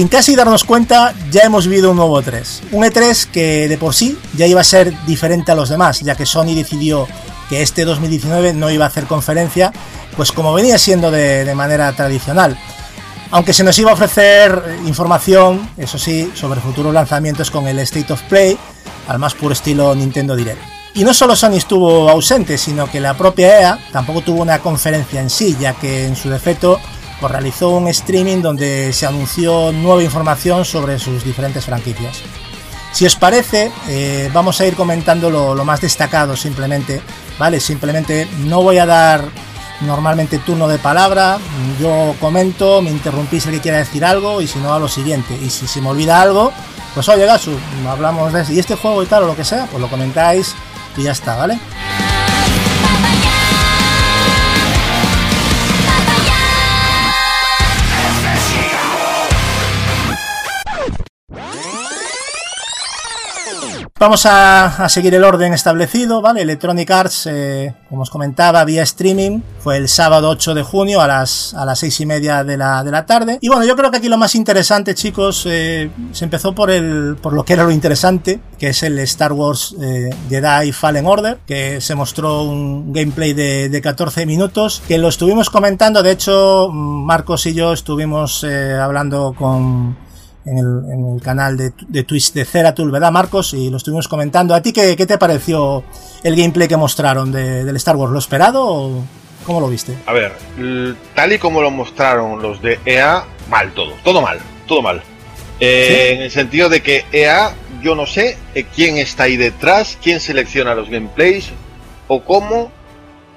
Sin casi darnos cuenta, ya hemos vivido un nuevo E3. Un E3 que de por sí ya iba a ser diferente a los demás, ya que Sony decidió que este 2019 no iba a hacer conferencia, pues como venía siendo de, de manera tradicional. Aunque se nos iba a ofrecer información, eso sí, sobre futuros lanzamientos con el State of Play, al más puro estilo Nintendo Direct. Y no solo Sony estuvo ausente, sino que la propia EA tampoco tuvo una conferencia en sí, ya que en su defecto pues, realizó un streaming donde se anunció nueva información sobre sus diferentes franquicias. Si os parece, eh, vamos a ir comentando lo, lo, más destacado simplemente, ¿vale? Simplemente no voy a dar normalmente turno de palabra, yo comento, me interrumpís el que quiera decir algo y si no a lo siguiente. Y si se me olvida algo, pues oye Gasu, hablamos de y este juego y tal o lo que sea, pues lo comentáis y ya está, ¿vale? Vamos a, seguir el orden establecido, ¿vale? Electronic Arts, eh, como os comentaba, vía streaming, fue el sábado 8 de junio a las, a las 6 y media de la, de la tarde. Y bueno, yo creo que aquí lo más interesante, chicos, eh, se empezó por, el, por lo que era lo interesante, que es el Star Wars eh, Jedi Fallen Order, que se mostró un gameplay de, de 14 minutos, que lo estuvimos comentando, de hecho, Marcos y yo estuvimos eh, hablando con en el, en el, canal de, de Twitch de Ceratul, ¿verdad, Marcos? Y lo estuvimos comentando. ¿A ti qué, qué te pareció el gameplay que mostraron de, del Star Wars? ¿Lo esperado o cómo lo viste? A ver, tal y como lo mostraron los de EA, mal todo. Todo mal, todo mal. Eh, ¿Sí? En el sentido de que EA, yo no sé eh, quién está ahí detrás, quién selecciona los gameplays o cómo,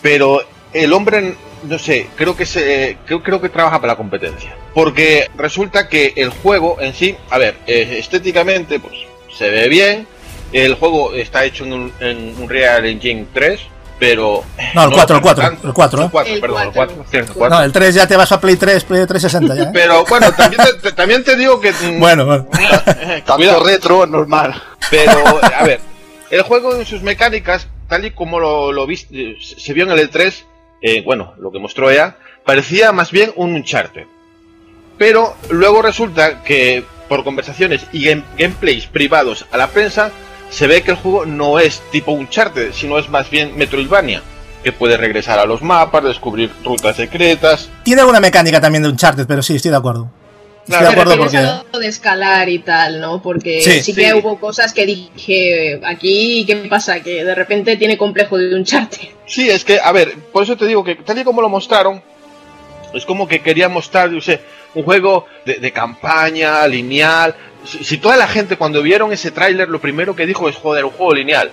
pero el hombre no sé, creo que se, creo, creo que trabaja para la competencia. Porque resulta que el juego en sí, a ver, eh, estéticamente, pues se ve bien. El juego está hecho en un, en un Real Engine 3, pero. No, el 4, el 4, el 4, el 4, perdón, el 4, cierto, 4. No, el 3 ya te vas a Play 3, Play 360 ya. ¿eh? Pero bueno, también te, también te digo que. bueno, bueno. Tanto retro, normal. Pero, a ver, el juego en sus mecánicas, tal y como lo, lo viste, se vio en el E3, eh, bueno, lo que mostró EA, parecía más bien un Uncharted. Pero luego resulta que por conversaciones y game gameplays privados a la prensa, se ve que el juego no es tipo Uncharted, sino es más bien Metroidvania. Que puede regresar a los mapas, descubrir rutas secretas. Tiene alguna mecánica también de Uncharted, pero sí, estoy de acuerdo. Claro, Estoy de acuerdo porque... de escalar y tal, ¿no? Porque sí, sí que sí. hubo cosas que dije, aquí, ¿qué pasa? Que de repente tiene complejo de un charte. Sí, es que, a ver, por eso te digo que tal y como lo mostraron, es como que quería mostrar, yo sé, un juego de, de campaña, lineal. Si, si, toda la gente cuando vieron ese tráiler lo primero que dijo es, joder, un juego lineal.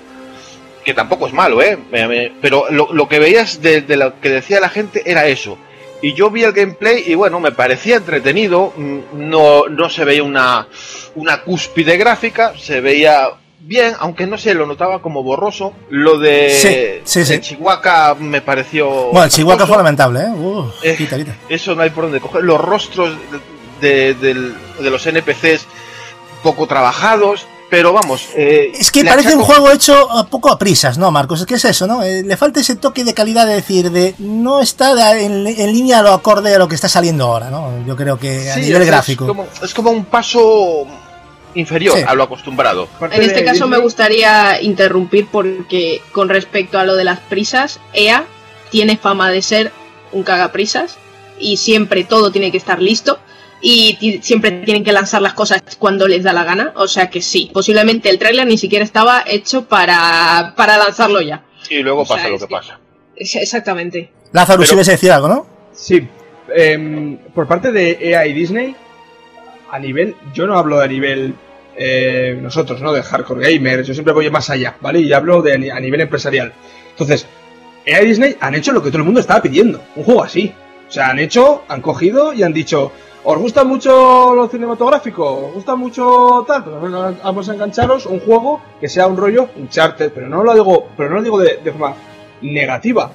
Que tampoco es malo, ¿eh? Pero lo, lo que veías de, de lo que decía la gente era eso y yo vi el gameplay y bueno, me parecía entretenido, no, no se veía una, una cúspide gráfica, se veía bien, aunque no sé, lo notaba como borroso. Lo de, sí, sí, sí. de Chihuahua me pareció... Bueno, el Chihuahua fue lamentable, ¿eh? Uh, eh quita, quita. Eso no hay por dónde coger. Los rostros de, de, de los NPCs poco trabajados, pero vamos. Eh, es que parece un juego hecho a poco a prisas, ¿no, Marcos? Es que es eso, ¿no? Eh, le falta ese toque de calidad de decir, de no está en, en, línea a lo acorde a lo que está saliendo ahora, ¿no? Yo creo que a sí, nivel es, gráfico. Es como, es como, un paso inferior sí. a lo acostumbrado. En este caso me gustaría interrumpir porque con respecto a lo de las prisas, EA tiene fama de ser un cagaprisas y siempre todo tiene que estar listo y siempre tienen que lanzar las cosas cuando les da la gana. O sea que sí, posiblemente el tráiler ni siquiera estaba hecho para, para lanzarlo ya. Y luego o pasa sea, lo que, que, pasa. Exactamente. Lázaro, si ves decir algo, ¿no? Sí. Eh, por parte de EA y Disney, a nivel, yo no hablo a nivel eh, nosotros, ¿no? De hardcore gamers, yo siempre voy más allá, ¿vale? Y hablo de a nivel empresarial. Entonces, EA y Disney han hecho lo que todo el mundo estaba pidiendo, un juego así. O sea, han hecho, han cogido y han dicho, ¿Os gusta mucho lo cinematográfico? ¿Os gusta mucho tal? Pues vamos a engancharos un juego que sea un rollo un charter, pero no lo digo, pero no lo digo de, de forma negativa.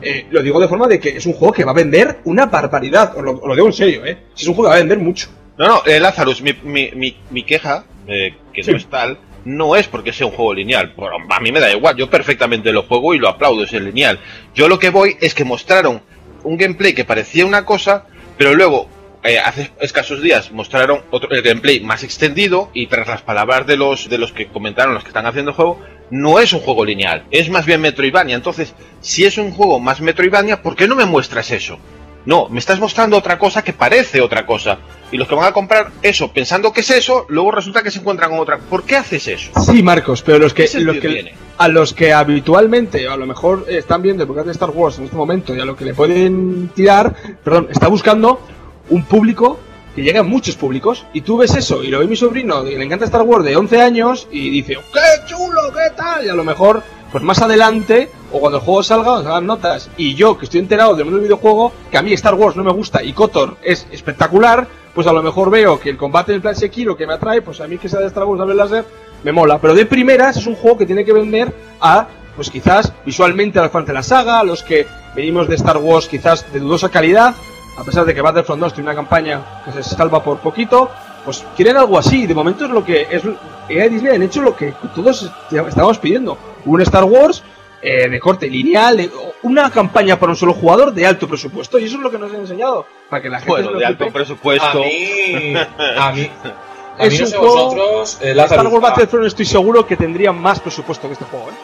Eh, lo digo de forma de que es un juego que va a vender una barbaridad. Os lo, os lo digo en serio, ¿eh? Es un juego que va a vender mucho. No, no, eh, Lazarus, mi, mi, mi, mi queja, eh, que sí. no es tal, no es porque sea un juego lineal. Bueno, a mí me da igual, yo perfectamente lo juego y lo aplaudo, es el lineal. Yo lo que voy es que mostraron un gameplay que parecía una cosa, pero luego eh, hace escasos días mostraron otro, el gameplay más extendido y tras las palabras de los, de los que comentaron, los que están haciendo el juego, no es un juego lineal, es más bien Metroidvania. Entonces, si es un juego más Metroidvania, ¿por qué no me muestras eso? No, me estás mostrando otra cosa que parece otra cosa. Y los que van a comprar eso pensando que es eso, luego resulta que se encuentran con otra. ¿Por qué haces eso? Sí, Marcos, pero los que, ¿Qué sentido los que tiene? a los que habitualmente, o a lo mejor eh, están viendo el podcast de Star Wars en este momento y a lo que le pueden tirar, perdón, está buscando un público que llega a muchos públicos y tú ves eso y lo ve mi sobrino que le encanta Star Wars de 11 años y dice, ¡qué chulo, qué tal! Y a lo mejor, pues más adelante, o cuando el juego salga, os hagan notas, y yo que estoy enterado del mundo del videojuego, que a mí Star Wars no me gusta y KOTOR es espectacular, pues a lo mejor veo que el combate del plan Sekiro que me atrae, pues a mí que sea de Star Wars de láser, me mola. Pero de primeras es un juego que tiene que vender a, pues quizás visualmente a los fans de la saga, a los que venimos de Star Wars quizás de dudosa calidad, a pesar de que Battlefront 2 tiene una campaña que se salva por poquito, pues quieren algo así. De momento es lo que es EA y Disney han hecho lo que todos estábamos pidiendo. Un Star Wars eh, de corte lineal, de- una campaña para un solo jugador de alto presupuesto. Y eso es lo que nos han enseñado. Para que la gente Bueno, de alto presupuesto. A mí, a mí, a Es mí no un sé juego- vosotros, eh, Star Wars Battlefront estoy seguro que tendría más presupuesto que este juego. ¿eh?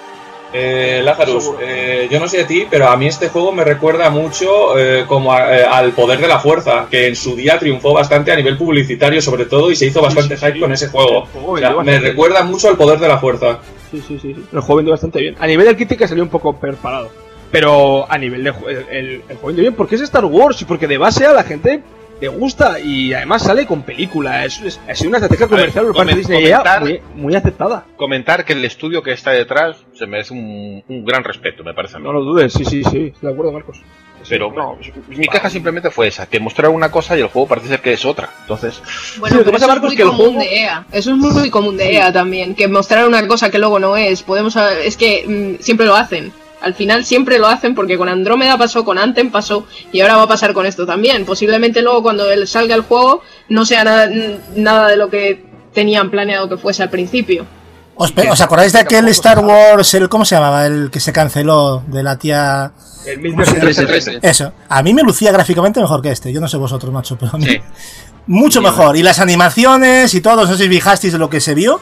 Eh, Lazarus, eh, yo no sé de ti, pero a mí este juego me recuerda mucho eh, como a- eh, al poder de la fuerza, que en su día triunfó bastante a nivel publicitario sobre todo y se hizo bastante sí, hype sí. con ese juego. O sea, me recuerda mucho al poder de la fuerza. Sí, sí, sí, sí. El juego vendió bastante bien. A nivel de crítica salió un poco preparado. Pero a nivel de el, el, el juego vendió bien porque es Star Wars y porque de base a la gente le gusta y además sale con película. Es, es, ha sido una estrategia ver, comercial por parte de comen- Disney comentar- muy, muy aceptada. Comentar que el estudio que está detrás se merece un, un gran respeto, me parece a mí. No lo dudes, sí, sí, sí. De acuerdo, Marcos. Pero no, mi queja simplemente fue esa, que mostraron una cosa y el juego parece ser que es otra. Entonces, Bueno, Sí, que pero pasa, eso es que muy común juego- de EA. Eso es muy, muy común de EA también. Que mostrar una cosa que luego no es. Podemos Es que mm, siempre lo hacen. Al final siempre lo hacen porque con Andrómeda pasó, con Anthem pasó y ahora va a pasar con esto también. Posiblemente luego cuando él salga el juego no sea nada, nada de lo que tenían planeado que fuese al principio. ¿Os, pe- ¿os acordáis de aquel Star Wars, el, ¿cómo se llamaba? El que se canceló de la tía... El ¿Cómo se llama? 1313. Eso. A mí me lucía gráficamente mejor que este. Yo no sé vosotros, macho, pero a mí... Sí. Mucho mejor. Y las animaciones y todo, no sé si fijasteis de lo que se vio.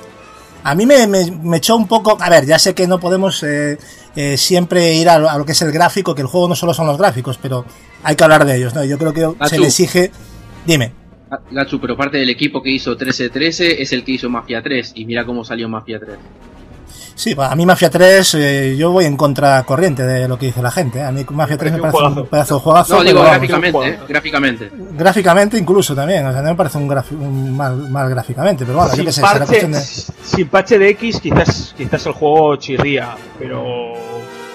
A mí me, me- me echó un poco... A ver, ya sé que no podemos eh, eh, siempre ir a lo, a lo que es el gráfico, que el juego no solo son los gráficos, pero hay que hablar de ellos, ¿no? Yo creo que se le exige... Dime. Gatsu, pero parte del equipo que hizo 1313 es el que hizo Mafia 3 y mira cómo salió Mafia 3. Sí, a mí Mafia 3, eh, yo voy en contracorriente de lo que dice la gente. A mí Mafia 3 me parece un un pedazo de juegazo. No, digo vamos, gráficamente, juego. eh, gráficamente. gráficamente incluso también. O sea, no me parece un, un mal, mal gráficamente, pero bueno, yo sin, qué sé, será parche, cuestión de... sin parche de X quizás, quizás el juego chirría, pero...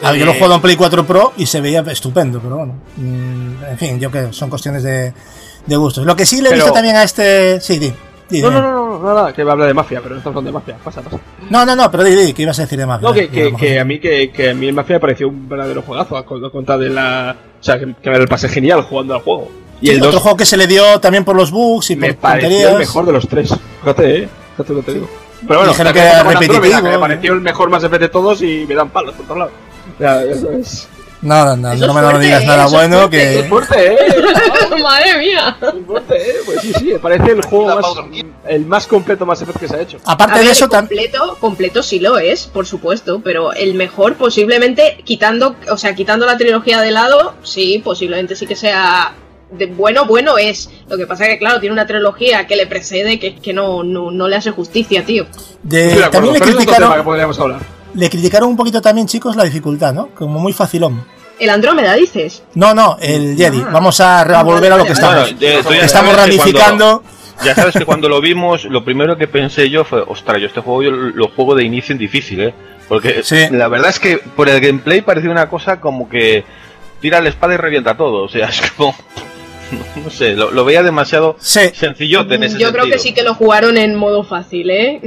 A ver, yo lo he eh, jugado en Play 4 Pro y se veía estupendo, pero bueno. mm, En fin, yo que son cuestiones de, de gustos. Lo que sí le he Pero- visto también a este. Sí, di. No, no, no, no, no, nada, que va a hablar de mafia, pero no estamos hablando de mafia. Pasa, pasa. No, no, no, pero di, di, que ibas a decir de más. No, que, que, que a mí que, que a mí el mafia me pareció un verdadero juegazo a con- a contar de la... O sea, que, que me lo pasé genial jugando al juego. Y el otro 2 juego que se le dio también por los bugs y me por pareció el mejor de los tres. Fíjate, eh. Fíjate lo que te digo. Pero bueno, Dijeron que era Andrómeda, que Me pareció el mejor más Effect de todos y me dan palos por todos lados. Ya, eso es. No, no, no, no me no fuerte, digas nada bueno fuerte. Es que. fuerte, eh. Madre mía. Es fuerte, eh. Pues sí, sí, me parece el juego más, el más completo más Effect que se ha hecho. Aparte A de ver, eso, también. completo, completo sí lo es, por supuesto, pero el mejor posiblemente quitando, o sea, quitando la trilogía de lado, sí, posiblemente sí que sea de bueno, bueno es. Lo que pasa es que claro, tiene una trilogía que le precede que, que no, no, no le hace justicia, tío. De, Estoy de acuerdo, también le pero es otro tema que podríamos hablar. Le criticaron un poquito también, chicos, la dificultad, ¿no? Como muy facilón. El Andrómeda, dices. No, no, el Jedi. Ah. Vamos a, a volver a lo que estamos. Bueno, estamos ramificando. Ya sabes que cuando lo vimos, lo primero que pensé yo fue, ostras, yo este juego yo lo juego de inicio en difícil, ¿eh? Porque Sí. la verdad es que por el gameplay parecía una cosa como que tira la espada y revienta todo. O sea, es como... No sé, lo, lo veía demasiado Sí. sencillote en ese Yo creo que sí que lo jugaron en modo fácil, ¿eh?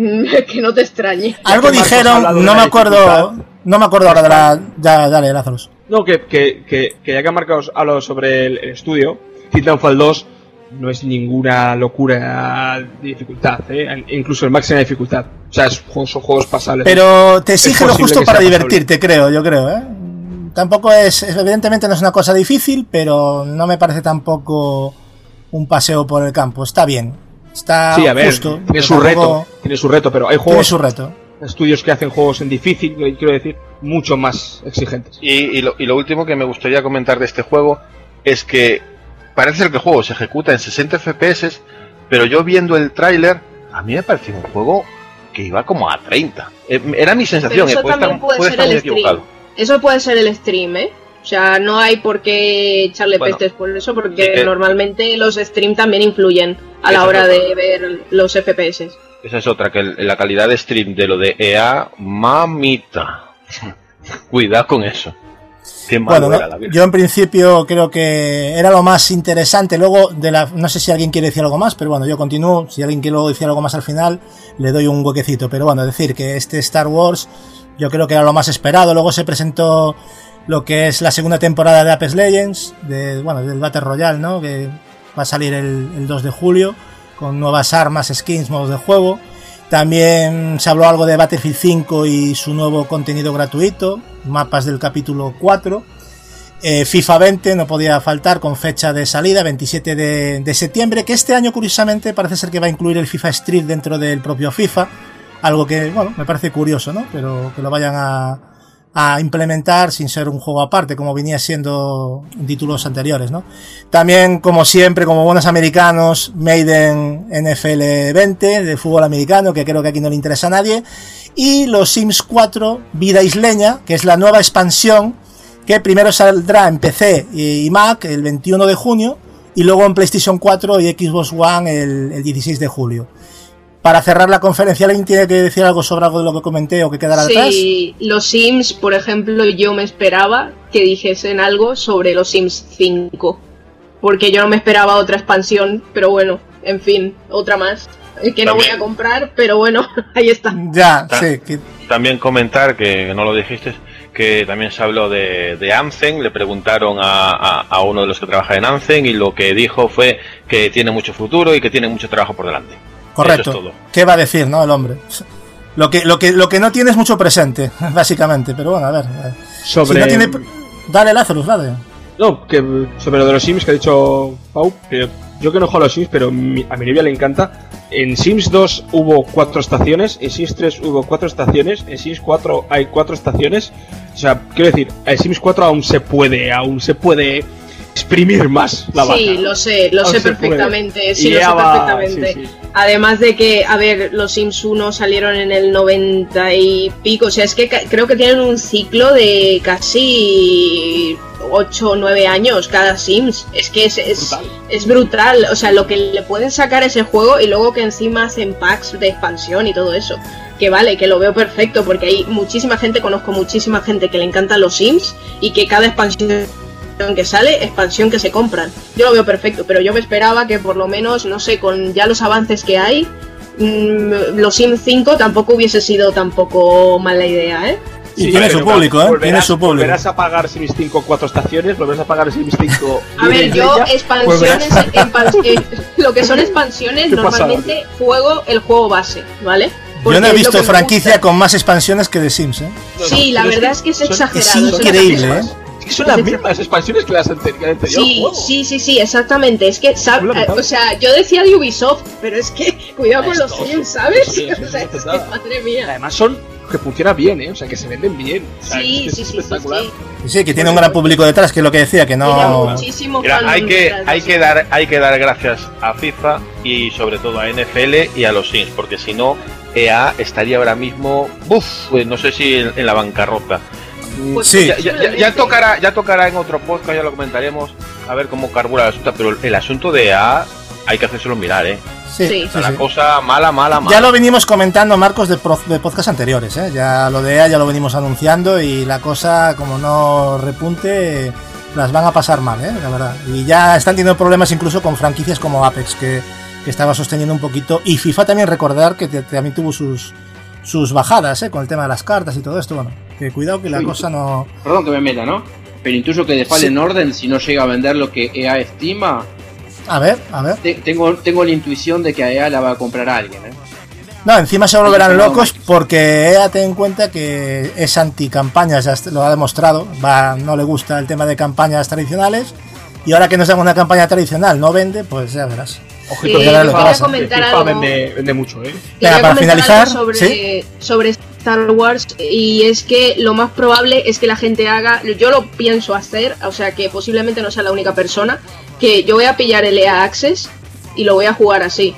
que no te extrañe. Algo dijeron, no me acuerdo, no me acuerdo ahora de la. Ya, dale, Lazarus. No, que, que, que, que ya que Marcos ha hablado sobre el, el estudio, Titanfall 2 no es ninguna locura de dificultad, ¿eh? incluso el máximo de dificultad. O sea, es- son juegos pasables. Pero te exige lo justo para divertirte, creo, yo creo, ¿eh? Tampoco es, es- evidentemente no es una cosa difícil, pero no me parece tampoco un paseo por el campo. Está bien. Está Sí, a ver, justo. tiene su tampoco- reto, tiene su reto, pero hay Tiene juegos, su reto. estudios que hacen juegos en difícil, quiero decir, mucho más exigentes. Y, y lo, y lo último que me gustaría comentar de este juego es que parece ser que el juego se ejecuta en 60 FPS, pero yo viendo el tráiler, a mí me pareció un juego que iba como a 30. Eh, Era mi sensación, Pero eso eh, puede también estar, puede puede ser estar el muy stream. equivocado. Eso puede ser el stream, ¿eh? O sea, no hay por qué echarle Bueno. pestes por eso, porque Sí, que- normalmente los stream también influyen a la hora de ver los FPS. Esa es otra, que la calidad de stream de lo de EA, mamita. Cuidado con eso. Qué malo Bueno, era la yo en principio creo que era lo más interesante. Luego, de la, no sé si alguien quiere decir algo más, pero bueno, yo continúo. Si alguien quiere luego decir algo más al final, le doy un huequecito. Pero bueno, decir que este Star Wars, yo creo que era lo más esperado. Luego se presentó lo que es la segunda temporada de Apex Legends, de, bueno, del Battle Royale, ¿no? Que va a salir el, el 2 de julio, con nuevas armas, skins, modos de juego. También se habló algo de Battlefield 5 y su nuevo contenido gratuito, mapas del capítulo 4. Eh, FIFA 20 no podía faltar con fecha de salida, 27 de, de septiembre, que este año curiosamente parece ser que va a incluir el FIFA Street dentro del propio FIFA, algo que, bueno, me parece curioso, ¿no? Pero que lo vayan a, a implementar sin ser un juego aparte, como venía siendo en títulos anteriores, ¿no? También, como siempre, como buenos americanos, Maiden NFL 20 de fútbol americano, que creo que aquí no le interesa a nadie, y los Sims 4 Vida Isleña, que es la nueva expansión que primero saldrá en PC y Mac el 21 de junio y luego en PlayStation 4 y Xbox One el, el 16 de julio. Para cerrar la conferencia, ¿alguien tiene que decir algo sobre algo de lo que comenté o que quedará detrás? Sí, los Sims, por ejemplo, yo me esperaba que dijesen algo sobre los Sims 5. Porque yo no me esperaba otra expansión, pero bueno, en fin, otra más. eh, Que no voy a comprar, pero bueno, ahí está. Ya, Ta- sí, que- También comentar, que no lo dijiste, que también se habló de, de Anthem, le preguntaron a, a- a uno de los que trabaja en Anthem y lo que dijo fue que tiene mucho futuro y que tiene mucho trabajo por delante. Correcto. Eso es todo. ¿Qué va a decir, no, el hombre? Lo que, lo que, lo que no tiene es mucho presente, básicamente, pero bueno, a ver. eh, Sobre... Si no tiene... Dale, Lazarus, dale. No, que sobre lo de los Sims que ha dicho Pau, que yo que no juego a los Sims, pero a mi novia le encanta. En Sims 2 hubo cuatro estaciones, en Sims 3 hubo cuatro estaciones, en Sims 4 hay cuatro estaciones. O sea, quiero decir, en Sims 4 aún se puede, aún se puede exprimir más la vaca. Sí, lo sé, lo sé perfectamente. Sí, lo sé perfectamente. sí, sí. Además de que, a ver, los Sims 1 salieron en el 90 y pico, o sea, es que creo que tienen un ciclo de casi 8 o 9 años cada Sims. Es que es, es, Brutal. es brutal, o sea, lo que le pueden sacar a ese juego y luego que encima hacen packs de expansión y todo eso. Que vale, que lo veo perfecto, porque hay muchísima gente, conozco muchísima gente que le encantan los Sims y que cada expansión que sale, expansión que se compran. Yo lo veo perfecto, pero yo me esperaba que por lo menos, no sé, con ya los avances que hay, mm, los Sims 5 tampoco hubiese sido tampoco mala idea, ¿eh? Y Sí, tiene su público, ¿eh? volverás- Tiene su público. Volverás a pagar Sims 5 cuatro estaciones, volverás a pagar Sims 5 A ver, yo expansiones, expan- eh, lo que son expansiones, normalmente juego el juego base, ¿vale? Yo no he visto franquicia con más expansiones que de Sims, ¿eh? Sí, la verdad es que es exagerado. es increíble. ¿eh? Que son las mismas expansiones que las ante- que el anterior Sí, juego. sí, sí, sí, exactamente. Es que, sab- eh, o sea, yo decía de Ubisoft, pero es que cuidado con los Sims, ¿sabes? sí, O sea, es que, madre mía. Además son que funcionan bien, ¿eh? O sea, que se venden bien. O sea, Sí, es sí, sí, sí, espectacular. sí. Sí, que tiene un gran público detrás, que es lo que decía, que no... muchísimo Mira, hay que, hay que dar, hay que dar gracias a FIFA y sobre todo a NFL y a los Sims, porque si no, EA estaría ahora mismo, uff, pues no sé si en, en la bancarrota. Pues Sí. Ya, ya- ya- ya tocará, ya tocará en otro podcast, ya lo comentaremos, a ver cómo carbura el asunto, pero el asunto de EA hay que hacérselo mirar, ¿eh? Sí, Sí. sí, O sea, sí. La cosa mala, mala, mala. Ya lo venimos comentando, Marcos, de, pro- de podcast anteriores, ¿eh? Ya lo de EA ya lo venimos anunciando y la cosa, como no repunte, las van a pasar mal, ¿eh? La verdad. Y ya están teniendo problemas incluso con franquicias como Apex, que, que estaba sosteniendo un poquito. Y FIFA también recordar que te- también tuvo sus, sus bajadas, ¿eh? Con el tema de las cartas y todo esto. Bueno, que cuidado que la cosa no... Perdón que me meta, ¿no? Pero intuyo que de Fallen Order, si no llega a vender lo que EA estima, A ver, a ver. te- tengo, tengo la intuición de que a EA la va a comprar alguien, ¿eh? No, encima se volverán locos porque EA ten en cuenta que es anti-campañas, ya lo ha demostrado, va, no le gusta el tema de campañas tradicionales Y ahora que nos dan una campaña tradicional, no vende, pues ya verás. Ojito, Eh, ya verás lo que pasa. comentar FIFA algo. vende, vende mucho, ¿eh? Venga, para finalizar, algo sobre, ¿sí? sobre Star Wars y es que lo más probable es que la gente haga, yo lo pienso hacer, o sea que posiblemente no sea la única persona, que yo voy a pillar el EA Access y lo voy a jugar así.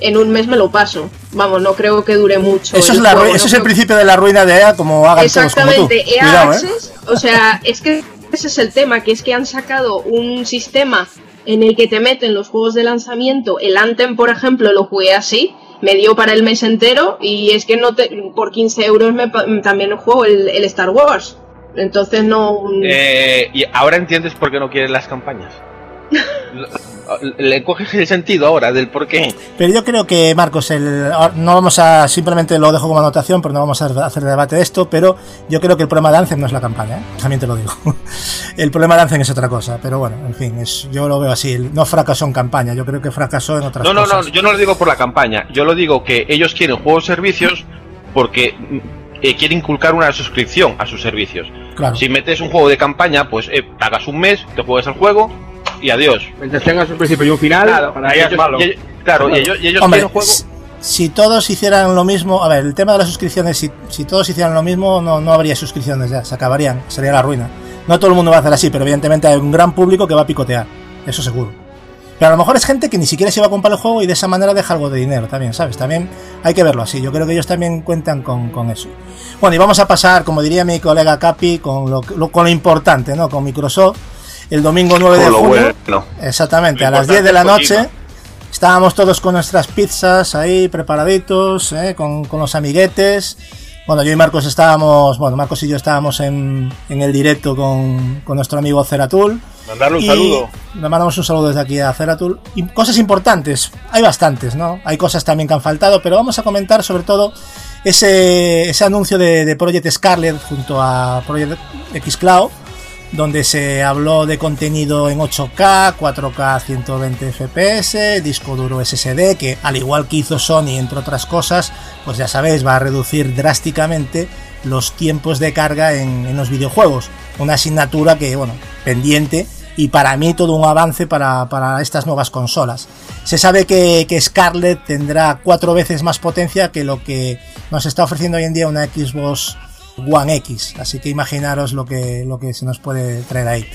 En un mes me lo paso. Vamos, no creo que dure mucho. Eso, es, el la, juego, ru- no eso es el principio de la ruina de EA, como hagan todos como tú. Exactamente, EA Cuidado, ¿eh? Access, o sea, es que ese es el tema, que es que han sacado un sistema en el que te meten los juegos de lanzamiento. El Anthem, por ejemplo, lo jugué así, me dio para el mes entero y es que no te, por 15 euros me, también juego el, el Star Wars. Entonces no... Eh, y ahora entiendes por qué no quieres las campañas. Le- coges el sentido ahora del por qué. Pero yo creo que, Marcos, el, no vamos a, simplemente lo dejo como anotación, pero no vamos a hacer debate de esto, pero yo creo que el problema de Anthem no es la campaña, ¿eh? también te lo digo. El problema de Anthem es otra cosa, pero bueno, en fin, es, yo lo veo así, no fracasó en campaña, yo creo que fracasó en otras No, no, cosas. no, yo no lo digo por la campaña. Yo lo digo que ellos quieren juegos servicios porque eh, quieren inculcar una suscripción a sus servicios. Claro. Si metes un juego de campaña, pues eh, pagas un mes, te juegas el juego y adiós. Mientras tengas un principio y un final, para y ella es ellos, malo. y ellos- claro, y ellos, y ellos Hombre, juego. si- si todos hicieran lo mismo, a ver, el tema de las suscripciones, si, si todos hicieran lo mismo, no, no habría suscripciones ya, se acabarían, sería la ruina. No todo el mundo va a hacer así, pero evidentemente hay un gran público que va a picotear, eso seguro. Pero a lo mejor es gente que ni siquiera se va a comprar el juego y de esa manera deja algo de dinero también, ¿sabes? También hay que verlo así, yo creo que ellos también cuentan con, con eso. Bueno, y vamos a pasar, como diría mi colega Capi, con lo, lo- con lo importante, ¿no? Con Microsoft, el domingo 9 de junio. bueno. Exactamente, a las importante 10 de la noche. Estábamos todos con nuestras pizzas ahí preparaditos, ¿eh? con, con los amiguetes. Bueno, yo y Marcos estábamos, bueno, Marcos y yo estábamos en, en el directo con, con nuestro amigo Ceratul. Mandarle un Y saludo. Le mandamos un saludo desde aquí a Ceratul. Y cosas importantes, hay bastantes, ¿no? Hay cosas también que han faltado, pero vamos a comentar sobre todo ese, ese anuncio de, de Project Scarlet junto a Project X Cloud, donde se habló de contenido en 8K, 4K 120 FPS, disco duro SSD, que al igual que hizo Sony, entre otras cosas, pues ya sabéis, va a reducir drásticamente los tiempos de carga en, los videojuegos. Una asignatura que, bueno, pendiente y para mí todo un avance para, para estas nuevas consolas. Se sabe que, que Scarlett tendrá cuatro veces más potencia que lo que nos está ofreciendo hoy en día una Xbox One X, así que imaginaros lo que, lo que se nos puede traer ahí.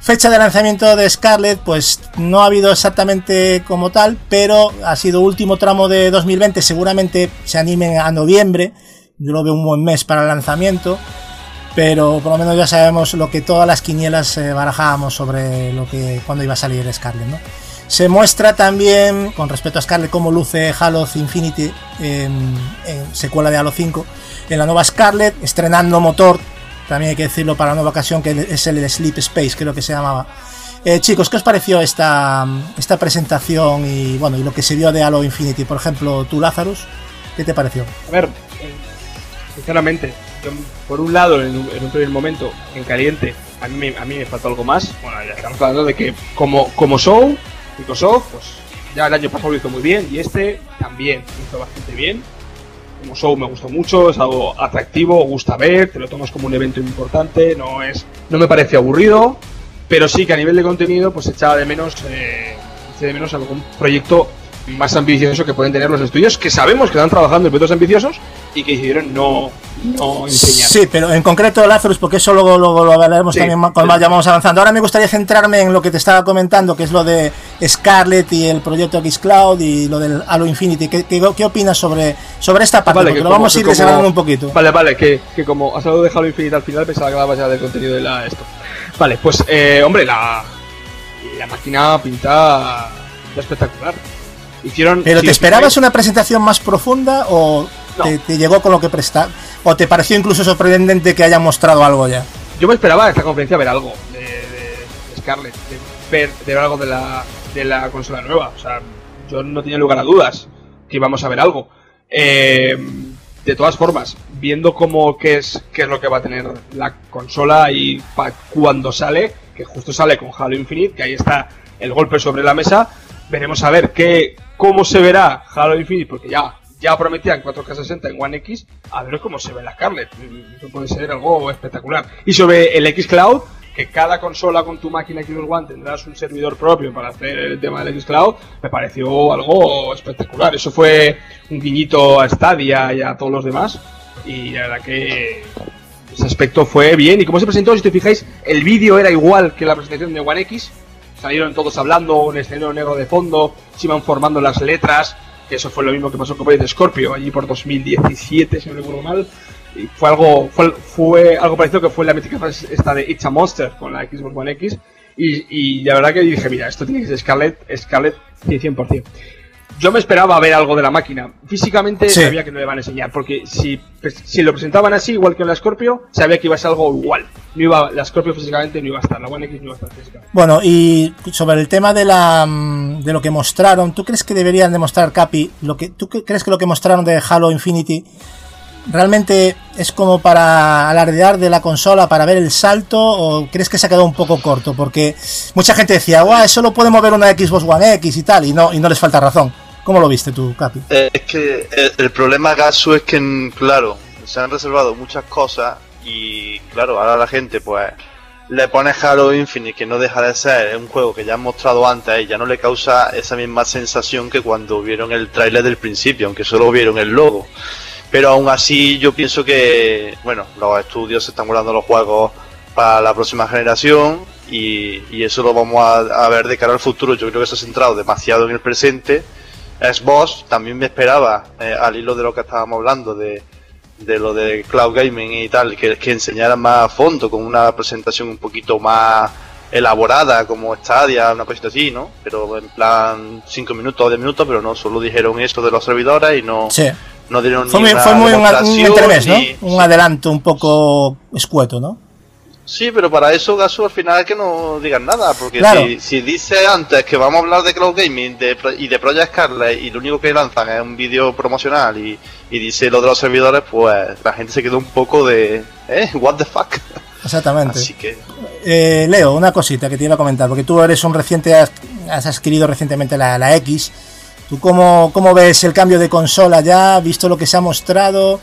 Fecha de lanzamiento de Scarlett, pues no ha habido exactamente como tal, pero ha sido último tramo de 2020, seguramente se animen a noviembre, yo lo veo un buen mes para el lanzamiento, pero por lo menos ya sabemos lo que todas las quinielas eh, barajábamos sobre lo que cuando iba a salir Scarlett, ¿no? Se muestra también, con respecto a Scarlett, cómo luce Halo Infinity en, secuela de Halo 5 en la nueva Scarlett, estrenando motor, también hay que decirlo para la nueva ocasión, que es el Sleep Space, creo que se llamaba. Eh, chicos, ¿qué os pareció esta, esta presentación y bueno y lo que se vio de Halo Infinity? Por ejemplo, tú, Lazarus, ¿qué te pareció? A ver, eh, sinceramente, yo, por un lado, en un, en un primer momento, en caliente, a mí, a mí me faltó algo más. Bueno, ya estamos hablando de que como, como show, Microsoft, pues ya el año pasado lo hizo muy bien y este también lo hizo bastante bien. Como show me gustó mucho, es algo atractivo, gusta ver, te lo tomas como un evento importante, no es, no me parece aburrido, pero sí que a nivel de contenido, pues echaba de menos, eh, de menos algún proyecto más ambicioso que pueden tener los estudios, que sabemos que están trabajando en proyectos ambiciosos y que decidieron no, no enseñar. Sí, pero en concreto Lazarus, porque eso luego, luego lo hablaremos Sí. también cuando ya vamos avanzando. Ahora me gustaría centrarme en lo que te estaba comentando, que es lo de Scarlett y el proyecto X Cloud y lo del Halo Infinity. ¿Qué, qué, qué opinas sobre, sobre esta parte? Vale, porque que lo como- vamos a ir desarrollando un poquito. Vale, vale, que, que como has hablado de Halo Infinite al final, pensaba que hablabas ya del contenido de la esto. Vale, pues, eh, hombre, la, la máquina pinta espectacular. Hicieron. ¿Pero te esperabas una presentación más profunda o No. te, te llegó con lo que presta? ¿O te pareció incluso sorprendente que hayan mostrado algo ya? Yo me esperaba en esta conferencia ver algo de, de- de Scarlett, de ver, de ver algo de la, de la consola nueva. O sea, yo no tenía lugar a dudas que íbamos a ver algo. Eh, de todas formas, viendo cómo qué es, qué es lo que va a tener la consola y pa- cuando sale, que justo sale con Halo Infinite, que ahí está el golpe sobre la mesa, veremos a ver qué, cómo se verá Halo Infinite, porque ya, ya prometían 4K60 en One X, a ver cómo se ve la Scarlett. Eso puede ser algo espectacular. Y sobre el X Cloud, que cada consola con tu máquina Xbox One tendrás un servidor propio para hacer el tema del Xcloud, me pareció algo espectacular. Eso fue un guiñito a Stadia y a todos los demás. Y la verdad que ese aspecto fue bien. Y como se presentó, si te fijáis, el vídeo era igual que la presentación de One X. Salieron todos hablando, un escenario negro de fondo, se iban formando las letras. Que eso fue lo mismo que pasó con Project Scorpio allí por 2017, si no recuerdo mal. Y fue algo, fue, fue algo parecido que fue la mítica frase esta de It's a Monster con la Xbox One X. Y, y la verdad que dije, mira, esto tiene que ser Scarlett, Scarlett 100%. Yo me esperaba ver algo de la máquina. Físicamente Sí. sabía que no le van a enseñar, porque si, si lo presentaban así, igual que en la Scorpio, sabía que iba a ser algo igual. No iba, la Scorpio físicamente no iba a estar, la One X no iba a estar físicamente. Bueno, y sobre el tema de la mm, de lo que mostraron, ¿tú crees que deberían demostrar Capi lo que tú cre- crees que lo que mostraron de Halo Infinity realmente es como para alardear de la consola para ver el salto o crees que se ha quedado un poco corto? Porque mucha gente decía, "Guau, eso lo puede mover una Xbox One X y tal" y no y no les falta razón. ¿Cómo lo viste tú, Capi? Eh, es que el, el problema, Gasu, es que, claro, se han reservado muchas cosas y, claro, ahora la gente, pues, le pone Halo Infinite, que no deja de ser un juego que ya han mostrado antes y ya no le causa esa misma sensación que cuando vieron el tráiler del principio, aunque solo vieron el logo. Pero aún así yo pienso que, bueno, los estudios se están guardando los juegos para la próxima generación y, y eso lo vamos a, a ver de cara al futuro. Yo creo que se ha centrado demasiado en el presente. Xbox también me esperaba, eh, al hilo de lo que estábamos hablando, de, de lo de cloud gaming y tal, que, que enseñaran más a fondo, con una presentación un poquito más elaborada, como Stadia, una cosita así, ¿no? Pero en plan 5 minutos o 10 minutos, pero no, solo dijeron eso de los servidores y no, Sí. no dieron Fue ni muy, una fue muy un, un ¿no? ni- Un adelanto un poco escueto, ¿no? Sí, pero para eso, Gasu, al final es que no digan nada, porque Claro. si, si dice antes que vamos a hablar de Cloud Gaming de, y de Project Scarlet y lo único que lanzan es un vídeo promocional y, y dice lo de los servidores, pues la gente se quedó un poco de, ¿eh? ¿What the fuck? Exactamente. Así que, Eh, Leo, una cosita que te iba a comentar, porque tú eres un reciente, has, has adquirido recientemente la, la X. ¿Tú cómo, cómo ves el cambio de consola ya, visto lo que se ha mostrado,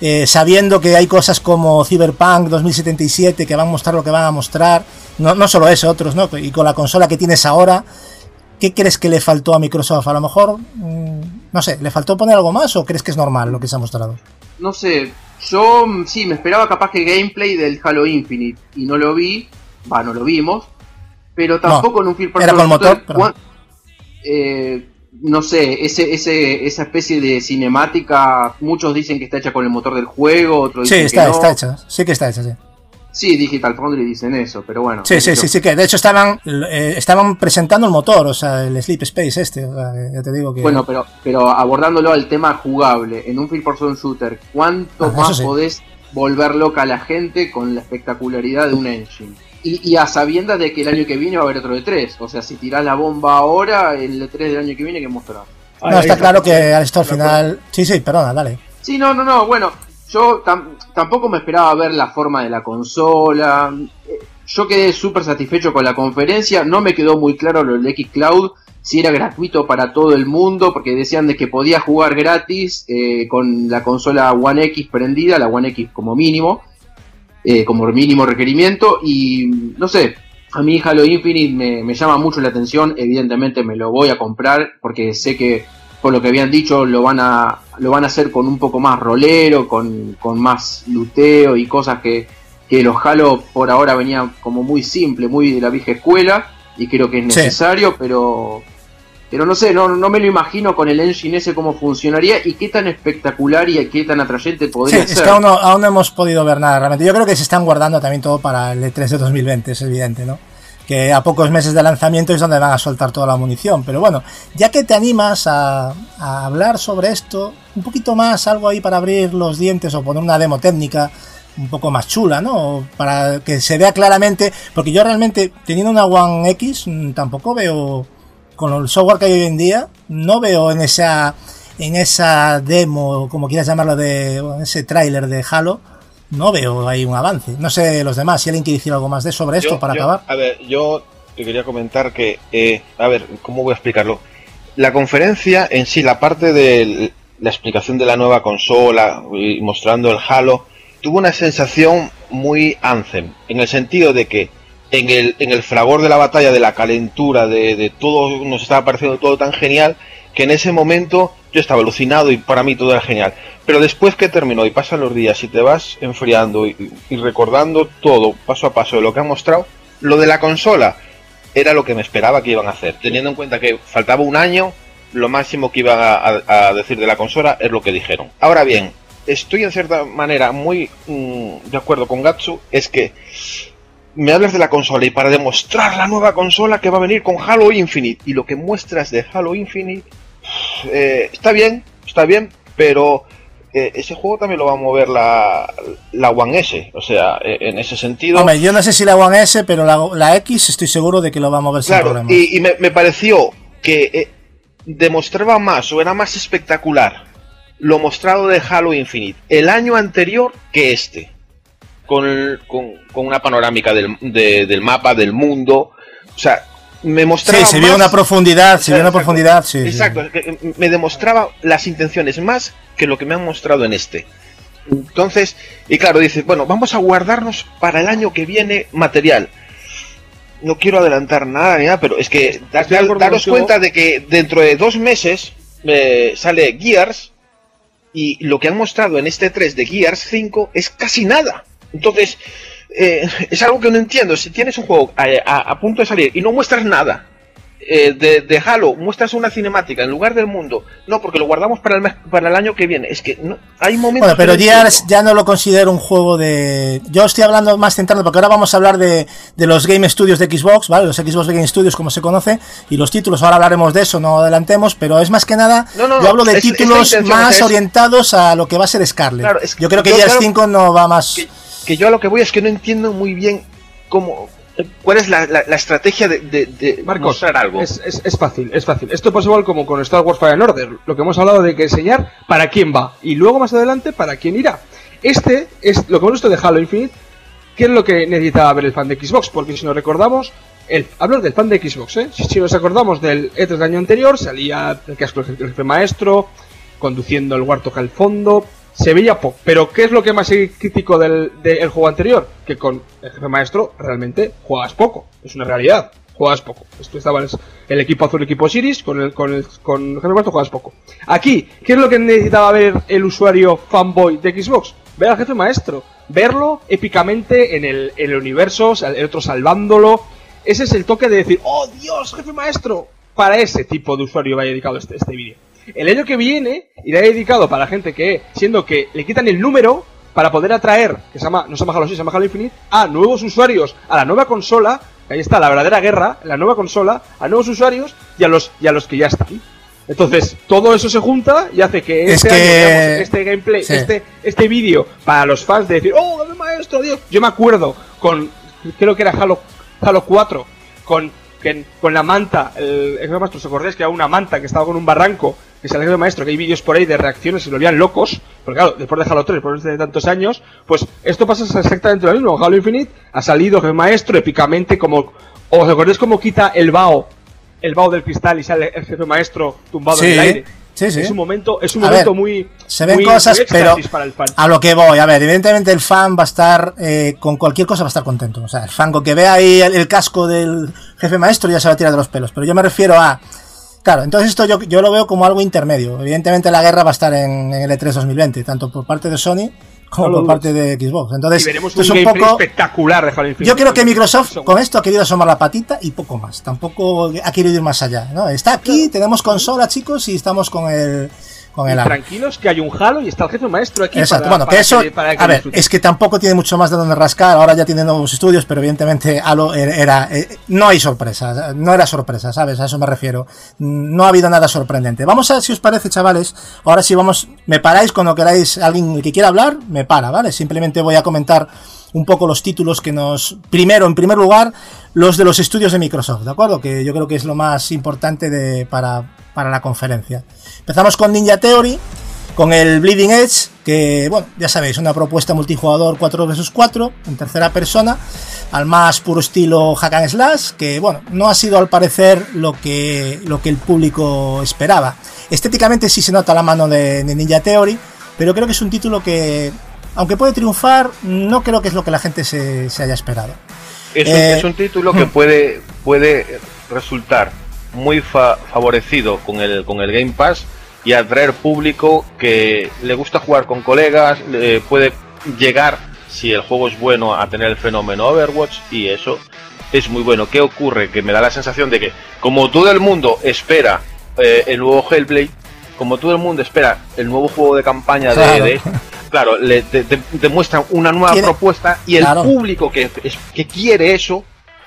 eh, sabiendo que hay cosas como Cyberpunk 2077 que van a mostrar lo que van a mostrar? No, no solo eso, otros, ¿no? Y con la consola que tienes ahora, ¿qué crees que le faltó a Microsoft? A lo mejor, mm, no sé, ¿le faltó poner algo más o crees que es normal lo que se ha mostrado? No sé, yo mm, sí, me esperaba capaz que gameplay del Halo Infinite y no lo vi, va, no lo vimos, pero tampoco en un first era con motor, pero- eh, no sé, ese, ese, esa especie de cinemática, muchos dicen que está hecha con el motor del juego, otros Sí, dicen está, que no. está hecha, sí que está hecha, sí. Sí, Digital Foundry dicen eso, pero bueno. Sí, sí, sí, sí, que de hecho estaban eh, estaban presentando el motor, o sea, el Sleep Space este, o sea, ya te digo que... Bueno, pero, pero abordándolo al tema jugable, en un first person shooter, ¿cuánto Ah, más sí. podés volver loca a la gente con la espectacularidad de un engine? Y, y a sabiendas de que el año que viene va a haber otro de 3 O sea, si tirás la bomba ahora, el de 3 del año que viene, ¿qué mostrará? no, Ahí está claro que esto al final... Sí, sí, perdona, dale. Sí, no, no, no, bueno, yo tam- tampoco me esperaba ver la forma de la consola. Eh, Yo quedé súper satisfecho con la conferencia, no me quedó muy claro lo del Xcloud, si era gratuito para todo el mundo, porque decían de que podía jugar gratis eh, con la consola One X prendida, la One X como mínimo, eh, como mínimo requerimiento, y no sé, a mí Halo Infinite me, me llama mucho la atención, evidentemente me lo voy a comprar, porque sé que por lo que habían dicho lo van a lo van a hacer con un poco más rolero, con, con más luteo y cosas que, que los Halo por ahora venían como muy simple, muy de la vieja escuela y creo que es Sí. necesario, pero pero no sé, no, no me lo imagino con el engine ese cómo funcionaría y qué tan espectacular y qué tan atrayente Sí, podría es ser. que aún no, aún no hemos podido ver nada realmente. Yo creo que se están guardando también todo para el E3 de 2020, es evidente, ¿no? Que a pocos meses de lanzamiento es donde van a soltar toda la munición. Pero bueno, ya que te animas a, a hablar sobre esto, un poquito más, algo ahí para abrir los dientes o poner una demo técnica un poco más chula, ¿no? Para que se vea claramente, porque yo realmente, teniendo una One X, mm, tampoco veo, con el software que hay hoy en día, no veo en esa, en esa demo, como quieras llamarlo, de en ese tráiler de Halo, no veo ahí un avance. No sé los demás, si alguien quiere decir algo más de sobre esto Yo- para yo- acabar. A ver, yo te quería comentar que, eh, a ver, ¿cómo voy a explicarlo? La conferencia en sí, la parte de la explicación de la nueva consola y mostrando el Halo, tuvo una sensación muy Anthem, en el sentido de que en el, en el fragor de la batalla, de la calentura, de, de todo, nos estaba pareciendo todo tan genial, que en ese momento yo estaba alucinado y para mí todo era genial. Pero después que terminó y pasan los días y te vas enfriando y, recordando todo paso a paso de lo que han mostrado, lo de la consola era lo que me esperaba que iban a hacer. Teniendo en cuenta que faltaba un año, lo máximo que iban a decir de la consola es lo que dijeron. Ahora bien, estoy en cierta manera muy mm, de acuerdo con Gatsu, es que me hablas de la consola y para demostrar la nueva consola que va a venir con Halo Infinite y lo que muestras de Halo Infinite eh, está bien, está bien, pero eh, ese juego también lo va a mover la, la One S, o sea, eh, en ese sentido. Hombre, yo no sé si la One S, pero la, la X estoy seguro de que lo va a mover sin Claro, y, y me, me pareció que eh, demostraba más o era más espectacular lo mostrado de Halo Infinite el año anterior que este. Con, con, con una panorámica del, de- del mapa, del mundo. O sea, me mostraba. Sí, se vio más- una profundidad, se vio una Exacto. profundidad, sí. Exacto, que me demostraba las intenciones más que lo que me han mostrado en este. Entonces, y claro, dice, bueno, vamos a guardarnos para el año que viene material. No quiero adelantar nada ni nada, pero es que da- daros cuenta de que dentro de dos meses eh, sale Gears y lo que han mostrado en este 3 de Gears 5 es casi nada. Entonces, eh, es algo que no entiendo. Si tienes un juego a, a- a punto de salir y no muestras nada eh, de, de Halo, muestras una cinemática en lugar del mundo, no, porque lo guardamos para el, mes- para el año que viene. Es que no, hay momentos. Bueno, pero no entiendo. ya no lo considero un juego de. Yo estoy hablando más centrado, porque ahora vamos a hablar de, de los Game Studios de Xbox, ¿vale? Los Xbox Game Studios, como se conoce, y los títulos, ahora hablaremos de eso, no adelantemos, pero es más que nada. No, yo hablo de es- títulos más orientados a lo que va a ser Scarlet. Claro, es que yo creo que claro, 5 no va más. que, que yo a lo que voy es que no entiendo muy bien cómo. ¿Cuál es la, la- la estrategia de, de- de Marcos, mostrar algo? Es, es- es fácil, es fácil. Esto pasa igual como con Star Wars Fallen Order, lo que hemos hablado de que enseñar para quién va y luego más adelante para quién irá. Este es lo que hemos visto de Halo Infinite, que es lo que necesitaba ver el fan de Xbox, porque si nos recordamos, el, hablo del fan de Xbox, ¿eh? si, si nos acordamos del E3 del año anterior, salía el casco del jefe maestro, conduciendo el Warthog al fondo, se veía poco. Pero ¿qué es lo que más crítico del, del juego anterior? Que con el jefe maestro realmente juegas poco, es una realidad. Juegas poco. Esto estaba el, el equipo azul, el equipo Siris, con el, con el, con el jefe maestro juegas poco. Aquí, ¿qué es lo que necesitaba ver el usuario fanboy de Xbox? Ver al jefe maestro. Verlo épicamente en el, el universo, el otro salvándolo. Ese es el toque de decir, ¡Oh Dios, jefe maestro! Para ese tipo de usuario vaya dedicado este, este vídeo. El año que viene irá dedicado para la gente que, siendo que le quitan el número para poder atraer, que se llama, no se llama Halo 6, se llama Halo Infinite, a nuevos usuarios, a la nueva consola, ahí está la verdadera guerra, la nueva consola, a nuevos usuarios y a los, y a los que ya están. Entonces, todo eso se junta y hace que Es este año este gameplay, sí. este, este vídeo para los fans de decir, ¡Oh, maestro, Dios! Yo me acuerdo con, creo que era Halo, Halo 4, con, que- con la manta, el, el maestro, ¿os acordáis que era una manta que estaba con un barranco? Que salió el maestro, que hay vídeos por ahí de reacciones y lo volvían locos, porque claro, después de Halo 3, después de tantos años, pues esto pasa exactamente lo mismo. Halo Infinite ha salido el maestro épicamente como, ¿os acordáis cómo quita el bao, el bao del cristal y sale el jefe maestro tumbado en el aire? sí, sí. Es un momento, es un A momento ver, muy, Se ven muy- cosas, muy pero éxtasis para el fan. a lo que voy, a ver, evidentemente el fan va a estar, eh, con cualquier cosa va a estar contento. O sea, el fan con que vea ahí el, el casco del jefe maestro ya se va a tirar de los pelos. Pero yo me refiero a, claro, entonces esto yo, yo lo veo como algo intermedio. Evidentemente la guerra va a estar en, en el E3 2020, tanto por parte de Sony como No por parte de Xbox. Entonces, y veremos esto un es un poco... espectacular de Halo Infinite. Yo creo que Microsoft con esto ha querido asomar la patita y poco más. Tampoco ha querido ir más allá. ¿no? Está aquí, tenemos consola, chicos, y estamos con el con el ARM. tranquilos que hay un Halo y está el jefe maestro aquí Exacto, para, bueno, para que eso, para que a ver, es que tampoco tiene mucho más de donde rascar, ahora ya tiene nuevos estudios, pero evidentemente Halo era, era- eh, no hay sorpresa, no era sorpresa, ¿sabes? A eso me refiero. No ha habido nada sorprendente. Vamos a ver si os parece, chavales, ahora sí vamos, me paráis cuando queráis, alguien que quiera hablar, me para, ¿vale? Simplemente voy a comentar un poco los títulos que nos, primero, en primer lugar, los de los estudios de Microsoft, ¿de acuerdo? Que yo creo que es lo más importante de, para, para la conferencia. Empezamos con Ninja Theory, con el Bleeding Edge, que, bueno, ya sabéis, una propuesta multijugador 4 vs 4, en tercera persona, al más puro estilo hack and slash, que, bueno, no ha sido al parecer lo que, lo que el público esperaba. Estéticamente sí se nota la mano de, de Ninja Theory, pero creo que es un título que, aunque puede triunfar, no creo que es lo que la gente se, se haya esperado. Es, un, Eh, es un título que hmm. puede, puede resultar muy fa- favorecido con el, con el Game Pass y atraer público que le gusta jugar con colegas, le puede llegar, si el juego es bueno, a tener el fenómeno Overwatch y eso es muy bueno. ¿Qué ocurre? Que me da la sensación de que como todo el mundo espera eh, el nuevo Hellblade, como todo el mundo espera el nuevo juego de campaña Claro. de, de- claro, le te, te- te muestran una nueva Tiene- propuesta y el Claro. público que, que quiere eso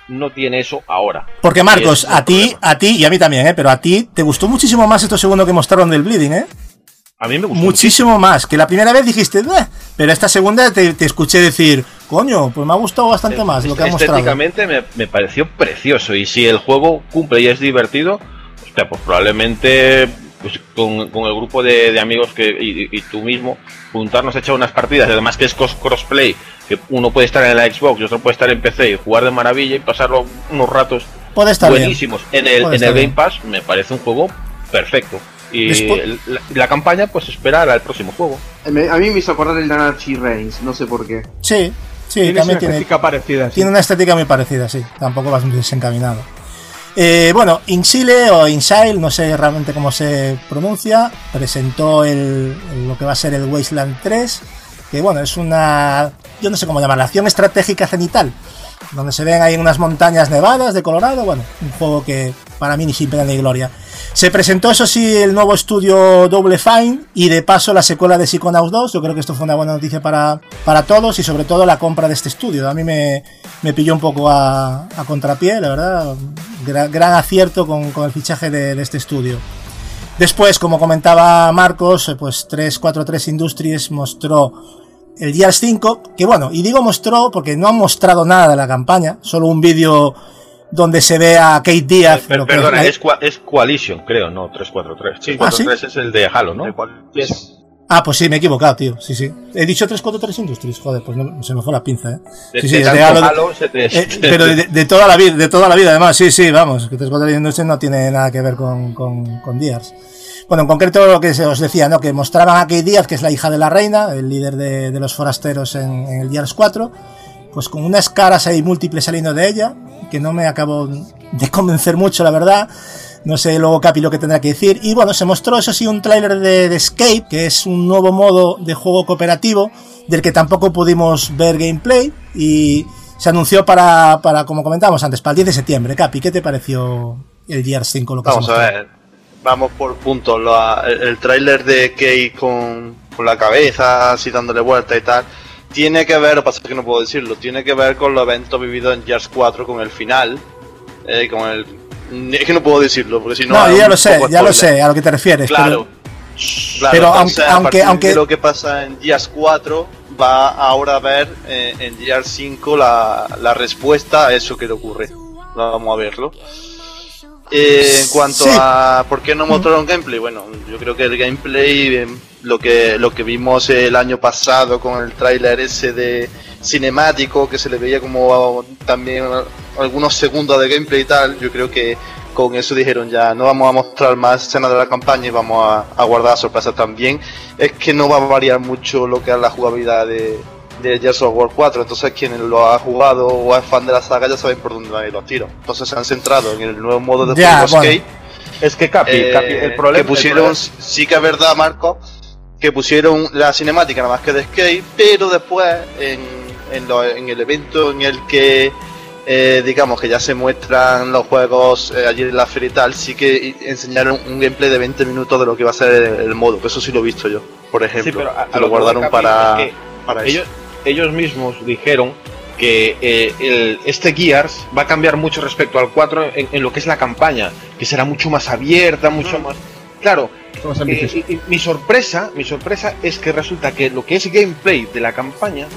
no tiene eso ahora. Porque Marcos, a ti, a ti y a mí también, ¿eh? Pero a ti te gustó muchísimo más esto segundo que mostraron del Bleeding, ¿eh? A mí me gustó Muchísimo más. Que la primera vez dijiste, "Bleh", pero esta segunda te, te escuché decir, coño, pues me ha gustado bastante más lo que ha mostrado. Estéticamente me, me pareció precioso y si el juego cumple y es divertido, hostia, pues probablemente pues, con, con el grupo de, de amigos que y, y tú mismo juntarnos a echar unas partidas, además que es crossplay, que uno puede estar en la Xbox y otro puede estar en PC y jugar de maravilla y pasarlo unos ratos Puede estar bien. buenísimos en el, Puede en el Game bien. Pass, me parece un juego perfecto. Y Después- la, la campaña, pues esperar al próximo juego. Me- A mí me hizo acordar el Anarchy Reigns, no sé por qué. Sí, sí, Tiene también una tiene, estética parecida. sí. tiene una estética muy parecida, sí. Tampoco vas desencaminado. Eh, bueno, Insile o Insile, no sé realmente cómo se pronuncia, presentó el, el- lo que va a ser el Wasteland 3, que bueno, es una, yo no sé cómo llamarla, acción estratégica cenital, donde se ven ahí unas montañas nevadas de Colorado, bueno, un juego que para mí ni sin pena ni gloria. Se presentó, eso sí, el nuevo estudio Double Fine y de paso la secuela de Psychonauts 2. Yo creo que esto fue una buena noticia para, para todos y sobre todo la compra de este estudio. A mí me, me pilló un poco a, a contrapié, la verdad. Gran, acierto con, con el fichaje de, de este estudio. Después, como comentaba Marcos, pues 343 Industries mostró el Gears 5, que bueno, y digo mostró porque no han mostrado nada de la campaña, solo un vídeo donde se ve a Kate Díaz. Per- lo que perdona, es, es Coalition, creo, no 343. Ah, 343 es el de Halo, ¿no? Yes. Ah, pues sí, me he equivocado, tío. Sí, sí. He dicho 343 Industries, joder, pues no- se me fue la pinza, ¿eh? Sí, de sí, de Halo- Halo se te- Eh, pero de, de toda la vida, de toda la vida, además, sí, sí, vamos, que 343 Industries no tiene nada que ver con, con, con Gears. Bueno, en concreto lo que se os decía, ¿no? Que mostraban a Kate Díaz, que es la hija de la reina, el líder de, de los forasteros en, en el Gears 4, pues con unas caras ahí múltiples saliendo de ella, que no me acabo de convencer mucho, la verdad. No sé luego Capi lo que tendrá que decir. Y bueno, se mostró eso sí un tráiler de, de Escape, que es un nuevo modo de juego cooperativo, del que tampoco pudimos ver gameplay. Y se anunció para, para como comentábamos antes, para el 10 de septiembre. Capi, ¿qué te pareció el Gears 5? Lo que Vamos a ver, vamos por puntos. Lo- el, el tráiler de Kate con, con la cabeza, así dándole vuelta y tal, tiene que ver, lo pasa que no puedo decirlo, tiene que ver con los eventos vividos en Gears 4 con el final, eh, con el... Es que no puedo decirlo, porque si no... No, ya lo sé, ya lo sé, a lo que te refieres. Claro. pero- Claro, Pero entonces, aunque- a aunque- partir aunque- de lo que pasa en Gears 4 va ahora a ver eh, en Gears 5 la, la respuesta a eso que le ocurre. Vamos a verlo. Eh, en cuanto Sí. a por qué no mostraron gameplay, bueno, yo creo que el gameplay, eh, lo que lo que vimos el año pasado con el tráiler ese de cinemático que se le veía como también algunos segundos de gameplay y tal, yo creo que con eso dijeron ya no vamos a mostrar más escenas de la campaña y vamos a, a guardar sorpresas también. Es que no va a variar mucho lo que es la jugabilidad de, de Gears of War 4, entonces quienes lo ha jugado o es fan de la saga ya saben por dónde van a ir los tiros. Entonces se han centrado en el nuevo modo de juego bueno. Skate. Es que Capi, eh, Capi, el problema que pusieron, sí que es verdad Marco, que pusieron la cinemática nada más que de Skate, pero después en, en, lo- en el evento en el que eh, digamos que ya se muestran los juegos eh, allí en la feria y tal, sí que enseñaron un gameplay de 20 minutos de lo que va a ser el, el modo, que eso sí lo he visto yo, por ejemplo. Sí, pero a- a que lo guardaron para, es que para ellos, eso. Ellos mismos dijeron que eh, el- este Gears va a cambiar mucho respecto al 4 en, en lo que es la campaña, que será mucho más abierta, mucho más... Claro, eh, y- y mi sorpresa, mi sorpresa es que resulta que lo que es gameplay de la campaña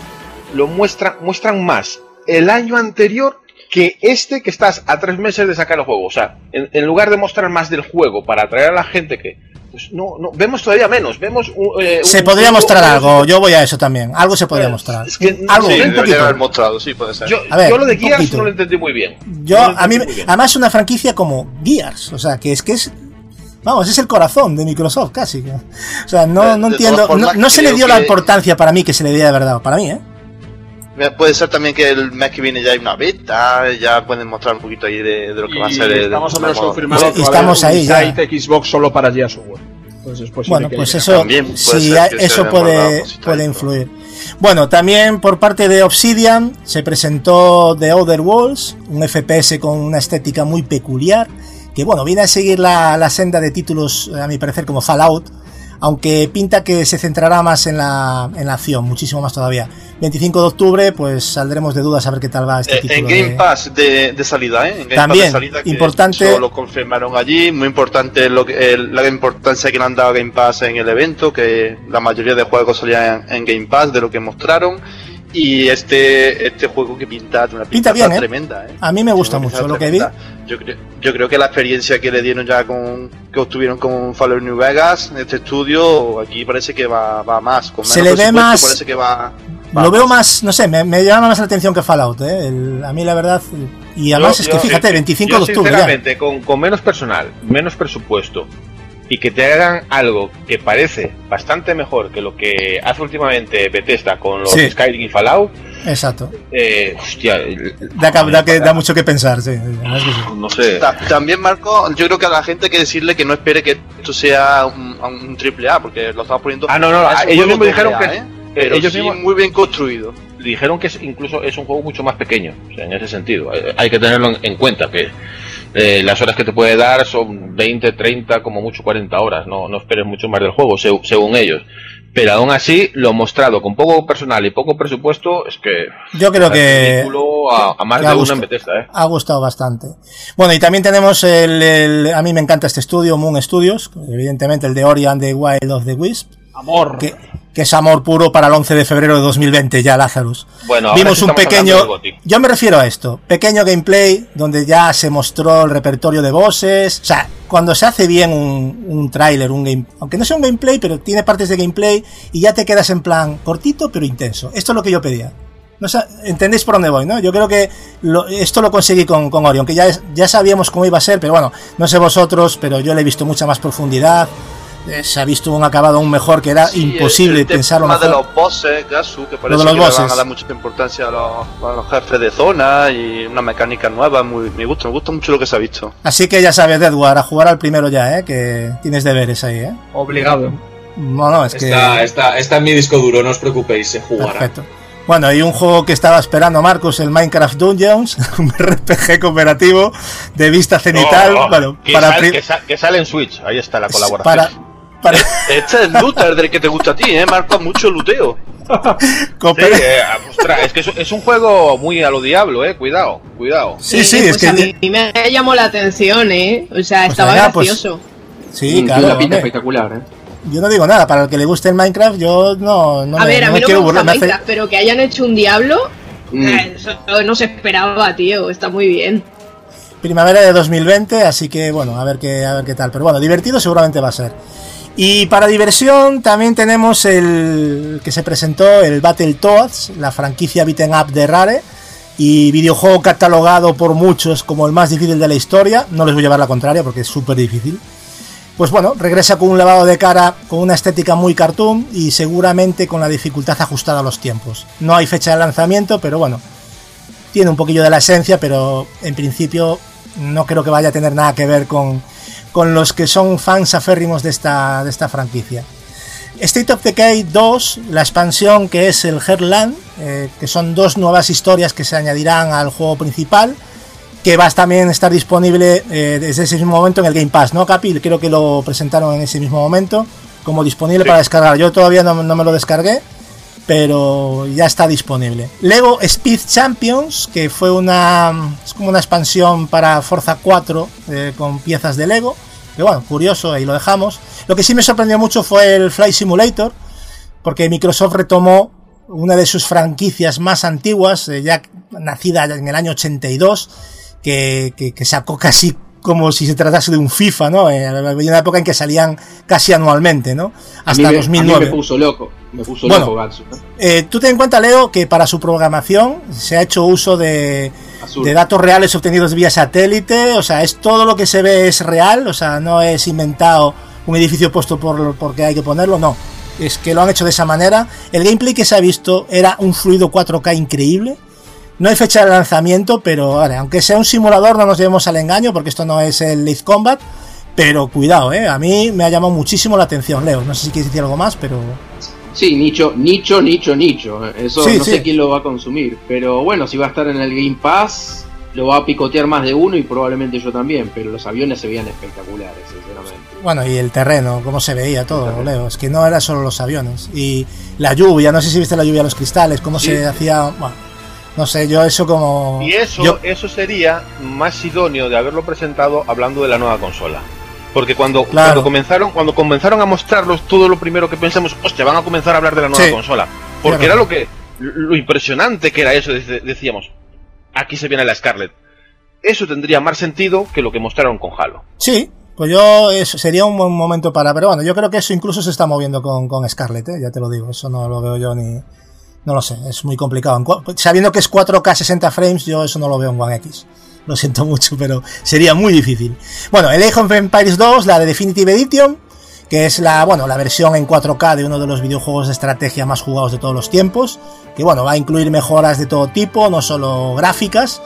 lo muestra, muestran más el año anterior que este que estás a tres meses de sacar el juego. O sea, en, en lugar de mostrar más del juego para atraer a la gente que... Pues no, no, vemos todavía menos, vemos... un- eh, Se podría un- mostrar un- algo, yo voy a eso también. Algo se podría Eh, mostrar. es que- Algo, sí, Sí, un deberían poquito. haber mostrado, sí, puede ser. Yo, A ver, yo lo de Gears poquito. no lo entendí muy bien. Yo, No a mí, además es una franquicia como Gears, o sea, que es que es, vamos, es el corazón de Microsoft casi. O sea, no, no entiendo, no, no se le dio la importancia para mí que se le dio de verdad, para mí, ¿eh? Puede ser también que el mes que viene ya hay una beta, ya pueden mostrar un poquito ahí de, de lo que va a ser el. Estamos confirmados Y estamos ahí ya. Xbox solo para War. Entonces, pues, Bueno, que pues eso, También puede sí, eso puede, puede influir. Bueno, también por parte de Obsidian se presentó The Other Worlds, un FPS con una estética muy peculiar, que bueno, viene a seguir la, la senda de títulos, a mi parecer, como Fallout, aunque pinta que se centrará más en la, en la acción, muchísimo más todavía. 25 de octubre, pues saldremos de dudas a ver qué tal va este Eh, título. en Game de- Pass de, de salida, ¿eh? En Game También, Pass de salida, que importante- Eso lo confirmaron allí. Muy importante lo que, el- la importancia que le han dado a Game Pass en el evento, que la mayoría de juegos salían en, en Game Pass de lo que mostraron. Y este este juego que pinta una Pinta pinta bien, ¿eh? tremenda, ¿eh? A mí me gusta mucho lo que vi. Yo creo, yo creo que la experiencia que le dieron ya con que obtuvieron con Fallout New Vegas, este estudio, aquí parece que va, va más. Con Se le ve más- Parece que va, va Lo veo más, no sé, me, me llama más la atención que Fallout, ¿eh? El- a mí la verdad. Y además Yo- es que yo- fíjate, yo- 25 yo de octubre ya. sinceramente, con, con menos personal, menos presupuesto y que te hagan algo que parece bastante mejor que lo que hace últimamente Bethesda con los Sí. Skyrim y Fallout, Exacto. eh, hostia, Da, que- da que- da mucho que pensar, sí. la verdad es que sí. no sé. Ta- También, Marco, yo creo que a la gente hay que decirle que no espere que esto sea un, un triple A, porque lo estamos poniendo. Ah, no, no, ellos mismos dijeron que- ¿eh? Pero ellos sí mismos- muy bien construido. Dijeron que es, incluso es un juego mucho más pequeño, o sea, en ese sentido. Eh, Hay que tenerlo en, en cuenta, que eh, las horas que te puede dar son 20, 30, como mucho 40 horas, no, no esperes mucho más del juego, seg- según ellos. Pero aún así, lo mostrado con poco personal y poco presupuesto, es que... Yo creo que- a, a más que de gustado. en Bethesda, ¿eh? Ha gustado bastante. Bueno, y también tenemos el, el- A mí me encanta este estudio, Moon Studios, evidentemente el de Ori and the Wild of the Wisp, Amor. que, que es amor puro para el 11 de febrero de 2020, ya Lazarus. Bueno, Vimos sí un pequeño. Yo me refiero a esto: pequeño gameplay donde ya se mostró el repertorio de bosses. O sea, cuando se hace bien un, un tráiler, un game. Aunque no sea un gameplay, pero tiene partes de gameplay y ya te quedas en plan cortito pero intenso. Esto es lo que yo pedía. No sé, ¿Entendéis por dónde voy, no? Yo creo que lo- esto lo conseguí con, con Ori, aunque ya, es- ya sabíamos cómo iba a ser, pero bueno, no sé vosotros, pero yo le he visto mucha más profundidad. Eh, se ha visto un acabado aún mejor que era Sí, imposible el, el pensarlo tema mejor. de los bosses, Gasu, que Lo parece de los que le van bosses. a dar mucha importancia a los, a los jefes de zona y una mecánica nueva. Muy, me gusta, me gusta mucho lo que se ha visto. Así que ya sabes, Edward, a jugar al primero ya, ¿eh? Que tienes deberes ahí, ¿eh? Obligado. No, no, es que... Está, está, está en mi disco duro, no os preocupéis, se jugará. Perfecto. Bueno, y un juego que estaba esperando Marcos, el Minecraft Dungeons, un RPG cooperativo de vista cenital. Oh, oh, bueno, que, para, sal- pri- que sa- que sale en Switch, ahí está la colaboración. para, para Este es el looter del que te gusta a ti, ¿eh? Marco, mucho luteo. Sí, eh, ostras, es que es, es un juego muy a lo diablo, eh. Cuidado, cuidado. Sí, sí, Eh, es pues que... a mí me llamó la atención, ¿eh? O sea, estaba allá, pues, gracioso. Sí, Mm, claro. una pinta espectacular, ¿eh? Yo no digo nada, para el que le guste el Minecraft, yo no, no a me, ver, a me mí no me quiero gusta burlar. me hace- Minecraft, pero que hayan hecho un diablo, Mm. eh, eso no se esperaba, tío. Está muy bien. primavera de 2020, así que bueno, a ver qué, a ver qué tal. Pero bueno, divertido seguramente va a ser. Y para diversión también tenemos el que se presentó el Battletoads, la franquicia beaten up de Rare y videojuego catalogado por muchos como el más difícil de la historia. No les voy a llevar la contraria porque es súper difícil. Pues bueno, regresa con un lavado de cara, con una estética muy cartoon y seguramente con la dificultad ajustada a los tiempos. No hay fecha de lanzamiento, pero bueno, tiene un poquillo de la esencia, pero en principio no creo que vaya a tener nada que ver con, con los que son fans aférrimos de esta, de esta franquicia. State of Decay 2, la expansión que es el Heartland, eh, que son dos nuevas historias que se añadirán al juego principal, que va a también estar disponible eh, desde ese mismo momento en el Game Pass, ¿no, Capi? Creo que lo presentaron en ese mismo momento como disponible para descargar. Yo todavía no, no me lo descargué, pero ya está disponible. Lego Speed Champions, que fue una es como una expansión para Forza 4 eh, con piezas de Lego. Que bueno, curioso, ahí lo dejamos. Lo que sí me sorprendió mucho fue el Flight Simulator, porque Microsoft retomó una de sus franquicias más antiguas, eh, ya nacida en el año 82, que, que, que sacó casi como si se tratase de un FIFA, ¿no? Eh, había una época en que salían casi anualmente, ¿no? A mí Hasta me- 2009. A mí me puso loco. Me puso Bueno. loco Gatsu. ¿eh? Tú ten en cuenta, Leo, que para su programación se ha hecho uso de, de datos reales obtenidos vía satélite, o sea, es todo lo que se ve es real, o sea, no es inventado un edificio puesto por porque hay que ponerlo, no. es que lo han hecho de esa manera. El gameplay que se ha visto era un fluido 4K increíble. No hay fecha de lanzamiento, pero vale, aunque sea un simulador, no nos llevemos al engaño, porque esto no es el Leaf Combat. Pero cuidado, ¿eh? A mí me ha llamado muchísimo la atención, Leo. No sé si quieres decir algo más, pero... Sí, nicho, nicho, nicho, nicho. Eso Sí, no sí. sé quién lo va a consumir. Pero bueno, si va a estar en el Game Pass, lo va a picotear más de uno y probablemente yo también. Pero los aviones se veían espectaculares, sinceramente. Bueno, y el terreno, cómo se veía todo, Leo. Es que no era solo los aviones. Y la lluvia, no sé si viste la lluvia los cristales, cómo Sí. se hacía... Bueno, no sé, yo eso como... Y eso, yo- eso sería más idóneo de haberlo presentado hablando de la nueva consola. Porque cuando, Claro. cuando comenzaron, cuando comenzaron a mostrarlos, todo lo primero que pensamos, hostia, van a comenzar a hablar de la nueva Sí. consola. Porque Claro. era lo que, lo impresionante que era eso, dec- decíamos, aquí se viene la Scarlett. Eso tendría más sentido que lo que mostraron con Halo. Sí, pues yo eso sería un buen momento para. Pero bueno, yo creo que eso incluso se está moviendo con, con Scarlett, ¿eh? ya te lo digo. Eso no lo veo yo ni. No lo sé, es muy complicado. Sabiendo que es 4K 60 frames, yo eso no lo veo en One X. Lo siento mucho, pero sería muy difícil. Bueno, el Age of Empires 2, la de Definitive Edition, que es la, bueno, la versión en 4K de uno de los videojuegos de estrategia más jugados de todos los tiempos, que bueno, va a incluir mejoras de todo tipo, no solo gráficas,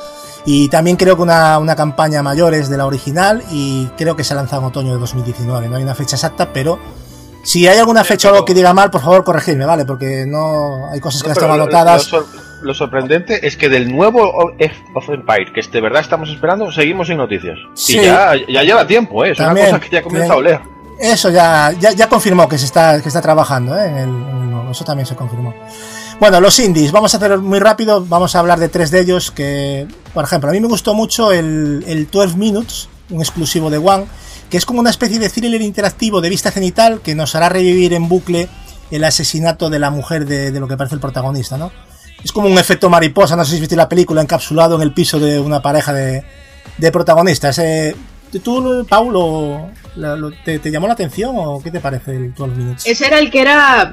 y también creo que una, una campaña mayor es de la original y creo que se lanza en otoño de 2019. No hay una fecha exacta, pero si hay alguna fecha o algo que diga mal, por favor corregidme, ¿vale? Porque no hay cosas que No, lo- anotadas. Lo, sor- lo sorprendente es que del nuevo Age of Empire, que de verdad estamos esperando, seguimos sin noticias. Sí. Y ya, ya lleva tiempo, ¿eh? Es También, una cosa que ya comienza a oler. Eso ya, ya, ya confirmó que se está, que está trabajando ¿eh? en, el, en el nuevo. Eso también se confirmó. Bueno, los indies, vamos a hacer muy rápido, vamos a hablar de tres de ellos que, por ejemplo, a mí me gustó mucho el, el 12 Minutes, un exclusivo de One, que es como una especie de thriller interactivo de vista cenital que nos hará revivir en bucle el asesinato de la mujer de, lo que parece el protagonista, ¿no? Es como un efecto mariposa, no sé si viste la película, encapsulado en el piso de una pareja de, de protagonistas. Eh, ¿Tú, Paulo, la- lo- te, te llamó la atención o qué te parece el 12 Minutes? Ese era el que era.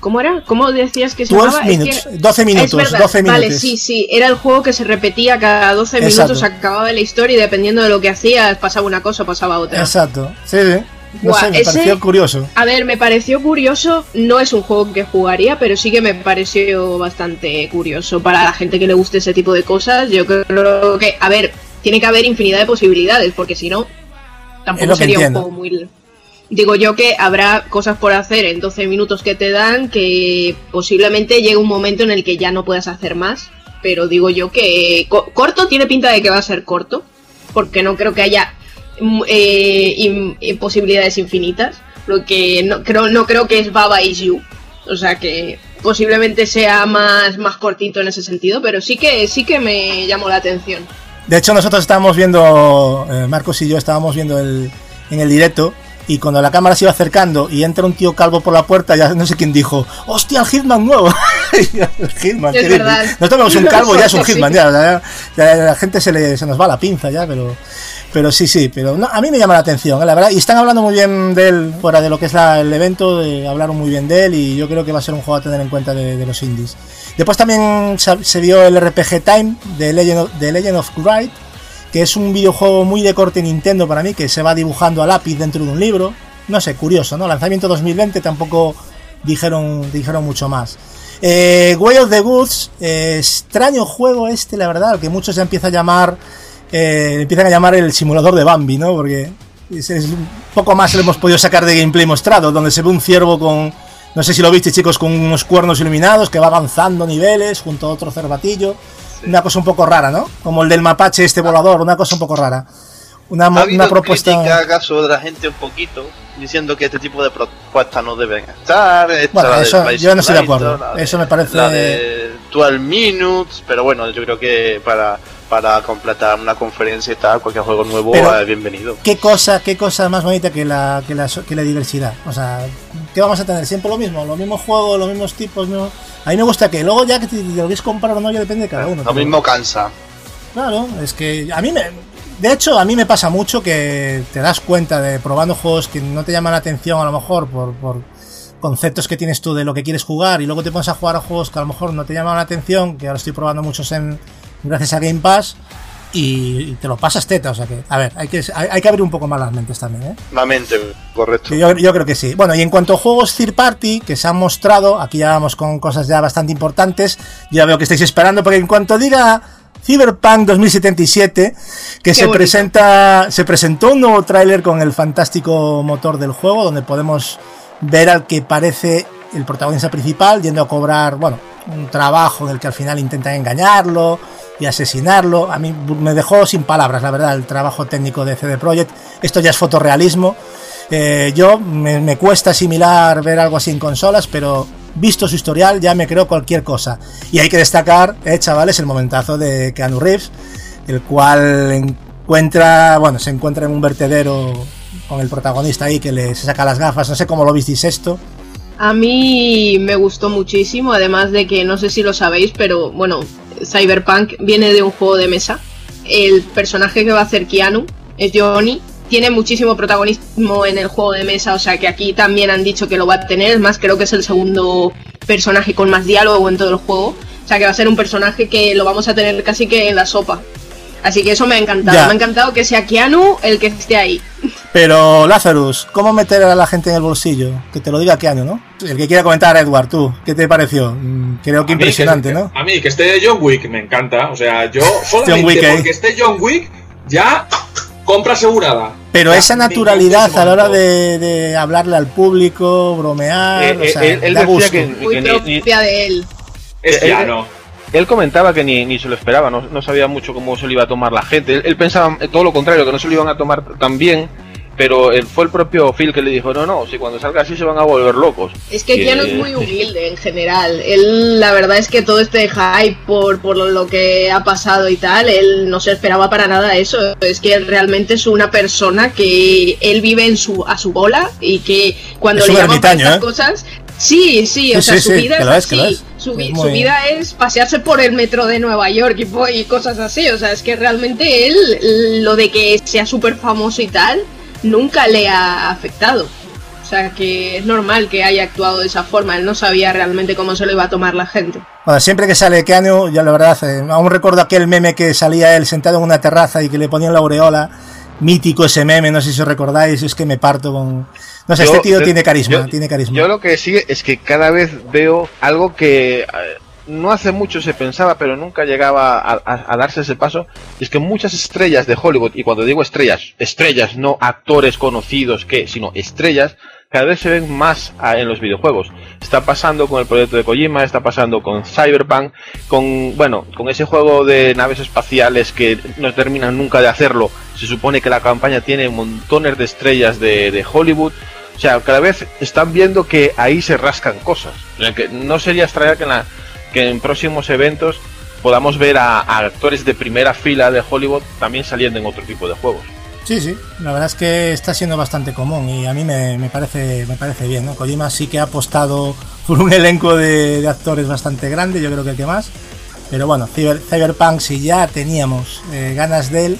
¿Cómo era? ¿Cómo decías que se 12 llamaba? Es minutes, que- 12 minutos, es 12 Vale, minutos. sí, sí. Era el juego que se repetía cada 12 Exacto. minutos, acababa la historia y dependiendo de lo que hacías, pasaba una cosa o pasaba otra. Exacto, sí, sí. No Buah, sé, me ese- pareció curioso. A ver, me pareció curioso. No es un juego que jugaría, pero sí que me pareció bastante curioso para la gente que le guste ese tipo de cosas. Yo creo que, a ver, tiene que haber infinidad de posibilidades, porque si no, Es tampoco sería un juego muy. Digo yo que habrá cosas por hacer en 12 minutos que te dan que posiblemente llegue un momento en el que ya no puedas hacer más. Pero digo yo que co- corto tiene pinta de que va a ser corto, porque no creo que haya mm, eh, eh, posibilidades infinitas. Lo que no creo, no creo que es Baba is You. O sea que posiblemente sea más, más cortito en ese sentido, pero sí que sí que me llamó la atención. De hecho, nosotros estábamos viendo, eh, Marcos y yo estábamos viendo el, en el directo, y cuando la cámara se iba acercando y entra un tío calvo por la puerta, ya no sé quién dijo, ¡hostia, el Hitman nuevo! el Hitman, Es ¿qué verdad. Nosotros vemos un calvo, ya es un. Hitman, ya, ya, ya la gente se, le, se nos va la pinza ya, pero... Pero sí, sí, pero no, a mí me llama la atención, eh, la verdad. Y están hablando muy bien de él fuera de lo que es la- el evento, de- hablaron muy bien de él y yo creo que va a ser un juego a tener en cuenta de, de los indies. Después también se, se vio el RPG Time de Legend of, de Legend of Wright, que es un videojuego muy de corte Nintendo para mí, que se va dibujando a lápiz dentro de un libro. No sé, curioso, ¿no? Lanzamiento 2020 tampoco dijeron, dijeron mucho más. Eh, Way of the Goods, eh, extraño juego este, la verdad, al que muchos ya empiezan a llamar, eh, empiezan a llamar el simulador de Bambi, ¿no? Porque es, es poco más lo hemos podido sacar de gameplay mostrado, donde se ve un ciervo con, no sé si lo viste chicos, con unos cuernos iluminados que va avanzando niveles junto a otro cervatillo. Una cosa un poco rara, ¿no? Como el del mapache este volador, una cosa un poco rara. Una, Ha una propuesta... acaso de la gente un poquito diciendo que este tipo de propuestas no deben estar. esta, Bueno, eso- yo no estoy de acuerdo. Eso me parece- La de 12 Minutes, pero bueno, yo creo que para, para completar una conferencia y tal, cualquier juego nuevo Pero- es bienvenido. ¿Qué cosa, qué cosa más bonita que la, que la, que la diversidad? O sea, ¿qué vamos a tener? Siempre lo mismo, los mismos juegos, los mismos tipos. mismo- A mí me gusta que luego ya que te, te lo quieres comprar o no, ya depende de cada uno. Lo mismo cansa. Claro, es que a mí me... De hecho, a mí me pasa mucho que te das cuenta de probando juegos que no te llaman la atención a lo mejor por, por conceptos que tienes tú de lo que quieres jugar y luego te pones a jugar a juegos que a lo mejor no te llaman la atención, que ahora estoy probando muchos en gracias a Game Pass y te lo pasas teta. O sea que, a ver, hay que, hay, que abrir un poco más las mentes también, ¿eh? La mente, correcto. Yo, yo, creo que sí. Bueno, y en cuanto a juegos third party que se han mostrado, aquí ya vamos con cosas ya bastante importantes. Ya veo que estáis esperando, porque en cuanto diga Cyberpunk 2077, que se presenta, se presentó un nuevo tráiler con el fantástico motor del juego, donde podemos ver al que parece el protagonista principal yendo a cobrar, bueno, un trabajo en el que al final intentan engañarlo y asesinarlo. A mí me dejó sin palabras, la verdad, el trabajo técnico de CD Projekt. Esto ya es fotorrealismo. Eh, yo me, cuesta asimilar ver algo así en consolas, pero visto su historial ya me creo cualquier cosa. Y hay que destacar, eh, chavales, el momentazo de Keanu Reeves, el cual encuentra, bueno, se encuentra en un vertedero con el protagonista ahí que le saca las gafas. No sé cómo lo visteis esto. A mí me gustó muchísimo, además de que no sé si lo sabéis, pero bueno, Cyberpunk viene de un juego de mesa. El personaje que va a hacer Keanu es Johnny. Tiene muchísimo protagonismo en el juego de mesa, o sea que aquí también han dicho que lo va a tener. Es más, creo que es el segundo personaje con más diálogo en todo el juego. O sea que va a ser un personaje que lo vamos a tener casi que en la sopa. Así que eso me ha encantado. Me ha encantado que sea Keanu el que esté ahí. Pero, Lazarus, ¿cómo meter a la gente en el bolsillo? Que te lo diga Keanu, ¿no? El que quiera comentar, Edward, tú, ¿qué te pareció? Mm, creo que impresionante, ¿no? A mí, que esté John Wick me encanta. O sea, yo solamente ¿eh? porque esté John Wick, ya compra asegurada. Pero esa naturalidad a la hora de, hablarle al público, bromear, eh, o sea, eh, él, decía que, Muy propia de él. Es Keanu él comentaba que ni, ni se lo esperaba, no, no, sabía mucho cómo se lo iba a tomar la gente. Él, pensaba todo lo contrario, que no se lo iban a tomar tan bien, pero él, fue el propio Phil que le dijo, no, no, si cuando salga así se van a volver locos. Es que ya no es muy humilde en general. Él, la verdad es que todo este hype por, por lo que ha pasado y tal, él no se esperaba para nada eso. Es que él realmente es una persona que él vive en su, a su bola y que cuando le llaman estas ¿eh? cosas Sí, sí, o sea, su vida es, así. Su, vida es pasearse por el metro de Nueva York y, cosas así. O sea, es que realmente él, lo de que sea súper famoso y tal, nunca le ha afectado. O sea, que es normal que haya actuado de esa forma. Él no sabía realmente cómo se lo iba a tomar la gente. Bueno, siempre que sale Keanu, yo la verdad, eh, aún recuerdo aquel meme que salía él sentado en una terraza y que le ponían la aureola mítico ese meme, no sé si os recordáis, es que me parto con... No sé, este tío tiene carisma, tiene carisma. Yo lo que sigue es que cada vez veo algo que eh, no hace mucho se pensaba, pero nunca llegaba a, darse ese paso, es que muchas estrellas de Hollywood, y cuando digo estrellas, estrellas, no actores conocidos que, sino estrellas, cada vez se ven más ah, en los videojuegos. Está pasando con el proyecto de Kojima, está pasando con Cyberpunk, con bueno, con ese juego de naves espaciales que no terminan nunca de hacerlo. Se supone que la campaña tiene montones de estrellas de, Hollywood. O sea, cada vez están viendo que ahí se rascan cosas. que no sería extrañar que en, que en próximos eventos podamos ver a actores de primera fila de Hollywood también saliendo en otro tipo de juegos. Sí, sí, la verdad es que está siendo bastante común y a mí me, parece, me parece bien. ¿no? Kojima sí que ha apostado por un elenco de, actores bastante grande, yo creo que el que más. Pero bueno, Cyberpunk, si ya teníamos eh, ganas de él,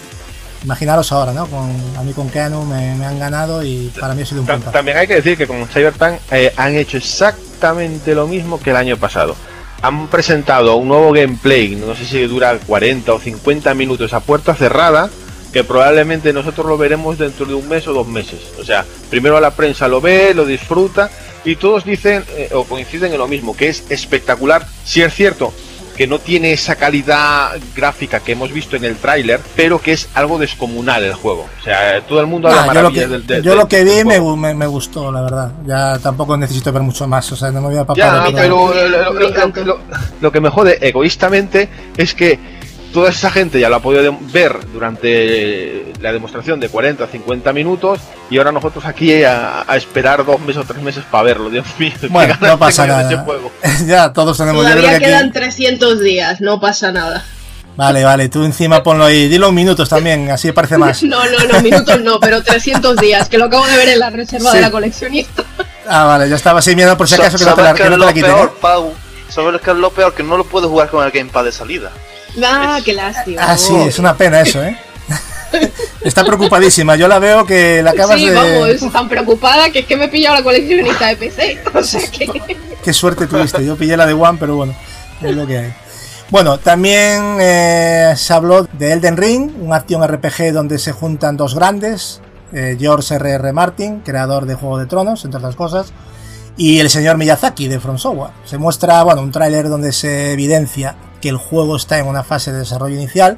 imaginaros ahora, ¿no? Con, a mí con Keanu me, han ganado y para mí ha sido un punto. También hay que decir que con Cyberpunk eh, han hecho exactamente lo mismo que el año pasado. Han presentado un nuevo gameplay, no sé si dura 40 o 50 minutos a puerta cerrada que probablemente nosotros lo veremos dentro de un mes o dos meses. O sea, primero la prensa lo ve, lo disfruta y todos dicen eh, o coinciden en lo mismo, que es espectacular. Si es cierto que no tiene esa calidad gráfica que hemos visto en el tráiler, pero que es algo descomunal el juego. O sea, todo el mundo habla maravillas del, del, Yo lo que vi me, me, gustó, la verdad. Ya tampoco necesito ver mucho más, o sea, no me voy a papar. pero lo que me jode egoístamente es que toda esa gente ya lo ha podido ver durante la demostración de 40 50 minutos y ahora nosotros aquí a, esperar dos meses o tres meses para verlo. Dios mío, bueno, no pasa nada. ya todos tenemos. Todavía quedan 300 días, no pasa nada. Vale, vale, tú encima ponlo ahí, dilo minutos también, así parece más. no, no, no, minutos no, pero 300 días, que lo acabo de ver en la reserva de la coleccionista. ah, vale, ya estaba sin miedo por si acaso que, no te la, que, no te la quiten. Peor, Pau, ¿Sabes que es lo peor? Que no lo puedes jugar con el Gamepad de salida. Ah, qué lástima. Ah, sí, es una pena eso, ¿eh? Está preocupadísima. Yo la veo que la acabas sí, de. vamos, tan preocupada que es que me he pillado la coleccionista de PC. O sea que. Qué suerte tuviste. Yo pillé la de One, pero bueno, es lo que hay. Bueno, también eh, se habló de Elden Ring, un acción RPG donde se juntan dos grandes, eh, George R.R. Martin, creador de Juego de Tronos, entre otras cosas, y el señor Miyazaki de From Software. Se muestra, bueno, un tráiler donde se evidencia que el juego está en una fase de desarrollo inicial,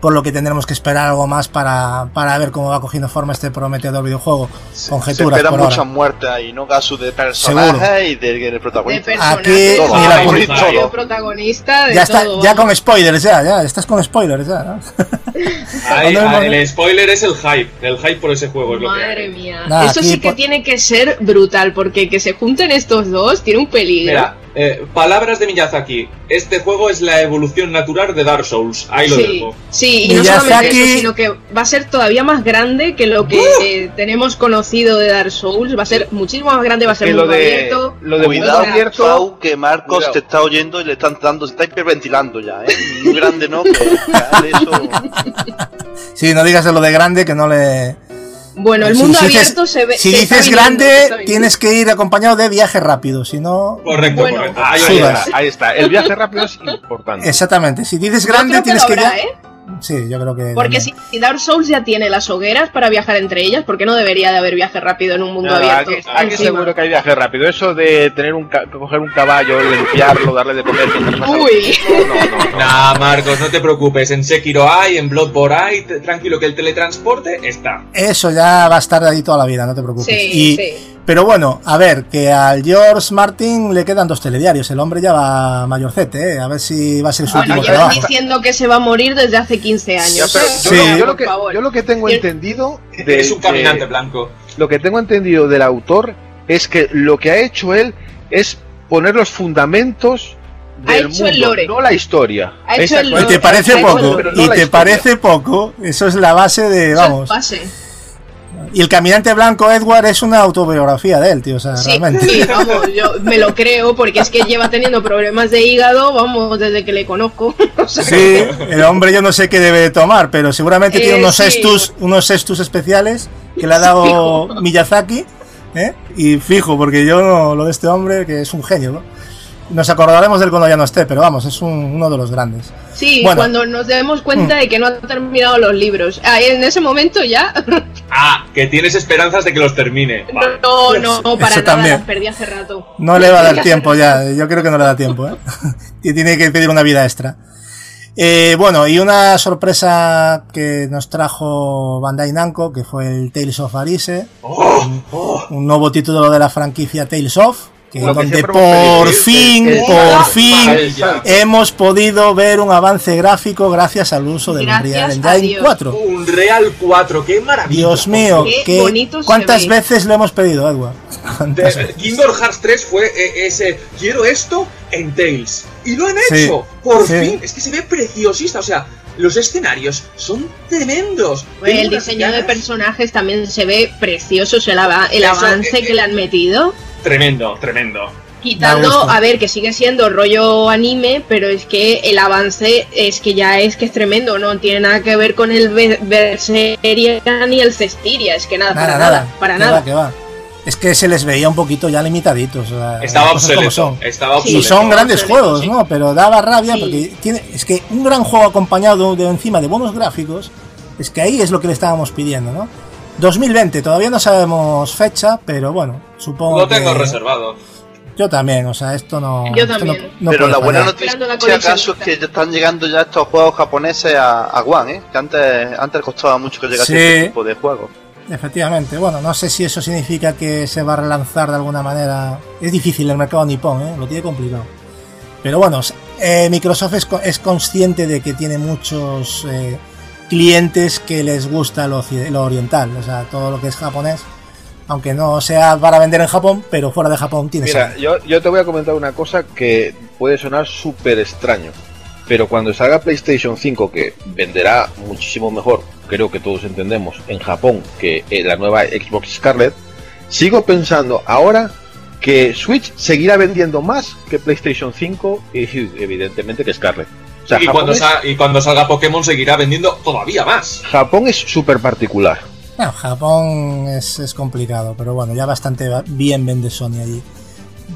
por lo que tendremos que esperar algo más para, para ver cómo va cogiendo forma este prometedor videojuego. Se Conjeturas esperan por muchas ahora. muertes ahí, ¿no? Gasu de personajes y de, del De protagonista. personaje, Aquí, Todo, de publicidad. protagonista, protagonista, de Ya está, todo, ya con spoilers, ya, ya, estás con spoilers, ya, ¿no? Ahí- el spoiler es el hype. El hype por ese juego es lo que Madre mía. Nada, Eso aquí sí que por- tiene que ser brutal, porque que se junten estos dos tiene un peligro. Mira, eh, palabras de Miyazaki. Este juego es la evolución natural de Dark Souls. Ahí lo sí, dejo. sí, y no Miyazaki- solamente eso, sino que va a ser todavía más grande que lo que eh, tenemos conocido de Dark Souls. Va a ser muchísimo más grande, va a ser que mundo lo de, abierto. lo de Cuidado, abierto. Pau, que Marcos Cuidado. te está oyendo y le están dando, se está hiperventilando ya, ¿eh? Muy grande, ¿no? Eso... Sí, no digas de lo de grande que no le... Bueno, el mundo si dices- abierto se ve. Si se dices grande, tienes que ir acompañado de viaje rápido, si no... Correcto, Bueno. correcto. Ahí, está, ahí está. El viaje rápido es importante. Exactamente, si dices grande tienes que habrá. ¿eh? Sí, yo creo que... Porque si Dark Souls ya tiene las hogueras para viajar entre ellas, ¿por qué no debería de haber viaje rápido en un mundo Nada, abierto? aquí, aquí Encima. seguro que hay viaje rápido. Eso de tener un ca- coger un caballo, limpiarlo, darle de comer Uy. No, no, no. Nah, Marcos, no te preocupes. En Sekiro hay, en Bloodborne hay. Tranquilo que el teletransporte está. Eso ya va a estar ahí toda la vida, no te preocupes. Sí, Y- sí. Pero bueno, a ver, que al George Martin le quedan dos telediarios. El hombre ya va mayorcete, ¿eh? A ver si va a ser su Bueno, último trabajo. diciendo que se va a morir desde hace 15 años. Yo, lo, yo Por lo que, favor. yo lo que tengo entendido de- es un caminante de- blanco. lo que tengo entendido del autor es que lo que ha hecho él es poner los fundamentos Ha del el mundo, lore. no la historia. Ha hecho el Y lore. te parece poco, no y te historia. parece poco. Eso es la base de, Eso es vamos. base. Y el caminante blanco Edward es una autobiografía de él, tío, o sea, Sí, realmente. sí, vamos, yo me lo creo porque es que lleva teniendo problemas de hígado, vamos, desde que le conozco. O sea, Sí, el hombre yo no sé qué debe de tomar, pero seguramente tiene Eh, unos sí. estus, unos estus especiales que le ha dado Miyazaki, ¿eh? Y fijo, porque yo no- lo de este hombre que es un genio, ¿no? Nos acordaremos del cuando ya no esté, pero vamos, es un- uno de los grandes. Sí, Bueno. cuando nos demos cuenta de que no ha terminado los libros. Ah, en ese momento ya. Ah, que tienes esperanzas de que los termine. Vale. No, no, no, para Eso nada, también. las perdí hace rato. No le va a dar tiempo ya, yo creo que no le da tiempo, ¿eh? Y Tiene que pedir una vida extra. Eh, bueno, y una sorpresa que nos trajo Bandai Namco, que fue el Tales of Arise, Oh, un nuevo título de la franquicia Tales of, donde por pedido, fin, por fin, hemos podido ver un avance gráfico gracias al uso del Gracias Unreal a Engine Dios. 4. Un Real 4, qué maravilla. Dios mío, Qué qué- ¿cuántas ve. veces lo hemos pedido, Edward? Kingdom Hearts 3 fue eh, ese quiero esto en Tales y lo han Sí, hecho por sí. fin es que se ve preciosista o sea los escenarios son tremendos Pues el diseño de personajes también se ve precioso, el, ava- el Eso, avance eh, que le han metido. Tremendo tremendo Quitando, a ver, que sigue siendo rollo anime, pero es que el avance es que ya es que es tremendo, no tiene nada que ver con el Be- Berseria ni el Cestiria, es que nada, Nada, para nada, nada, para nada. va, que va. Es que se les veía un poquito ya limitaditos. o sea, estaba obsoleto son. estaba obsoleto Y son grandes obsoleto, juegos, sí. ¿no? Pero daba rabia Sí. porque tiene, es que un gran juego acompañado de encima de buenos gráficos, es que ahí es lo que le estábamos pidiendo, ¿no? 2020, todavía no sabemos fecha, pero bueno, supongo lo tengo que reservado yo también, o sea, esto no. Yo esto también. no- no Pero la buena fallar. noticia la si acaso es que ya están llegando ya estos juegos japoneses a, a One, ¿eh? Que antes, antes costaba mucho que llegase Sí. este tipo de juegos. Efectivamente, bueno, no sé si eso significa que se va a relanzar de alguna manera. Es difícil el mercado nipón, ¿eh? lo tiene complicado. Pero bueno, eh, Microsoft es, co- es consciente de que tiene muchos eh, clientes que les gusta lo, oriental, o sea, todo lo que es japonés, aunque no sea para vender en Japón, pero fuera de Japón tiene Mira, yo, yo te voy a comentar una cosa que puede sonar súper extraño. Pero cuando salga PlayStation 5, que venderá muchísimo mejor, creo que todos entendemos, en Japón que eh, la nueva Xbox Scarlet, sigo pensando ahora que Switch seguirá vendiendo más que PlayStation 5 y evidentemente que Scarlet. O sea, y, cuando es- sa- y cuando salga Pokémon seguirá vendiendo todavía más Japón es súper particular. Bueno, Japón es, es complicado, pero bueno, ya bastante bien vende Sony allí.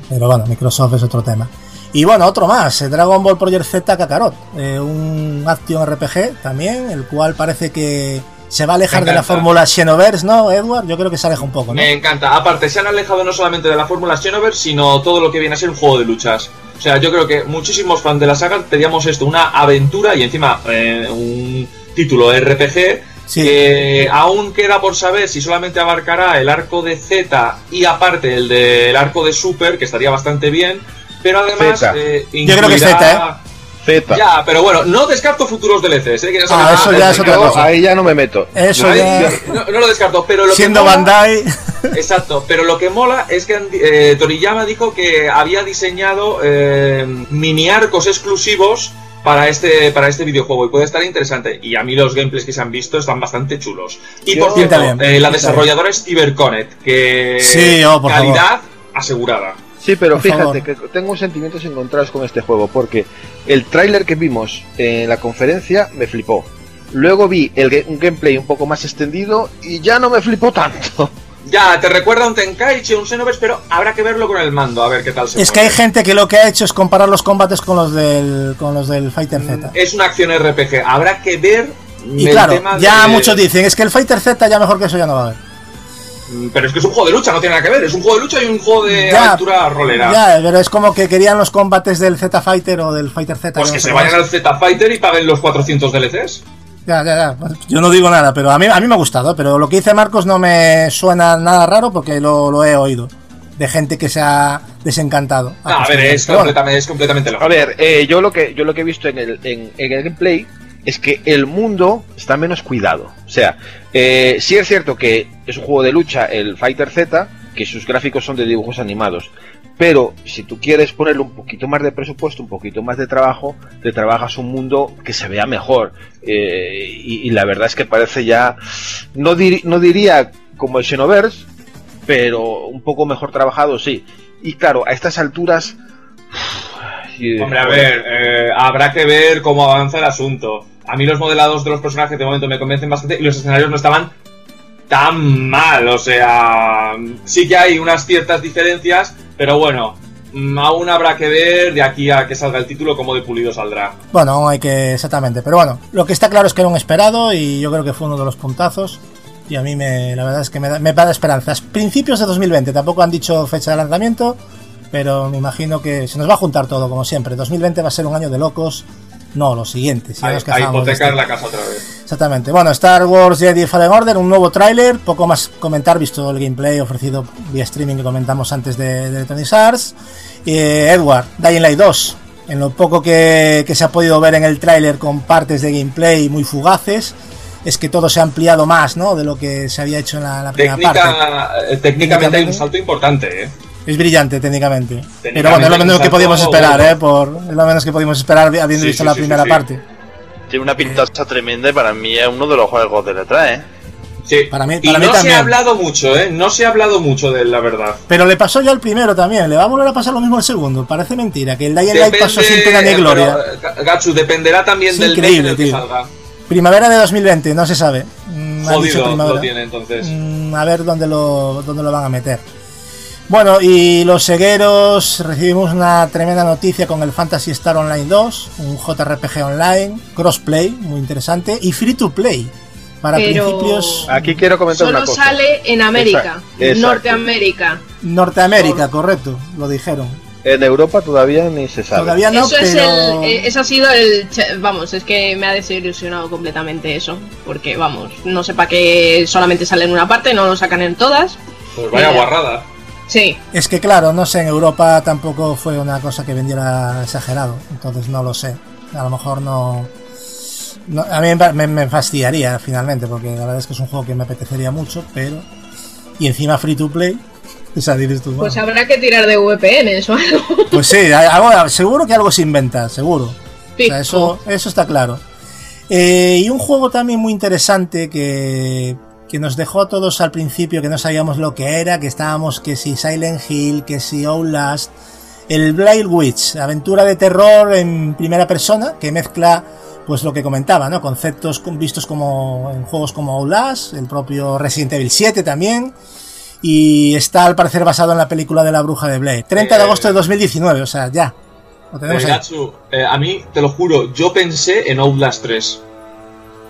Pero bueno, Microsoft es otro tema. Y bueno, otro más, eh, Dragon Ball Project Z Kakarot, eh, un action RPG también, el cual parece que se va a alejar de la fórmula Xenoverse, ¿no, Edward? Yo creo que se aleja un poco, ¿no? Me encanta. Aparte, se han alejado no solamente de la fórmula Xenoverse, sino todo lo que viene a ser un juego de luchas. O sea, yo creo que muchísimos fans de la saga pedíamos esto, una aventura y encima eh, un título RPG Sí. que aún queda por saber si solamente abarcará el arco de Z y aparte el del arco de Super, que estaría bastante bien, pero además Z. eh, Yo creo que incluirá- Z, Z. Ya, pero bueno, no descarto futuros DLCs, ¿eh? Que ya Ah, eso ya es otra cosa. ahí ya no me meto. Eso Ahí, ya... no, no lo descarto, pero lo Siendo que mola- Bandai... Exacto, pero lo que mola es que eh, Toriyama dijo que había diseñado eh, mini arcos exclusivos para este, para este videojuego y puede estar interesante. Y a mí los gameplays que se han visto están bastante chulos. Y Yo- por cierto, bien, eh, la desarrolladora es CyberConnect, que Sí, oh, por calidad asegurada. Sí, pero Por fíjate favor. que tengo sentimientos encontrados con este juego porque el tráiler que vimos en la conferencia me flipó. Luego vi el un gameplay un poco más extendido y ya no me flipó tanto. Ya, te recuerda a un Tenkaichi, un Xenoverse, pero habrá que verlo con el mando, a ver qué tal se Es que hay gente que lo que ha hecho es comparar los combates con los del, con los del Fighter Z. Es una acción RPG, habrá que ver Y el claro, tema ya de- muchos dicen, es que el Fighter Z ya mejor que eso ya no va a haber. Mm, Pero es que es un juego de lucha, no tiene nada que ver. Es un juego de lucha y un juego de Ya, aventura rolera. Ya, pero es como que querían los combates del Z Fighter o del Fighter Z. pues que no se vayan al Z Fighter y paguen los 400 DLCs. Ya, ya, ya. Yo no digo nada, pero a mí, a mí me ha gustado. Pero lo que dice Marcos no me suena nada raro porque lo, lo he oído. De gente que se ha desencantado. No, a ver, es completamente, es completamente lógico. A ver, eh, yo lo que yo lo que he visto en el, en, en el gameplay es que el mundo está menos cuidado. O sea, eh, sí es cierto que es un juego de lucha, el Fighter Z, que sus gráficos son de dibujos animados. Pero si tú quieres ponerle un poquito más de presupuesto, un poquito más de trabajo, te trabajas un mundo que se vea mejor. Eh, y, y la verdad es que parece ya, no, dir- no diría como el Xenoverse, pero un poco mejor trabajado, sí. Y claro, a estas alturas... Hombre, a ver, eh, habrá que ver cómo avanza el asunto. A mí los modelados de los personajes de momento me convencen bastante y los escenarios no estaban tan mal. O sea, sí que hay unas ciertas diferencias, pero bueno, mm, aún habrá que ver de aquí a que salga el título cómo de pulido saldrá. Bueno, hay que. Exactamente. Pero bueno, lo que está claro es que era un esperado y yo creo que fue uno de los puntazos. Y a mí me, la verdad es que me da, me da esperanzas. Principios de 2020, tampoco han dicho fecha de lanzamiento, pero me imagino que se nos va a juntar todo como siempre. 2020 va a ser un año de locos. No, los siguientes. ya A, nos hipotecar la casa otra vez. Exactamente. Bueno, Star Wars Jedi Fallen Order, un nuevo tráiler, poco más comentar, visto el gameplay ofrecido vía streaming que comentamos antes de, de Tony Sars. Eh, Edward, Dying Light 2, en lo poco que, que se ha podido ver en el tráiler con partes de gameplay muy fugaces, es que todo se ha ampliado más, ¿no? De lo que se había hecho en la, la primera parte. Técnica, eh, técnicamente hay un salto importante, ¿eh? Es brillante técnicamente. Pero bueno, es lo menos que podíamos esperar. ¿eh? Por, es lo menos que podíamos esperar habiendo Sí, visto sí, la sí, primera parte. Tiene una pintaza tremenda y para mí es uno de los juegos de letra, ¿eh? Sí. Para mí- y para mí no se también. ha hablado mucho, ¿eh? No se ha hablado mucho de él, la verdad. Pero le pasó ya al primero también, le va a volver a pasar lo mismo al segundo. Parece mentira, que el Dying Light pasó sin pena ni eh, gloria. pero, eh, Gachu, dependerá también Es del mes increíble, en el que tío. salga. Primavera de 2020, no se sabe. Mm, dicho Jodido primavera. lo tiene entonces. Mm, a ver dónde lo, dónde lo van a meter. Bueno, y los segueros recibimos una tremenda noticia con el Fantasy Star Online 2, un JRPG online, crossplay, muy interesante, y free to play. Para Pero- principios Aquí quiero comentar Solo una cosa. sale en América, Exacto, exacto. Norteamérica. Norteamérica, correcto, lo dijeron. En Europa todavía ni se sabe. Todavía no, eso es el, eh, eso ha sido el, vamos, es que me ha desilusionado completamente eso, porque vamos, no sé para qué solamente sale en una parte, no lo sacan en todas. Pues vaya eh, guarrada. Sí, Es que claro, no sé, en Europa tampoco fue una cosa que vendiera exagerado, entonces no lo sé. A lo mejor no... no- a mí me, fastidiaría finalmente, porque la verdad es que es un juego que me apetecería mucho, pero... Y encima free to play, o sea, dices tú, pues habrá que tirar de VPNs o algo. pues sí, algo- seguro que algo se inventa, seguro. O sea, eso, eso está claro. Eh, y un juego también muy interesante que, que nos dejó a todos al principio que no sabíamos lo que era, que estábamos que si Silent Hill, que si Outlast, el Blair Witch, aventura de terror en primera persona que mezcla pues lo que comentaba, ¿no? Conceptos con- vistos como en juegos como Outlast, el propio Resident Evil 7 también. Y está al parecer basado en la película de la bruja de Blair. 30 de Eh. agosto de 2019, o sea, ya. Lo tenemos Eh, ahí. Gatsu, eh, a mí, te lo juro, yo pensé en Outlast 3.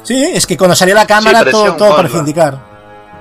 Sí, es que cuando salía la cámara presión, todo, todo parecía indicar.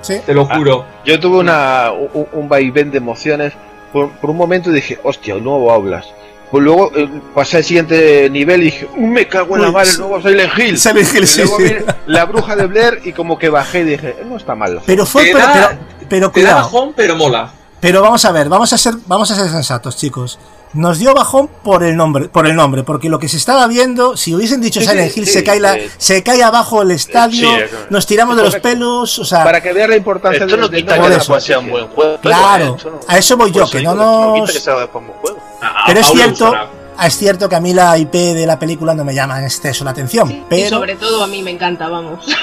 Sí. Te lo juro. Yo tuve una, un, un vaivén de emociones. Por, por un momento dije, hostia, un nuevo Aulas. Pues luego eh, pasé al siguiente nivel y dije, "Uh, me cago en la madre, sí. el nuevo Silent Hill. Silent Hill, Y sí, luego sí. vi La bruja de Blair y como que bajé y dije, no está mal. Pero fue, Te pero, da- pero, pero Te da cuidado. bajón, pero mola. Pero vamos a ver, vamos a ser, vamos a ser sensatos, chicos. Nos dio bajón por el nombre, por el nombre, porque lo que se estaba viendo, si hubiesen dicho Sí, Silent Hill sí, se cae la, eh, se cae abajo el estadio, sí, eso. nos tiramos de los pelos, o sea, Para que veas la importancia Esto no quita que después sea un franquicia. buen juego. Claro, no- a eso voy yo, que no No nos- quita que sea después un buen juego. A- a pero es cierto, ah, es cierto que a mí la IP de la película no me llama en exceso la atención, Y pero sobre todo a mí me encanta, vamos.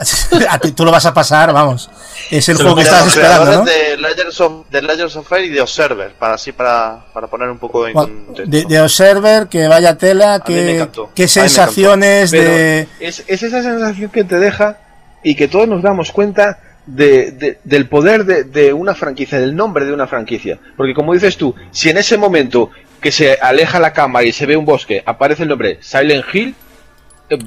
a ti tú lo vas a pasar, vamos. Es el Se juego que estabas los esperando, ¿no? de Legends of, de Legends of Fire y de Observer, para así para, para poner un poco en Bueno, contexto. De, de Observer, que vaya tela, que, qué sensaciones de... es, es esa sensación que te deja y que todos nos damos cuenta de, de- del poder de, de una franquicia, del nombre de una franquicia. Porque como dices tú, si en ese momento que se aleja la cámara y se ve un bosque, aparece el nombre Silent Hill,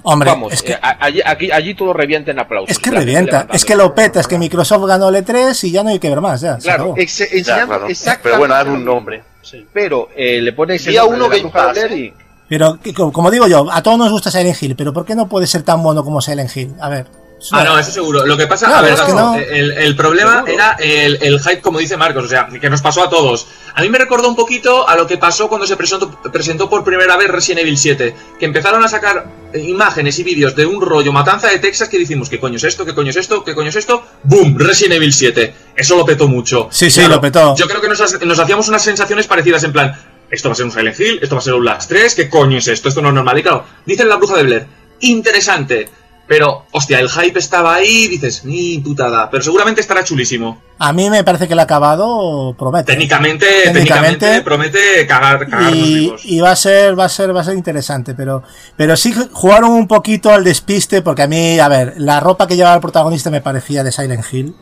Hombre, vamos, es que- eh, a- allí, aquí, allí todo revienta en aplausos. Es que revienta, es que lo peta, es que Microsoft ganó el E3 y ya no hay que ver más, ya. Claro, ex- Ya, enseñando claro. exactamente Pero bueno, lo un nombre. Sí. Pero eh, le pones el uno ¿eh? Pero, que- co- como digo yo, a todos nos gusta Silent Hill, pero ¿por qué no puede ser tan bueno como Silent Hill? A ver. Ah, no, eso seguro. Lo que pasa, Claro, a ver, es que Gato, no. el, el problema Seguro. era el, el hype, como dice Marcos, o sea, que nos pasó a todos. A mí me recordó un poquito a lo que pasó cuando se presentó, presentó por primera vez Resident Evil 7, que empezaron a sacar eh, imágenes y vídeos de un rollo matanza de Texas que decimos, ¿qué coño es esto? ¿Qué coño es esto? ¿Qué coño es esto? ¡Boom! Resident Evil 7. Eso lo petó mucho. Sí, sí, lo petó. Yo creo que nos hacíamos unas sensaciones parecidas en plan, esto va a ser un Silent Hill, esto va a ser un Last 3, ¿qué coño es esto? Esto no es normal. Y claro, dicen la bruja de Blair, interesante. Pero, hostia, el hype estaba ahí, dices, ni putada. Pero seguramente estará chulísimo. A mí me parece que el acabado promete. Técnicamente, Técnicamente, técnicamente, promete cagar, y, va a ser va a ser va a ser interesante pero pero sí jugaron un poquito al despiste porque a mí a ver la ropa que llevaba el protagonista me parecía de Silent Hill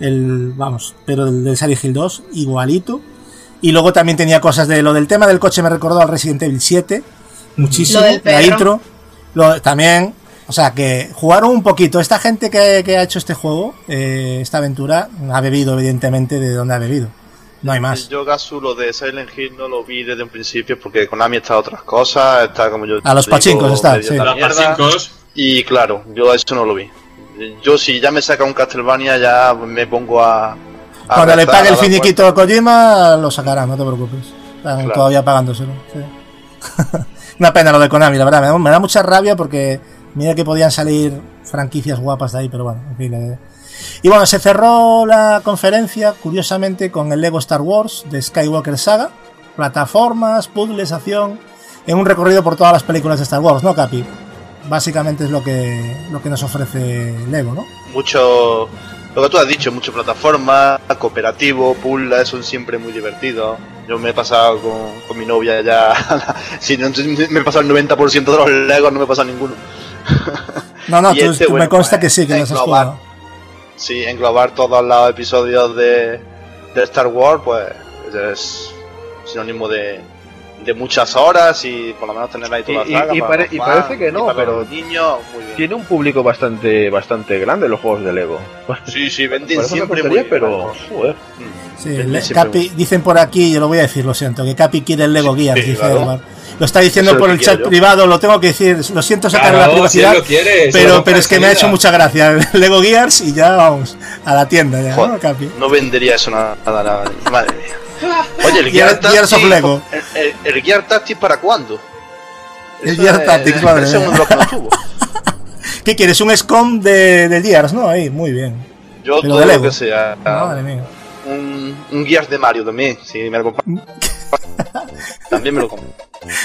el vamos pero del, del Silent Hill 2 igualito y luego también tenía cosas de lo del tema del coche me recordó al Resident Evil 7 muchísimo Lo del la intro lo, también o sea que jugaron un poquito esta gente que, que ha hecho este juego eh, esta aventura ha bebido evidentemente de donde ha bebido no hay más Yo Gasu lo de Silent Hill no lo vi desde un principio porque Konami está a otras cosas, está como yo A los digo, pachincos está, sí. esta Los pachincos, Y claro, yo eso no lo vi. Yo si ya me saca un Castlevania ya me pongo a... a Cuando le pague a el finiquito a Kojima, lo sacarán, no te preocupes. Están Claro. todavía pagándoselo. sí. Una pena lo de Konami, la verdad. Me da, me da mucha rabia porque mira que podían salir franquicias guapas de ahí, pero bueno, en fin. eh. Y bueno, se cerró la conferencia, curiosamente, con el Lego Star Wars de Skywalker Saga. Plataformas, puzzles, acción. En un recorrido por todas las películas de Star Wars, ¿no, Capi? Básicamente es lo que, lo que nos ofrece Lego, ¿no? Mucho... Lo que tú has dicho, mucho plataforma, cooperativo, puzzles, son siempre muy divertidos. Yo me he pasado con, con mi novia ya... si no, me he pasado el 90% de los Legos, no me he pasado ninguno. No, no, tú, este, tú me consta pues, que sí, que los has jugado. Sí, englobar todos los episodios de, de Star Wars, pues es sinónimo de, de muchas horas y por lo menos tener ahí toda Y- la saga. y- y para pare- y parece que no, pero- niños, muy bien. Tiene un público bastante bastante grande los juegos de Lego. Sí, sí, venden siempre tontería, muy pero bien. joder. Sí, Capi, dicen por aquí, yo lo voy a decir, lo siento, que Capi quiere el Lego Gears, sí, dice claro. Edward. Lo está diciendo es por el chat yo. privado, lo tengo que decir, lo siento sacar la privacidad, si él lo quiere, se lo pero, pero es que me ha hecho mucha gracia el Lego Gears y ya vamos a la tienda ya, ¿no, Capi? no vendería eso nada, nada, nada. Madre mía. Oye, el Gear- Gear Gears of Lego. El, el- el Gear Tactics para cuándo? El Eso Gear es- Tactics, madre mía. lo que no tuvo. ¿Qué quieres? Un SCOM de, del Gears, ¿no? Ahí, muy bien. Yo Pero todo de lo Lego. que sea. Madre mía. Un, un Gears de Mario también, si me lo compro. también me lo compro.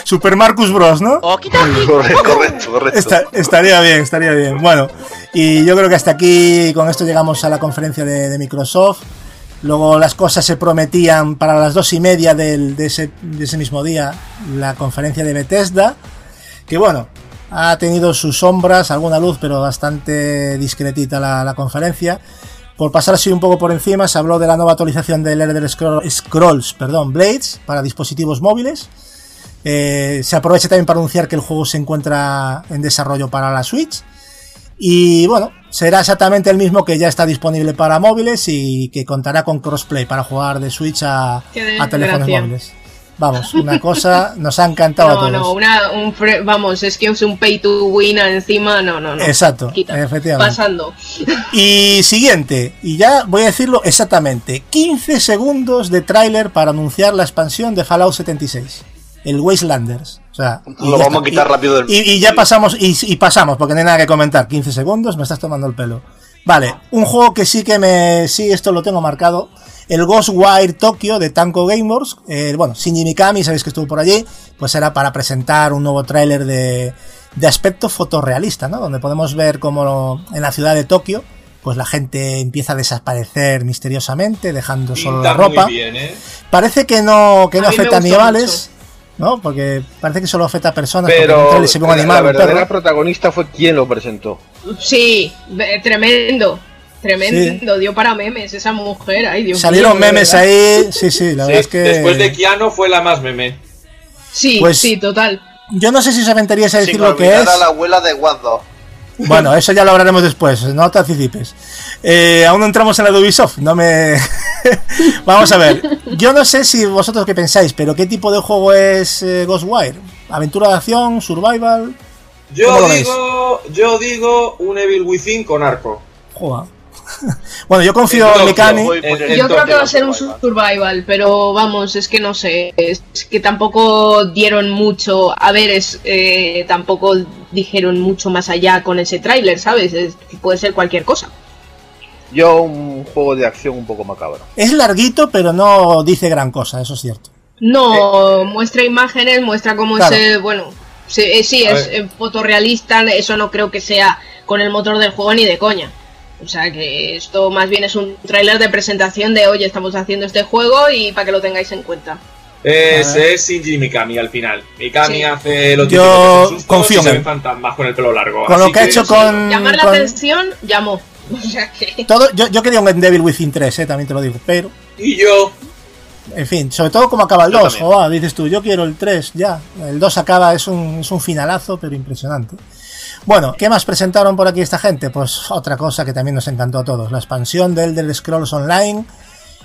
Super Marcus Bros, ¿no? Correcto, correcto, correcto. Esta- estaría bien, estaría bien. Bueno, y yo creo que hasta aquí, con esto llegamos a la conferencia de, de Microsoft. Luego las cosas se prometían para las dos y media del- de, ese, ese mismo día, la conferencia de Bethesda, que bueno, ha tenido sus sombras, alguna luz, pero bastante discretita la, la conferencia. Por pasar así un poco por encima, se habló de la nueva actualización del Elder Scroll- Scrolls perdón, Blades para dispositivos móviles. Eh, se aprovecha también para anunciar que el juego se encuentra en desarrollo para la Switch. Y bueno, será exactamente el mismo que ya está disponible para móviles y que contará con crossplay para jugar de Switch a, a teléfonos móviles. Vamos, una cosa nos ha encantado a No, todos. no, una, un vamos, es que es un pay to win encima, no, no, no. Exacto, Quita. efectivamente. Pasando. Y siguiente, y ya voy a decirlo exactamente, 15 segundos de tráiler para anunciar la expansión de Fallout 76, el Wastelanders. O sea, y Lo ya vamos a quitar Y- rápido del. Y, y ya pasamos, y, y pasamos, porque no hay nada que comentar. 15 segundos, me estás tomando el pelo. Vale, un juego que sí que me. Sí, esto lo tengo marcado. El Ghostwire Tokyo de Tanko Gamers. eh, bueno, Shinji Mikami, sabéis que estuvo por allí. Pues era para presentar un nuevo tráiler de, de aspecto fotorrealista, ¿no? Donde podemos ver como en la ciudad de Tokio. Pues la gente empieza a desaparecer misteriosamente, dejando solo la ropa. muy bien, ¿eh? Parece que no, que no afecta a animales, ¿no? Porque parece que solo afecta a personas. en Pero se ve un la, animal, la verdadera perro. protagonista fue quien lo presentó. Sí, tremendo. Tremendo, dio para memes esa mujer. Ay, Dios Salieron mío, memes verdad. ahí, sí, sí, la Sí, verdad es que... Después de Keanu fue la más meme. Sí, Pues- sí, total. Yo no sé si os aventaríais a decir Sin lo que es. a la abuela de Watt 2. Bueno, eso ya lo hablaremos después, no te anticipes. Eh, aún no entramos en la de Ubisoft, no me... Vamos a ver, yo no sé si vosotros qué pensáis, pero ¿qué tipo de juego es eh, Ghostwire? ¿Aventura de acción? ¿Survival? ¿Cómo Yo digo, yo digo un Evil Within con arco. Joder. bueno, yo confío En Mikami. Yo creo que va a ser un survival. pero vamos, es que no sé, es que tampoco dieron mucho, a ver, es eh, tampoco dijeron mucho más allá con ese tráiler, ¿sabes? Es que puede ser cualquier cosa. Yo un juego de acción un poco macabro. Es larguito, pero no dice gran cosa, eso es cierto. No, muestra imágenes, muestra cómo Claro. es, eh, bueno, sí, eh, es ver. eh, fotorrealista, eso no creo que sea con el motor del juego ni de coña. O sea que esto más bien es un tráiler de presentación de, oye, estamos haciendo este juego y para que lo tengáis en cuenta. Es, es Shinji Mikami al final. Mikami Sí. hace lo Yo que confío en él. fantasmas con el pelo largo. Con lo Así que ha hecho con... Llamar la con- atención, llamó. O sea que... Todo, yo, yo quería un Devil Within 3, eh, también te lo digo, pero, Y yo, en fin, sobre todo como acaba el Yo 2, también. joder, dices tú, yo quiero el 3, ya, el 2 acaba, es un, es un finalazo, pero impresionante. Bueno, ¿qué más presentaron por aquí esta gente? Pues otra cosa que también nos encantó a todos, la expansión de Elder Scrolls Online,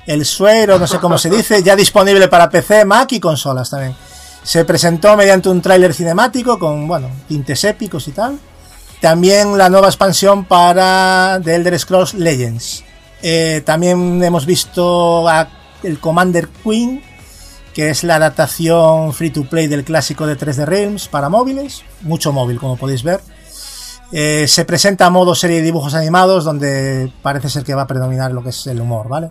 el suero, no sé cómo se dice, ya disponible para PC, Mac y consolas también. Se presentó mediante un tráiler cinemático con, bueno, tintes épicos y tal. También la nueva expansión para The Elder Scrolls Legends. Eh, también hemos visto el Commander Queen, que es la adaptación free to play del clásico de 3D Realms para móviles, mucho móvil como podéis ver. Eh, se presenta a modo serie de dibujos animados donde parece ser que va a predominar lo que es el humor, ¿vale?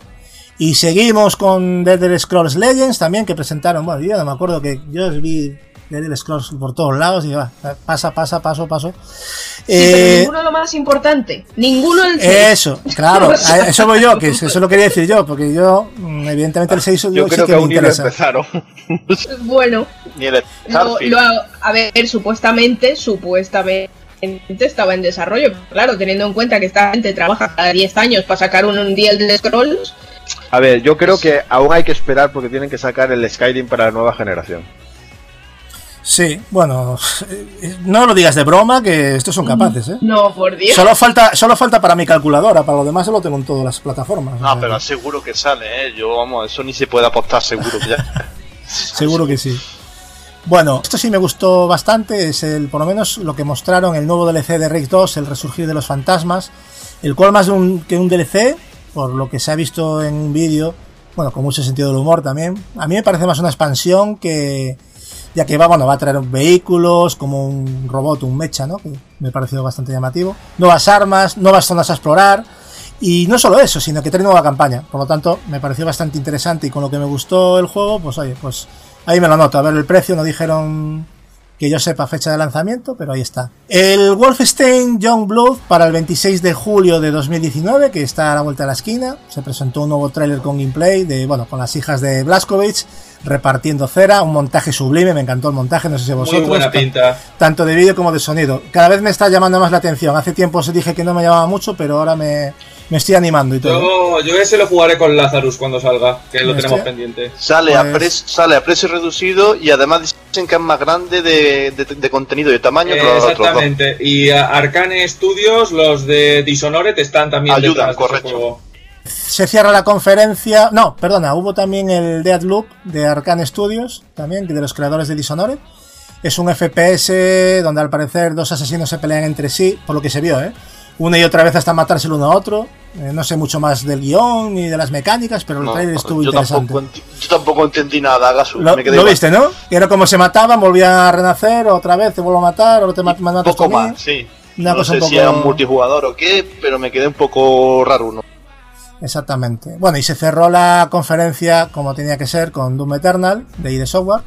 Y seguimos con The Elder Scrolls Legends también que presentaron, bueno, yo no me acuerdo que yo vi The Elder Scrolls por todos lados y va, pasa, pasa, paso, paso. Sí, pero Eh, ninguno lo más importante. Ninguno el eso, claro, eso voy yo, que eso lo quería decir yo, porque yo, mm, evidentemente el 6 Yo sí creo que que me interesa. empezaron. Bueno, el lo, lo- a ver, supuestamente, supuestamente estaba en desarrollo. Claro, teniendo en cuenta que esta gente trabaja cada 10 años para sacar un, un día de Scrolls. A ver, yo creo que aún hay que esperar porque tienen que sacar el Skyrim para la nueva generación. Sí, bueno, eh, no lo digas de broma, que estos son capaces, ¿eh? No, por Dios. Solo falta, solo falta para mi calculadora, para lo demás se lo tengo en todas las plataformas. No, sea, pero seguro que sale, ¿eh? Yo, vamos, eso ni se puede apostar seguro que ya. Seguro que sí. Bueno, esto sí me gustó bastante, es el, por lo menos lo que mostraron el nuevo DLC de Rage 2, el resurgir de los fantasmas, el cual más de un, que un DLC, por lo que se ha visto en un vídeo, bueno, con mucho sentido del humor también, a mí me parece más una expansión que, ya que va, bueno, va a traer vehículos, como un robot, un mecha, ¿no? Que me ha parecido bastante llamativo, nuevas armas, nuevas zonas a explorar, y no solo eso, sino que trae nueva campaña. Por lo tanto, me pareció bastante interesante y con lo que me gustó el juego, pues oye, pues ahí me lo noto. A ver, el precio no dijeron que yo sepa fecha de lanzamiento, pero ahí está. El Wolfenstein Youngblood para el 26 de julio de 2019, que está a la vuelta de la esquina. Se presentó un nuevo tráiler con gameplay de, bueno, con las hijas de Blazkowicz repartiendo cera, un montaje sublime, me encantó el montaje, no sé si vosotros. muy buena ta- pinta. tanto de vídeo como de sonido. Cada vez me está llamando más la atención. Hace tiempo os dije que no me llamaba mucho, pero ahora me, me estoy animando y todo. Yo, yo ese lo jugaré con Lazarus cuando salga, que lo Este- tenemos pendiente. Sale, a Pues- precio, sale a precio reducido y además dicen que es más grande de, de- de contenido y de tamaño que Eh, los otros dos. exactamente. Y Arcane Studios, los de Dishonored, están también Ayudan, detrás de ese correcto. juego. Se cierra la conferencia. No, perdona, hubo también el Deadloop de Arcane Studios, también, de los creadores de Dishonored. Es un FPS donde al parecer dos asesinos se pelean entre sí, por lo que se vio, ¿eh? Una y otra vez hasta matarse el uno a otro. Eh, no sé mucho más del guion ni de las mecánicas, pero el No, trailer estuvo yo, interesante. tampoco, yo tampoco entendí nada, Gasu. Lo, me quedé lo igual. viste, ¿no? Que era como se mataban, volvían a renacer, otra vez te vuelvo a matar, ahora te mat- me Un matas poco más, sí. Una no cosa sé un si poco- era un multijugador o qué, pero me quedé un poco raro, ¿no? Exactamente. Bueno, y se cerró la conferencia como tenía que ser con Doom Eternal de ID Software.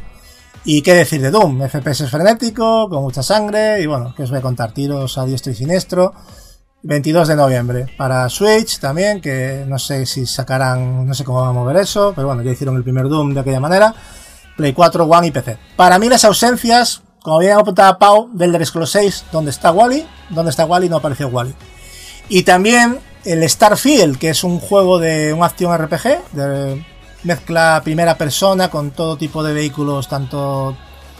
Y qué decir de Doom, FPS frenético, con mucha sangre, y bueno, que os voy a contar, tiros a diestro y siniestro. 22 de noviembre para Switch también, que no sé si sacarán, no sé cómo van a mover eso, pero bueno, ya hicieron el primer Doom de aquella manera. Play 4, One y PC. Para mí las ausencias, como bien apuntaba Pau, del Elder Scrolls 6, ¿dónde está Wally? ¿Dónde está Wally? No apareció Wally. Y también el Starfield, que es un juego de un acción RPG, de mezcla primera persona con todo tipo de vehículos, tanto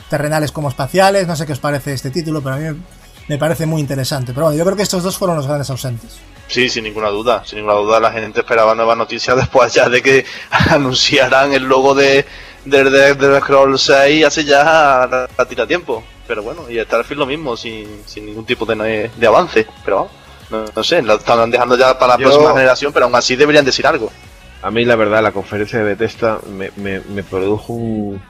terrenales como espaciales. No sé qué os parece este título, pero a mí me parece muy interesante. Pero bueno, yo creo que estos dos fueron los grandes ausentes. Sí, sin ninguna duda, sin ninguna duda la gente esperaba nuevas noticias después ya de que anunciaran el logo de de, de, de Scroll 6 hace ya la, la tira tiempo. Pero bueno, y Starfield lo mismo, sin, sin ningún tipo de, de avance. Pero vamos, no, no sé, lo están dejando ya para la Yo- próxima generación, pero aún así deberían decir algo. A mí, la verdad, la conferencia de Bethesda me, me, me produjo un-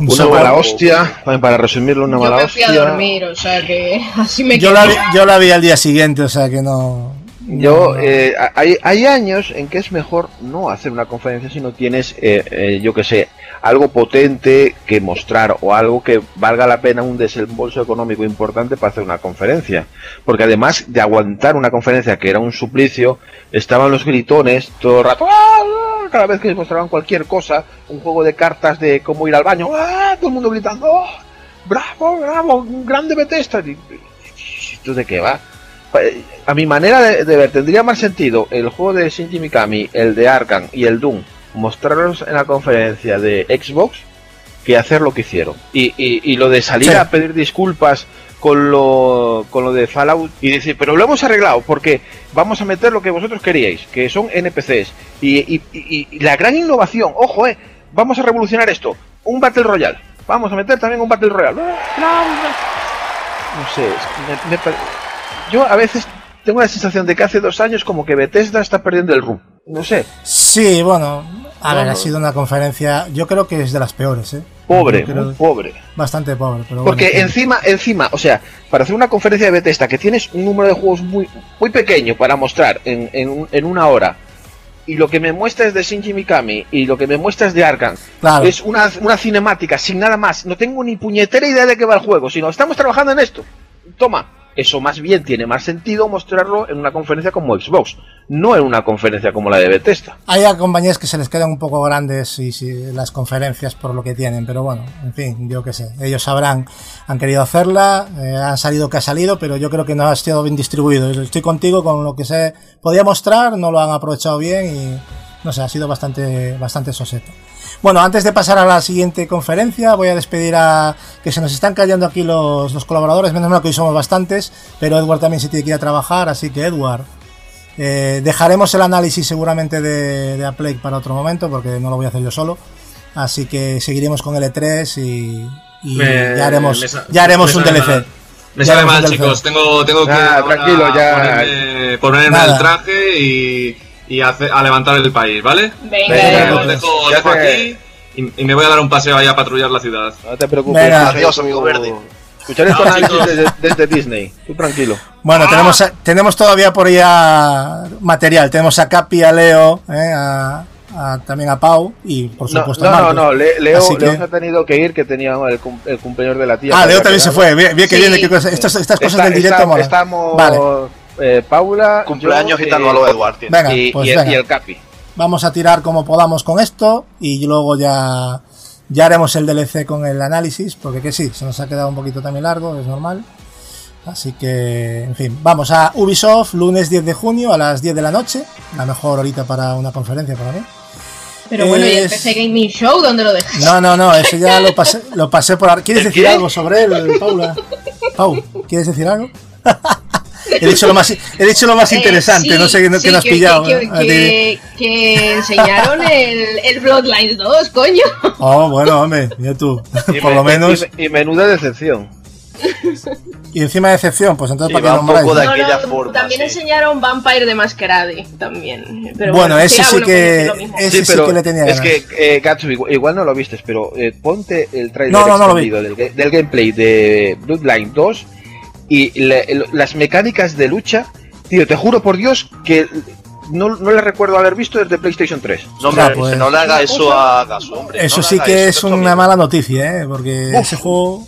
Un una mala hostia. Para resumirlo, una Yo mala me fui a hostia. dormir, o sea que así me Yo la, vi, yo la vi al día siguiente, o sea que no. Yo, eh, hay, hay años en que es mejor no hacer una conferencia si no tienes, eh, eh, yo que sé, algo potente que mostrar o algo que valga la pena un desembolso económico importante para hacer una conferencia. Porque además de aguantar una conferencia que era un suplicio, estaban los gritones todo el rato, ¡ah! ¡ah! cada vez que mostraban cualquier cosa, un juego de cartas de cómo ir al baño, ¡ah! todo el mundo gritando, ¡oh! ¡bravo, bravo, un grande Bethesda! ¿Esto de qué va? A mi manera de, de ver, tendría más sentido el juego de Shinji Mikami, el de Arkham y el Doom, mostrarlos en la conferencia de Xbox que hacer lo que hicieron. Y, y- y lo de salir Sí. a pedir disculpas con lo, con lo de Fallout y decir, pero lo hemos arreglado porque vamos a meter lo que vosotros queríais, que son NPCs. Y, y- y- y la gran innovación, ojo, eh, vamos a revolucionar esto, un Battle Royale. Vamos a meter también un Battle Royale. No sé, me- me yo a veces tengo la sensación de que hace dos años como que Bethesda está perdiendo el rumbo. No sé, Sí, bueno, a No, ver, ha sido una conferencia, yo creo que es de las peores, ¿eh? pobre, muy pobre. Bastante pobre, pero Porque bueno, sí. encima, encima, o sea, para hacer una conferencia de Bethesda que tienes un número de juegos muy, muy pequeño para mostrar en, en, en una hora, y lo que me muestras de Shinji Mikami y lo que me muestras de Arkham Claro. es una, una cinemática sin nada más, no tengo ni puñetera idea de qué va el juego, sino estamos trabajando en esto. Toma, eso más bien tiene más sentido mostrarlo en una conferencia como Xbox, no en una conferencia como la de Bethesda. Hay compañías que se les quedan un poco grandes y, las conferencias por lo que tienen, pero bueno, en fin, yo qué sé. Ellos sabrán, han querido hacerla, eh, han salido que ha salido, pero yo creo que no ha sido bien distribuido. Estoy contigo con lo que se podía mostrar, no lo han aprovechado bien y no sé, ha sido bastante, bastante soseto. Bueno, antes de pasar a la siguiente conferencia, voy a despedir a que se nos están callando aquí los, los colaboradores, menos mal que hoy somos bastantes, pero Edward también se tiene que ir a trabajar, así que Edward, eh, dejaremos el análisis seguramente de, de A Plague para otro momento, porque no lo voy a hacer yo solo. Así que seguiremos con el E3 y, y Me- ya haremos, me ya haremos me un DLC. mal. Me Ya sale haremos mal, chicos. Tengo, tengo que ahora tranquilo, ya. ponerme, el traje y, y hace- a levantar el país, ¿vale? Venga, Venga, Eh, Edward. os dejo, dejo aquí y, y me voy a dar un paseo ahí a patrullar la ciudad. No te preocupes. Venga. Adiós, amigo verde. Chao, análisis chicos. desde, desde Disney. Tú tranquilo. Bueno, Ah. tenemos, a- tenemos todavía por ahí a material. Tenemos a Capi, a Leo, eh, a, a- también a Pau y por No, supuesto no, a no, Marcos. no, Le- Leo, Así que- Leo se ha tenido que ir, que tenía el, cum- el cumpleaños de la tía. Ah, Leo también se quedado. fue. Bien, bien que Sí. viene. estas, estas cosas Está- del directo está-. Estamos Vale. Eh, Paula, Cumpleaños yo, gitano eh, a lo Edward. tío. Venga, y, pues y el, venga. y el Capi. Vamos a tirar como podamos con esto y luego ya, ya haremos el DLC con el análisis, porque que sí, se nos ha quedado un poquito también largo, es normal. Así que, en fin, vamos a Ubisoft, lunes 10 de junio a las 10 de la noche. La mejor horita para una conferencia para mí. Pero bueno, ¿y el Es- PC Gaming Show dónde lo dejas? No, no, no, eso ya lo pasé, lo pasé por... ar- ¿Quieres ¿El decir qué? algo sobre él, Paula? Pau, ¿quieres decir algo? he, dicho lo más, he dicho lo más Eh, interesante, sí, no sé qué no, sí, qué no has que- pillado. Que, que- que enseñaron el, el Bloodlines 2, coño. Oh, bueno, hombre, mira tú, Y por me- lo menos. Y, y menuda decepción. Y encima de excepción, pues entonces para qué un poco de no? aquella forma, también sí. enseñaron Vampire de Masquerade, también. Pero Bueno, ese sí bueno, que- ese- sí que le tenía es ganas. que, eh, Gatsu, igual, igual no lo vistes, pero eh, ponte el trailer No, no, no lo vi. extendido del, ga- del gameplay de Bloodline 2 y le- el- las mecánicas de lucha. Tío, te juro por Dios que no, no le recuerdo haber visto desde PlayStation 3. No, me- pues. no le haga eso a Gasu, hombre. Eso no sí que eso, es una mala noticia, ¿eh? Porque Uf. ese juego,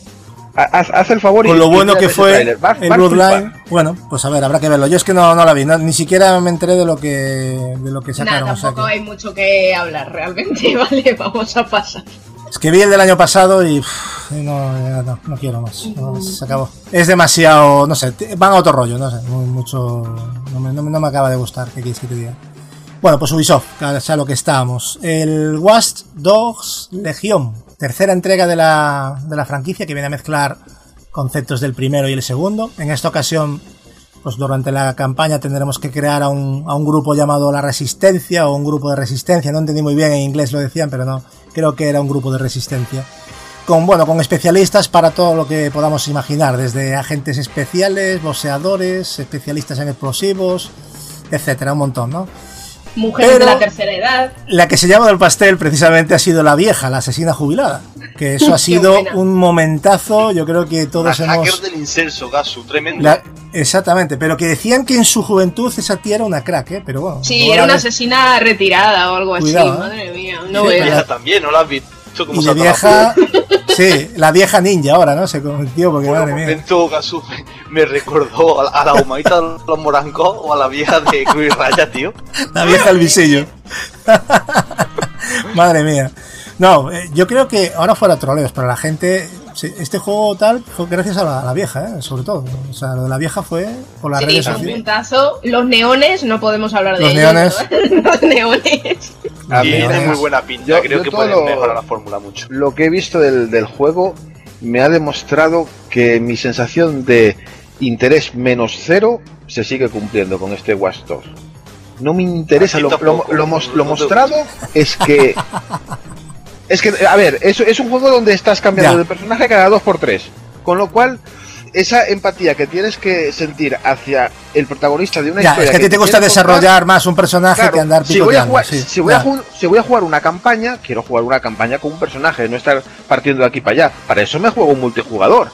Ha- Haz, haz el favor y con lo y bueno que fue el Bloodline, bueno, pues a ver, habrá que verlo. Yo es que no, no la vi, no- ni siquiera me enteré de lo que, de lo que sacaron. O sea tampoco que- hay mucho que hablar realmente, vale, vamos a pasar. Es que vi el del año pasado y no, ya no, quiero más. se acabó. Es demasiado, no sé, van a otro rollo, no sé, mucho. No me, no me- acaba de gustar, ¿qué quieres que te diga? Bueno, pues Ubisoft, que es a lo que estábamos. El Watch Dogs Legión, tercera entrega de la, de la franquicia que viene a mezclar conceptos del primero y el segundo. En esta ocasión, pues durante la campaña tendremos que crear a un, a un grupo llamado La Resistencia o un grupo de resistencia. No entendí muy bien, en inglés lo decían, pero no, creo que era un grupo de resistencia. Con, bueno, con especialistas para todo lo que podamos imaginar, desde agentes especiales, boxeadores, especialistas en explosivos, etcétera, un montón, ¿no? Mujeres Pero- de la tercera edad. La que se llama del pastel precisamente ha sido la vieja, la asesina jubilada. Que eso ha sido buena. un momentazo, yo creo que todos hacker hemos... del incenso, Gasu, tremendo. La- Exactamente, pero que decían que en su juventud esa tía era una crack, ¿eh? Pero bueno. Sí, era una asesina retirada o algo Cuidado, así, ¿eh? madre mía. No Sí, también, ¿no la has visto? Y la vieja... Sí, la vieja ninja ahora, ¿no? Se convirtió porque, madre mía. me, me recordó a, la- a la humanita de los morancos o a la vieja de Cruz Raya, tío. La vieja al visillo. Madre mía. No, eh, yo creo que ahora fuera troleos, pero la gente. Este juego tal fue gracias a la, a la vieja, ¿eh? sobre todo. O sea, lo de la vieja fue por las Sí, redes fue un sociales. puntazo. Los neones, no podemos hablar de Los ellos. neones. ¿no? Los neones. A y ver, tiene muy buena pinta. Yo- Creo yo que puede lo- mejorar la fórmula mucho. Lo que he visto del, del juego me ha demostrado que mi sensación de interés menos cero se sigue cumpliendo con este Watch Dogs. No me interesa, lo, lo- lo mos- mostrado es que... Es que, a ver, es, es un juego donde estás cambiando Ya. de personaje cada dos por tres. Con lo cual, esa empatía que tienes que sentir hacia el protagonista de una Ya, historia... es que a ti te gusta contar, desarrollar más un personaje Claro, que andar si voy, a picoteando. jugar, sí, si, voy a ya. ju- si voy a jugar una campaña, quiero jugar una campaña con un personaje, no estar partiendo de aquí para allá. Para eso me juego un multijugador.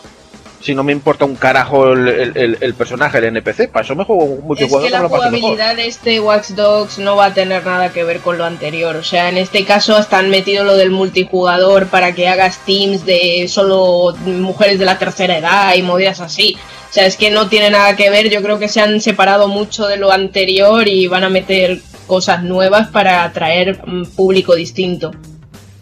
Si no me importa un carajo el, el- el- el personaje, el NPC, para eso me juego un Es multijugador que la mejor. jugabilidad de este Watch Dogs no va a tener nada que ver con lo anterior. O sea, en este caso hasta han metido lo del multijugador para que hagas teams de solo mujeres de la tercera edad y movidas así. O sea, es que no tiene nada que ver. Yo creo que se han separado mucho de lo anterior y van a meter cosas nuevas para atraer un público distinto.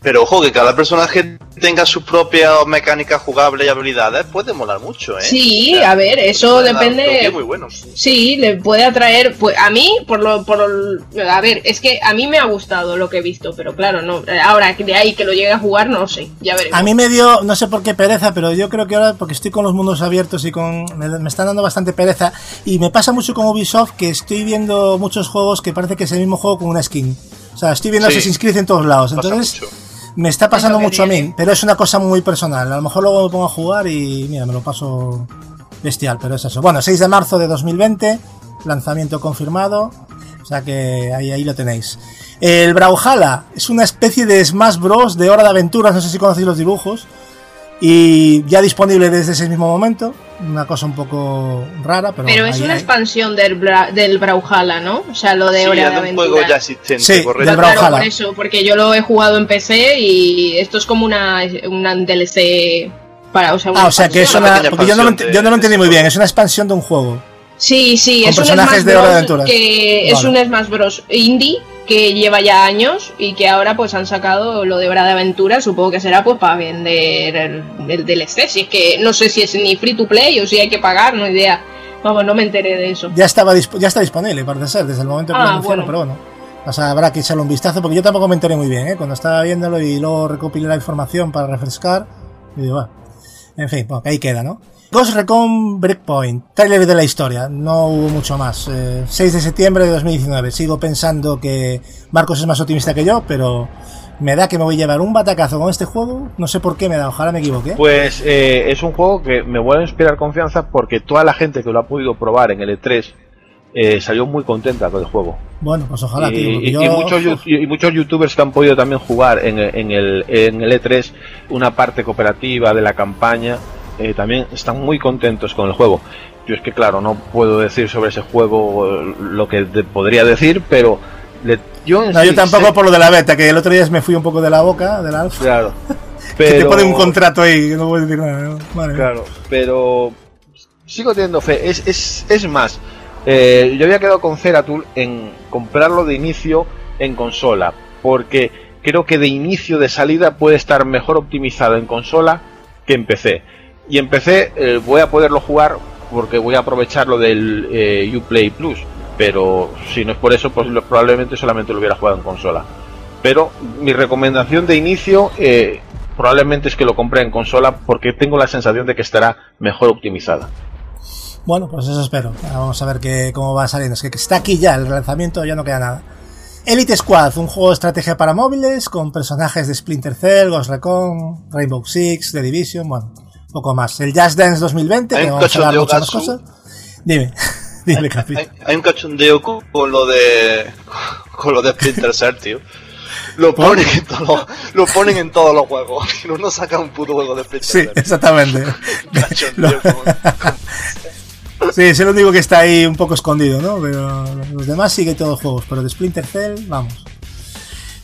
Pero ojo, que cada personaje tenga sus propias mecánicas jugables y habilidades puede molar mucho, ¿eh? Sí, a ver, eso depende. muy buenos. Sí, le puede atraer, pues a mí, por lo, por el- a ver, es que a mí me ha gustado lo que he visto, pero claro, no, ahora de ahí que lo llegue a jugar, no sé, ya veremos. A mí me dio, no sé por qué pereza, pero yo creo que ahora, porque estoy con los mundos abiertos y con. Me, me están dando bastante pereza. Y me pasa mucho con Ubisoft que estoy viendo muchos juegos que parece que es el mismo juego con una skin. O sea, estoy viendo Sí. Assassin's Creed en todos lados. Pasa Entonces, mucho. Me está pasando mucho a mí. Pero es una cosa muy personal. A lo mejor luego me pongo a jugar y, mira, me lo paso bestial, pero es eso. Bueno, 6 de marzo de 2020, lanzamiento confirmado. O sea que ahí, ahí lo tenéis. El Brawlhalla es una especie de Smash Bros. de Hora de Aventuras, no sé si conocéis los dibujos. Y ya disponible desde ese mismo momento. Una cosa un poco rara, pero, pero ahí- es una ahí- expansión del, Bra- del Brawlhalla, ¿no? O sea, lo de Sí, Hora de de un juego Aventura. ya existente, Sí, correcto. del Claro, por eso, porque yo lo he jugado en PC y esto es como una, una DLC para, o sea, una Ah, o sea que es una. Porque yo no, ent- yo no lo de- entendí de muy bien, es una expansión de un juego. Sí, sí, Con es un personajes Smash de Hora de Bros. Aventuras. que es un Smash Bros. indie, que lleva ya años y que ahora pues han sacado lo de Hora de Aventura, supongo que será pues para vender el, el DLC, si es que no sé si es ni free to play o si hay que pagar, no idea. Vamos, no me enteré de eso. Ya estaba ya está disponible, parece ser, desde el momento que Ah, lo anunciaron, bueno. pero bueno. O sea, habrá que echarle un vistazo porque yo tampoco me enteré muy bien, ¿eh? Cuando estaba viéndolo y luego recopilé la información para refrescar. Y digo, bueno. En fin, bueno, ahí queda, ¿no? Ghost Recon Breakpoint, trailer de la historia, no hubo mucho más. Eh, 6 de septiembre de 2019. Sigo pensando que Marcos es más optimista que yo, pero me da que me voy a llevar un batacazo con este juego. No sé por qué me da, ojalá me equivoque. Pues eh, es un juego que me vuelve a inspirar confianza porque toda la gente que lo ha podido probar en el E3 eh, salió muy contenta con el juego. Bueno, pues ojalá, y, tío. y- yo- y muchos, y- youtubers que han podido también jugar en, el- en el, en el E3 una parte cooperativa de la campaña eh, también están muy contentos con el juego. Yo es que claro, no puedo decir sobre ese juego eh, lo que podría decir, pero le- yo, en No, sí yo tampoco sé- por lo de la beta, que el otro día me fui un poco de la boca, de la alfa. Claro. Que te Pero- pone un contrato ahí, que no puedo decir nada. Claro, pero sigo teniendo fe. Es, es, es más, eh, yo había quedado con Ceratul en comprarlo de inicio en consola, porque creo que de inicio de salida puede estar mejor optimizado en consola que en PC. Y en PC eh, voy a poderlo jugar porque voy a aprovechar lo del eh, Uplay Plus, pero si no es por eso, pues lo- probablemente solamente lo hubiera jugado en consola. Pero mi recomendación de inicio eh, probablemente es que lo compre en consola porque tengo la sensación de que estará mejor optimizada. Bueno, pues eso espero. Ahora Vamos a ver qué, cómo va saliendo. Es que está aquí ya el lanzamiento, ya no queda nada. Elite Squad, un juego de estrategia para móviles con personajes de Splinter Cell, Ghost Recon, Rainbow Six, The Division, bueno, poco más. El Just Dance 2020, Hay que vamos a hablar muchas más cosas. Dime, dime, Capi. Hay, hay un cachondeo con, con lo de con lo de Splinter Cell, tío. Lo ponen, en todos los, lo ponen en todos los juegos. Y no nos saca un puto juego de Splinter Sí, Cell. exactamente. Cachondeo con- Sí, es el único que está ahí un poco escondido, ¿no? Pero los demás sigue todos los juegos, pero de Splinter Cell, vamos.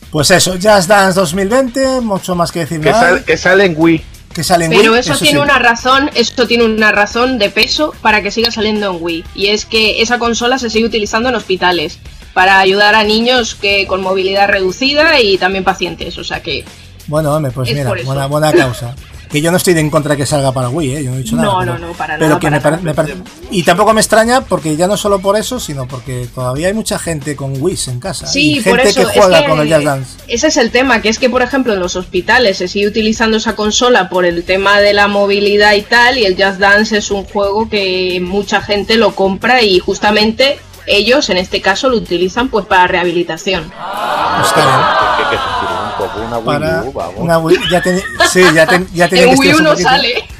Pues eso, Just Dance 2020, mucho más que decir Que, nada. sal- que sale en Wii. Que sale en Pero Wii, eso, tiene sí. una razón, eso tiene una razón de peso para que siga saliendo en Wii. Y es que esa consola se sigue utilizando en hospitales para ayudar a niños que con movilidad reducida y también pacientes. O sea que Bueno, hombre, pues Es mira, buena, buena causa. Que yo no estoy en contra de que salga para Wii, ¿eh? yo no he dicho nada. No, pero- no, no, para pero nada, que para me nada. me Y tampoco me extraña porque ya no solo por eso, sino porque todavía hay mucha gente con Wii en casa. Sí, y por gente eso, que es juega que con el Just Dance. Ese es el tema, que es que, por ejemplo, en los hospitales se sigue utilizando esa consola por el tema de la movilidad y tal, y el Just Dance es un juego que mucha gente lo compra y justamente ellos, en este caso, lo utilizan pues para rehabilitación. Pues una Wii Para U, vamos. una Wii, ya ten- sí, ya, ten- ya tenía que En Wii U no sale.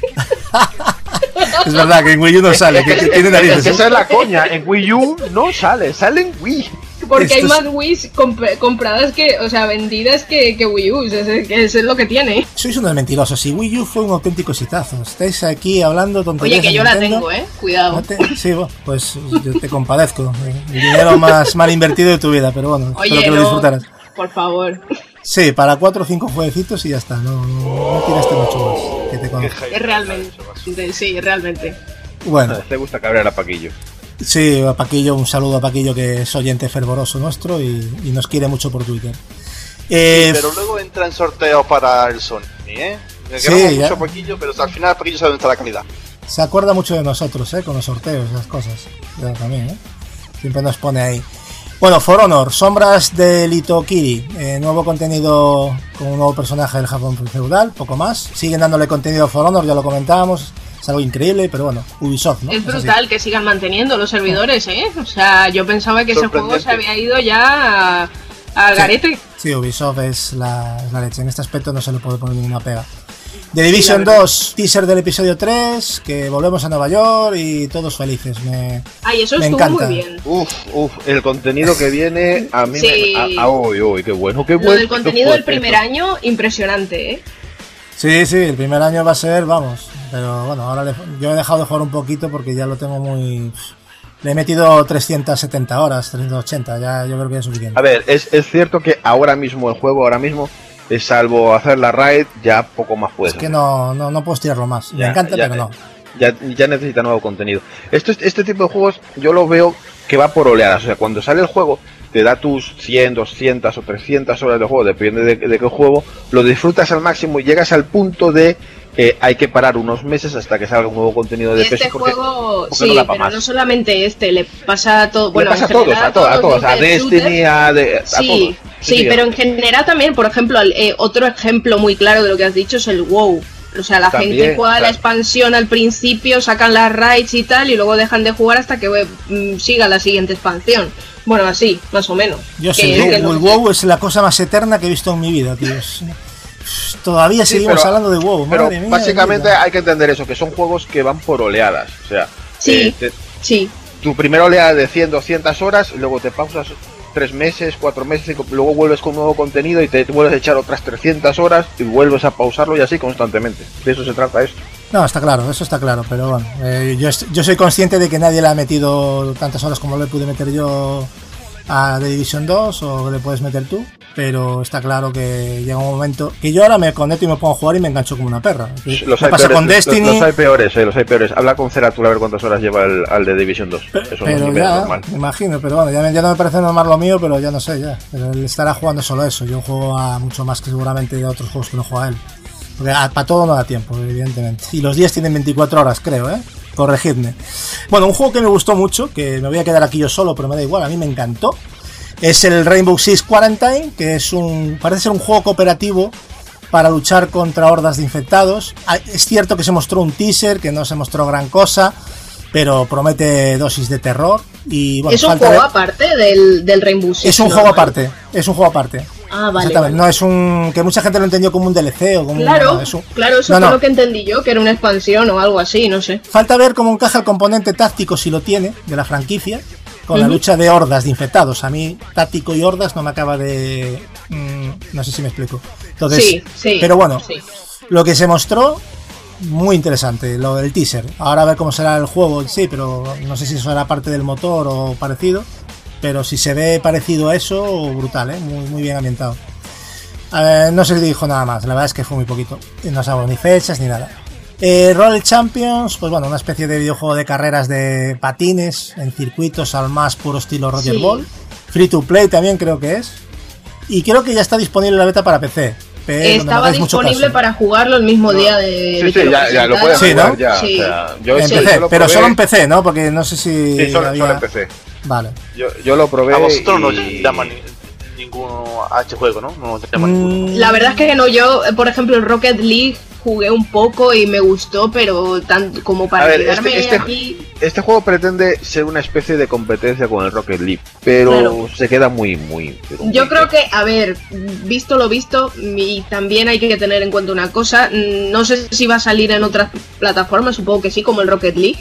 Es verdad que en Wii U no sale, que, que tiene Es que narices. esa es la coña. En Wii U no sale, sale en Wii. Porque hay Esto más Wii comp- compradas que, o sea, vendidas que, que Wii U, es, es- que eso es lo que tiene. Sois unos mentirosos. Y Wii U fue un auténtico exitazo. Estáis aquí hablando tonterías. Oye, que yo la tengo, eh, cuidado. No te- sí, bueno, pues yo te compadezco. El dinero más mal invertido de tu vida, pero bueno, espero que lo disfrutaras. Por favor. Sí, para cuatro o cinco jueguecitos y ya está. No, no, no tiraste mucho más. Que te conozco. Es realmente, sí, realmente. Bueno, Te gusta cabrear a Paquillo. sí, a Paquillo, un saludo a Paquillo que es oyente fervoroso nuestro y, y nos quiere mucho por Twitter. Eh, Pero luego entra en sorteos para el Sony, ¿eh? Le Sí, mucho Paquillo, pero al final Paquillo sabe dónde está la calidad. se acuerda mucho de nosotros, ¿eh? Con los sorteos, esas cosas. Yo también, ¿eh? Siempre nos pone ahí. Bueno, For Honor, Sombras de Litokiri. Eh, nuevo contenido con un nuevo personaje del Japón feudal, poco más. Siguen dándole contenido a For Honor, ya lo comentábamos. Es algo increíble, pero bueno, Ubisoft, ¿no? Es brutal que sigan manteniendo los servidores, ¿eh? O sea, yo pensaba que ese juego se había ido ya a- al Sí. garete. Sí, Ubisoft es la, es la leche. En este aspecto no se le puede poner ninguna pega. The Division 2, teaser del episodio 3, que volvemos a Nueva York y todos felices. Me, Ay, eso Me estuvo encanta. muy bien. Uf, uf, el contenido que viene a mí Sí. me. A, a- uy, uy, qué bueno, qué Lo bueno. del contenido del primer año, impresionante, ¿eh? Sí, sí, el primer año va a ser, vamos. Pero bueno, ahora le- yo he dejado de jugar un poquito porque ya lo tengo muy. Le he metido 370 horas, 380, ya yo creo que es suficiente. A ver, es, es cierto que ahora mismo el juego, ahora mismo, eh, salvo hacer la raid, ya poco más puedes. es que no, no, no puedo estirarlo más. Me encanta, ya, pero no. Ya, ya necesita nuevo contenido. Esto, este tipo de juegos yo lo veo que va por oleadas. O sea, cuando sale el juego, te da tus 100, 200 o 300 horas de juego, depende de, de qué juego, lo disfrutas al máximo y llegas al punto de eh, hay que parar unos meses hasta que salga un nuevo contenido de este peso porque, juego, porque sí, no pero más. no solamente este, le pasa a todo. Bueno, Le pasa a todos, a todos, a todos, a Destiny, a, de- a Sí, todos. sí, pero en general también, por ejemplo, al- eh, otro ejemplo muy claro de lo que has dicho es el WoW. O sea, la También, gente juega la expansión al principio, sacan las raids y tal, y luego dejan de jugar hasta que mm, siga la siguiente expansión. Bueno, así, más o menos. Yo Que sé, es que el WoW es la cosa más eterna que he visto en mi vida, tío. Todavía Sí, seguimos pero- hablando de WoW, Pero madre mía, básicamente hay que entender eso, que son juegos que van por oleadas. O sea, Sí. eh, te- Sí, tu primera oleada de 100, 200 horas, luego te pausas tres meses, cuatro meses, cinco- luego vuelves con nuevo contenido y te vuelves a echar otras 300 horas y vuelves a pausarlo y así constantemente. De eso se trata esto. No, está claro, eso está claro, pero bueno, eh, yo, yo soy consciente de que nadie le ha metido tantas horas como le pude meter yo a The Division 2 o le puedes meter tú, pero está claro que llega un momento que yo ahora me conecto y me pongo a jugar y me engancho como una perra. Los me hay pasa peores, con Destiny, Los, hay peores, eh, los hay peores. Habla con Ceratul a ver cuántas horas lleva el, al de Division 2. Pe- Eso no es pero medio ya, normal. me imagino, pero bueno, ya, no me parece normal lo mío, pero ya no sé, ya. Pero él estará jugando solo eso. Yo juego a mucho más que seguramente de otros juegos que no juega él. Porque para todo no da tiempo, evidentemente. Y los días tienen 24 horas, creo, ¿eh? Corregidme. Bueno, un juego que me gustó mucho, que me voy a quedar aquí yo solo, pero me da igual, a mí me encantó. Es el Rainbow Six Quarantine, que es un. parece ser un juego cooperativo para luchar contra hordas de infectados. Ah, Es cierto que se mostró un teaser, que no se mostró gran cosa, pero promete dosis de terror. Y bueno, es un juego ver- aparte del, del Rainbow Six. es un juego aparte, es un juego aparte. Ah, vale. Exactamente, vale. no es un que mucha gente lo entendió como un DLC o como un- Claro, es un- claro, eso No, fue no. lo que entendí yo, que era una expansión o algo así, no sé. Falta ver cómo encaja el componente táctico si lo tiene de la franquicia con la lucha de hordas de infectados. A mí táctico y hordas no me acaba de mm, no sé si me explico. Entonces, sí, sí. pero bueno, sí. lo que se mostró muy interesante, lo del teaser. Ahora a ver cómo será el juego, sí, pero no sé si eso será parte del motor o parecido. Pero si se ve parecido a eso, brutal, ¿eh? muy, muy bien ambientado. Eh, no se le dijo nada más, la verdad es que fue muy poquito. No sabemos ni fechas ni nada. Eh, Roll Champions, pues bueno, una especie de videojuego de carreras de patines en circuitos al más puro estilo Roger Sí. Ball. Free to play también creo que es. Y creo que ya está disponible la beta para PC. Pero Estaba disponible para jugarlo el mismo día de, Sí, sí, ya, ya lo puedes Sí, jugar ¿no? ya. Sí. O sea, yo, en sí, PC, yo lo pero solo en PC, ¿no? Porque no sé si. Sí, solo, había- solo en PC. Vale. Yo, yo lo probé. A vosotros no y- llaman ni- ninguno a este juego, ¿no? No os llama ninguno. Mm, La verdad es que no, yo, por ejemplo, el Rocket League jugué un poco y me gustó, pero tan como para A ver, quedarme este- este- aquí. Este juego pretende ser una especie de competencia con el Rocket League, pero Claro. se queda muy, muy Yo creo que, a ver, visto lo visto, y también hay que tener en cuenta una cosa, mm, no sé si va a salir en otras plataformas, supongo que sí, como el Rocket League.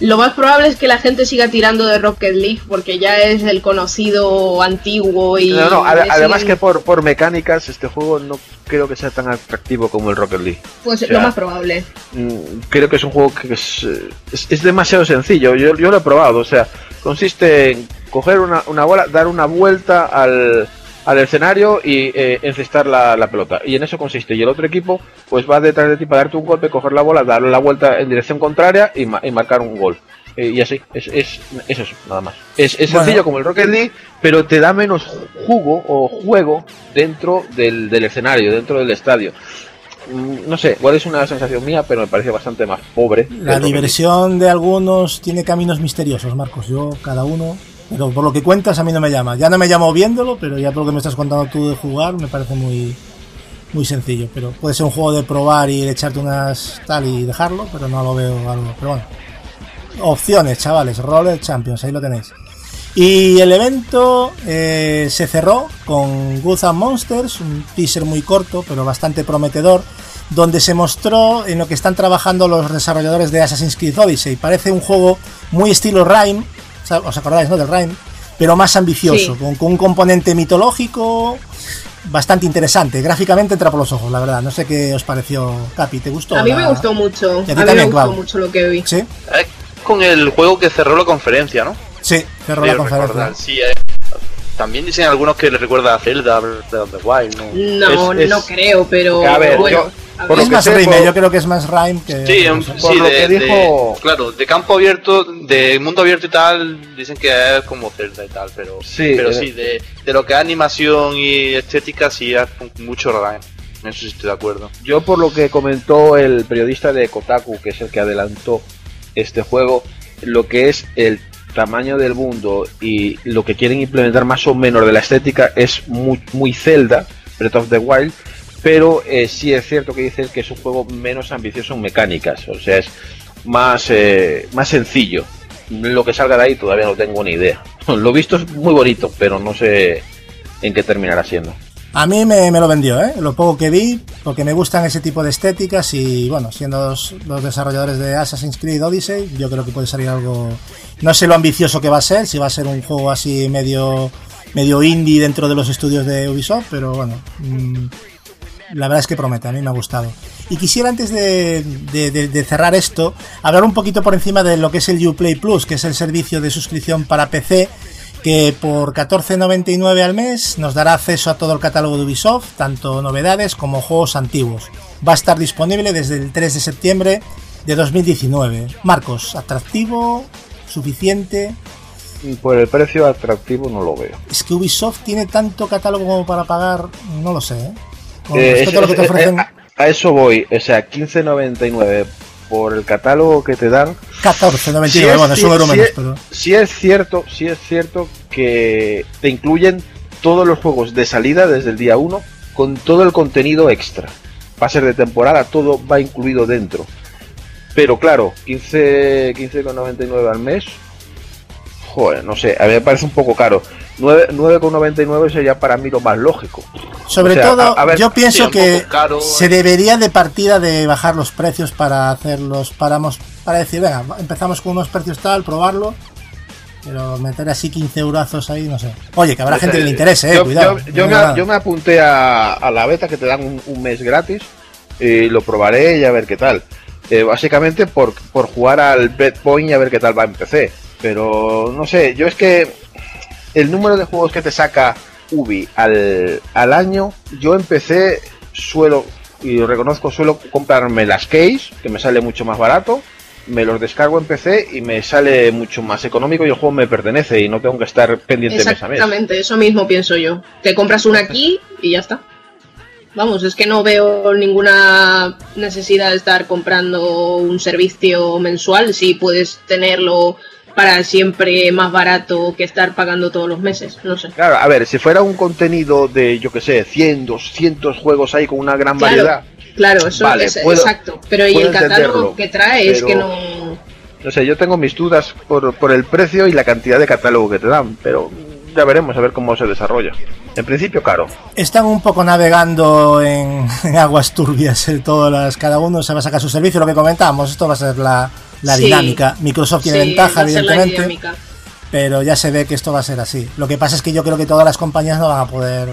Lo más probable es que la gente siga tirando de Rocket League porque ya es el conocido antiguo y... No, no, además que por, por mecánicas este juego no creo que sea tan atractivo como el Rocket League. Pues o sea, lo más probable. Mm, Creo que es un juego que es, eh, es, es demasiado sencillo. Yo, yo lo he probado. O sea, consiste en coger una, una bola, dar una vuelta al, al escenario y eh, encestar la, la pelota. Y en eso consiste. Y el otro equipo pues va detrás de ti para darte un golpe, coger la bola, darle la vuelta en dirección contraria y, ma- y marcar un gol. Eh, y así, es, es, es eso, nada más. Es, es Bueno. sencillo como el Rocket League, pero te da menos jugo o juego dentro del, del escenario, dentro del estadio. Mm, No sé, igual es una sensación mía, pero me parece bastante más pobre. La diversión de algunos tiene caminos misteriosos, Marcos. Yo, cada uno. Pero por lo que cuentas, a mí no me llama. Ya no me llamo viéndolo, pero ya por lo que me estás contando tú de jugar, me parece muy, muy sencillo. Pero puede ser un juego de probar y echarte unas tal y dejarlo, pero no lo veo algo. Pero bueno. Opciones, chavales. Roller Champions, ahí lo tenéis. Y el evento eh, se cerró con Good and Monsters, un teaser muy corto pero bastante prometedor, donde se mostró en lo que están trabajando los desarrolladores de Assassin's Creed Odyssey. Parece un juego muy estilo Rime, ¿os acordáis no, del Rime? Pero más ambicioso, Sí. con, con un componente mitológico bastante interesante. Gráficamente entra por los ojos, la verdad. No sé qué os pareció, Capi, ¿te gustó? A mí me la- gustó mucho. Y a ti A mí me también, gustó Clau. mucho lo que vi. Sí, Es con el juego que cerró la conferencia, ¿no? sí, cerró la conferencia. recordar, sí, eh. También dicen algunos que le recuerda a Zelda Breath of the Wild, ¿no? No, Es- es- no creo, pero A ver, bueno. yo, Por es más sé, Rime, por- yo creo que es más Rime que. Sí, no un- sé. Por sí lo de, que de- dijo- claro, de campo abierto, de mundo abierto y tal, dicen que es como Zelda y tal, pero Sí, pero eh. sí, de, de lo que es animación y estética, sí es mucho Rime. En eso sí estoy de acuerdo. Yo por lo que comentó el periodista de Kotaku, que es el que adelantó este juego, lo que es el tamaño del mundo y lo que quieren implementar más o menos de la estética es muy, muy Zelda, Breath of the Wild, pero eh, sí es cierto que dice que es un juego menos ambicioso en mecánicas, o sea, es más, eh, más sencillo. Lo que salga de ahí todavía no tengo ni idea. Lo visto es muy bonito, pero no sé en qué terminará siendo. A mí me, me lo vendió, ¿eh? Lo poco que vi, porque me gustan ese tipo de estéticas y, bueno, siendo los, desarrolladores de Assassin's Creed Odyssey, yo creo que puede salir algo... No sé lo ambicioso que va a ser, si va a ser un juego así medio medio indie dentro de los estudios de Ubisoft, pero bueno, mm, la verdad es que promete, a mí me ha gustado. Y quisiera antes de- de- de cerrar esto, hablar un poquito por encima de lo que es el Uplay Plus, que es el servicio de suscripción para PC, que por 14.99 al mes nos dará acceso a todo el catálogo de Ubisoft, tanto novedades como juegos antiguos. Va a estar disponible desde el 3 de septiembre de 2019. Marcos, atractivo, suficiente. Por el precio atractivo no lo veo. Es que Ubisoft tiene tanto catálogo como para pagar, no lo sé, ¿eh? Con Eh, respecto a lo que te es- ofrecen, eh, a eso voy, o sea, 15.99 por el catálogo que te dan. 14.99, Sí es bueno, es un euro menos, es- pero... Sí es cierto, sí es cierto que te incluyen todos los juegos de salida desde el día 1 con todo el contenido extra. Va a ser de temporada, todo va incluido dentro. Pero claro, 15 15,99 al mes. Joder, no sé, a mí me parece un poco caro. 9 9,99 sería para mí lo más lógico. Sobre O sea, todo, a- a ver, yo pienso que caro, se eh. debería de partida de bajar los precios para hacer los páramos, para decir, venga, empezamos con unos precios tal, probarlo, pero meter así 15 eurazos ahí, no sé. Oye, que habrá gente que le interese, eh, yo, cuidado. yo- yo no me, yo me apunté a, a la beta que te dan un, un mes gratis y lo probaré y a ver qué tal. Eh, básicamente por, por jugar al Breadpoint y a ver qué tal va en PC. Pero no sé, yo es que el número de juegos que te saca Ubi al, al año, yo en PC suelo, y lo reconozco, suelo comprarme las case, que me sale mucho más barato. Me los descargo en PC y me sale mucho más económico y el juego me pertenece y no tengo que estar pendiente mes a mes. Exactamente, eso mismo pienso yo. Te compras una aquí y ya está. Vamos, es que no veo ninguna necesidad de estar comprando un servicio mensual si puedes tenerlo para siempre más barato que estar pagando todos los meses. No sé. Claro, a ver, si fuera un contenido de, yo que sé, 100, 200 juegos ahí con una gran Claro, variedad, Claro, eso Vale, es puedo- exacto. Pero y el catálogo que trae es que no. no sé, yo tengo mis dudas por, por el precio y la cantidad de catálogo que te dan, pero ya veremos a ver cómo se desarrolla. En principio, caro. Están un poco navegando en, en aguas turbias, eh, todas las, cada uno se va a sacar su servicio, lo que comentábamos, esto va a ser la, la Sí. dinámica. Microsoft tiene Sí, ventaja, evidentemente. pero ya se ve que esto va a ser así. Lo que pasa es que yo creo que todas las compañías no van a poder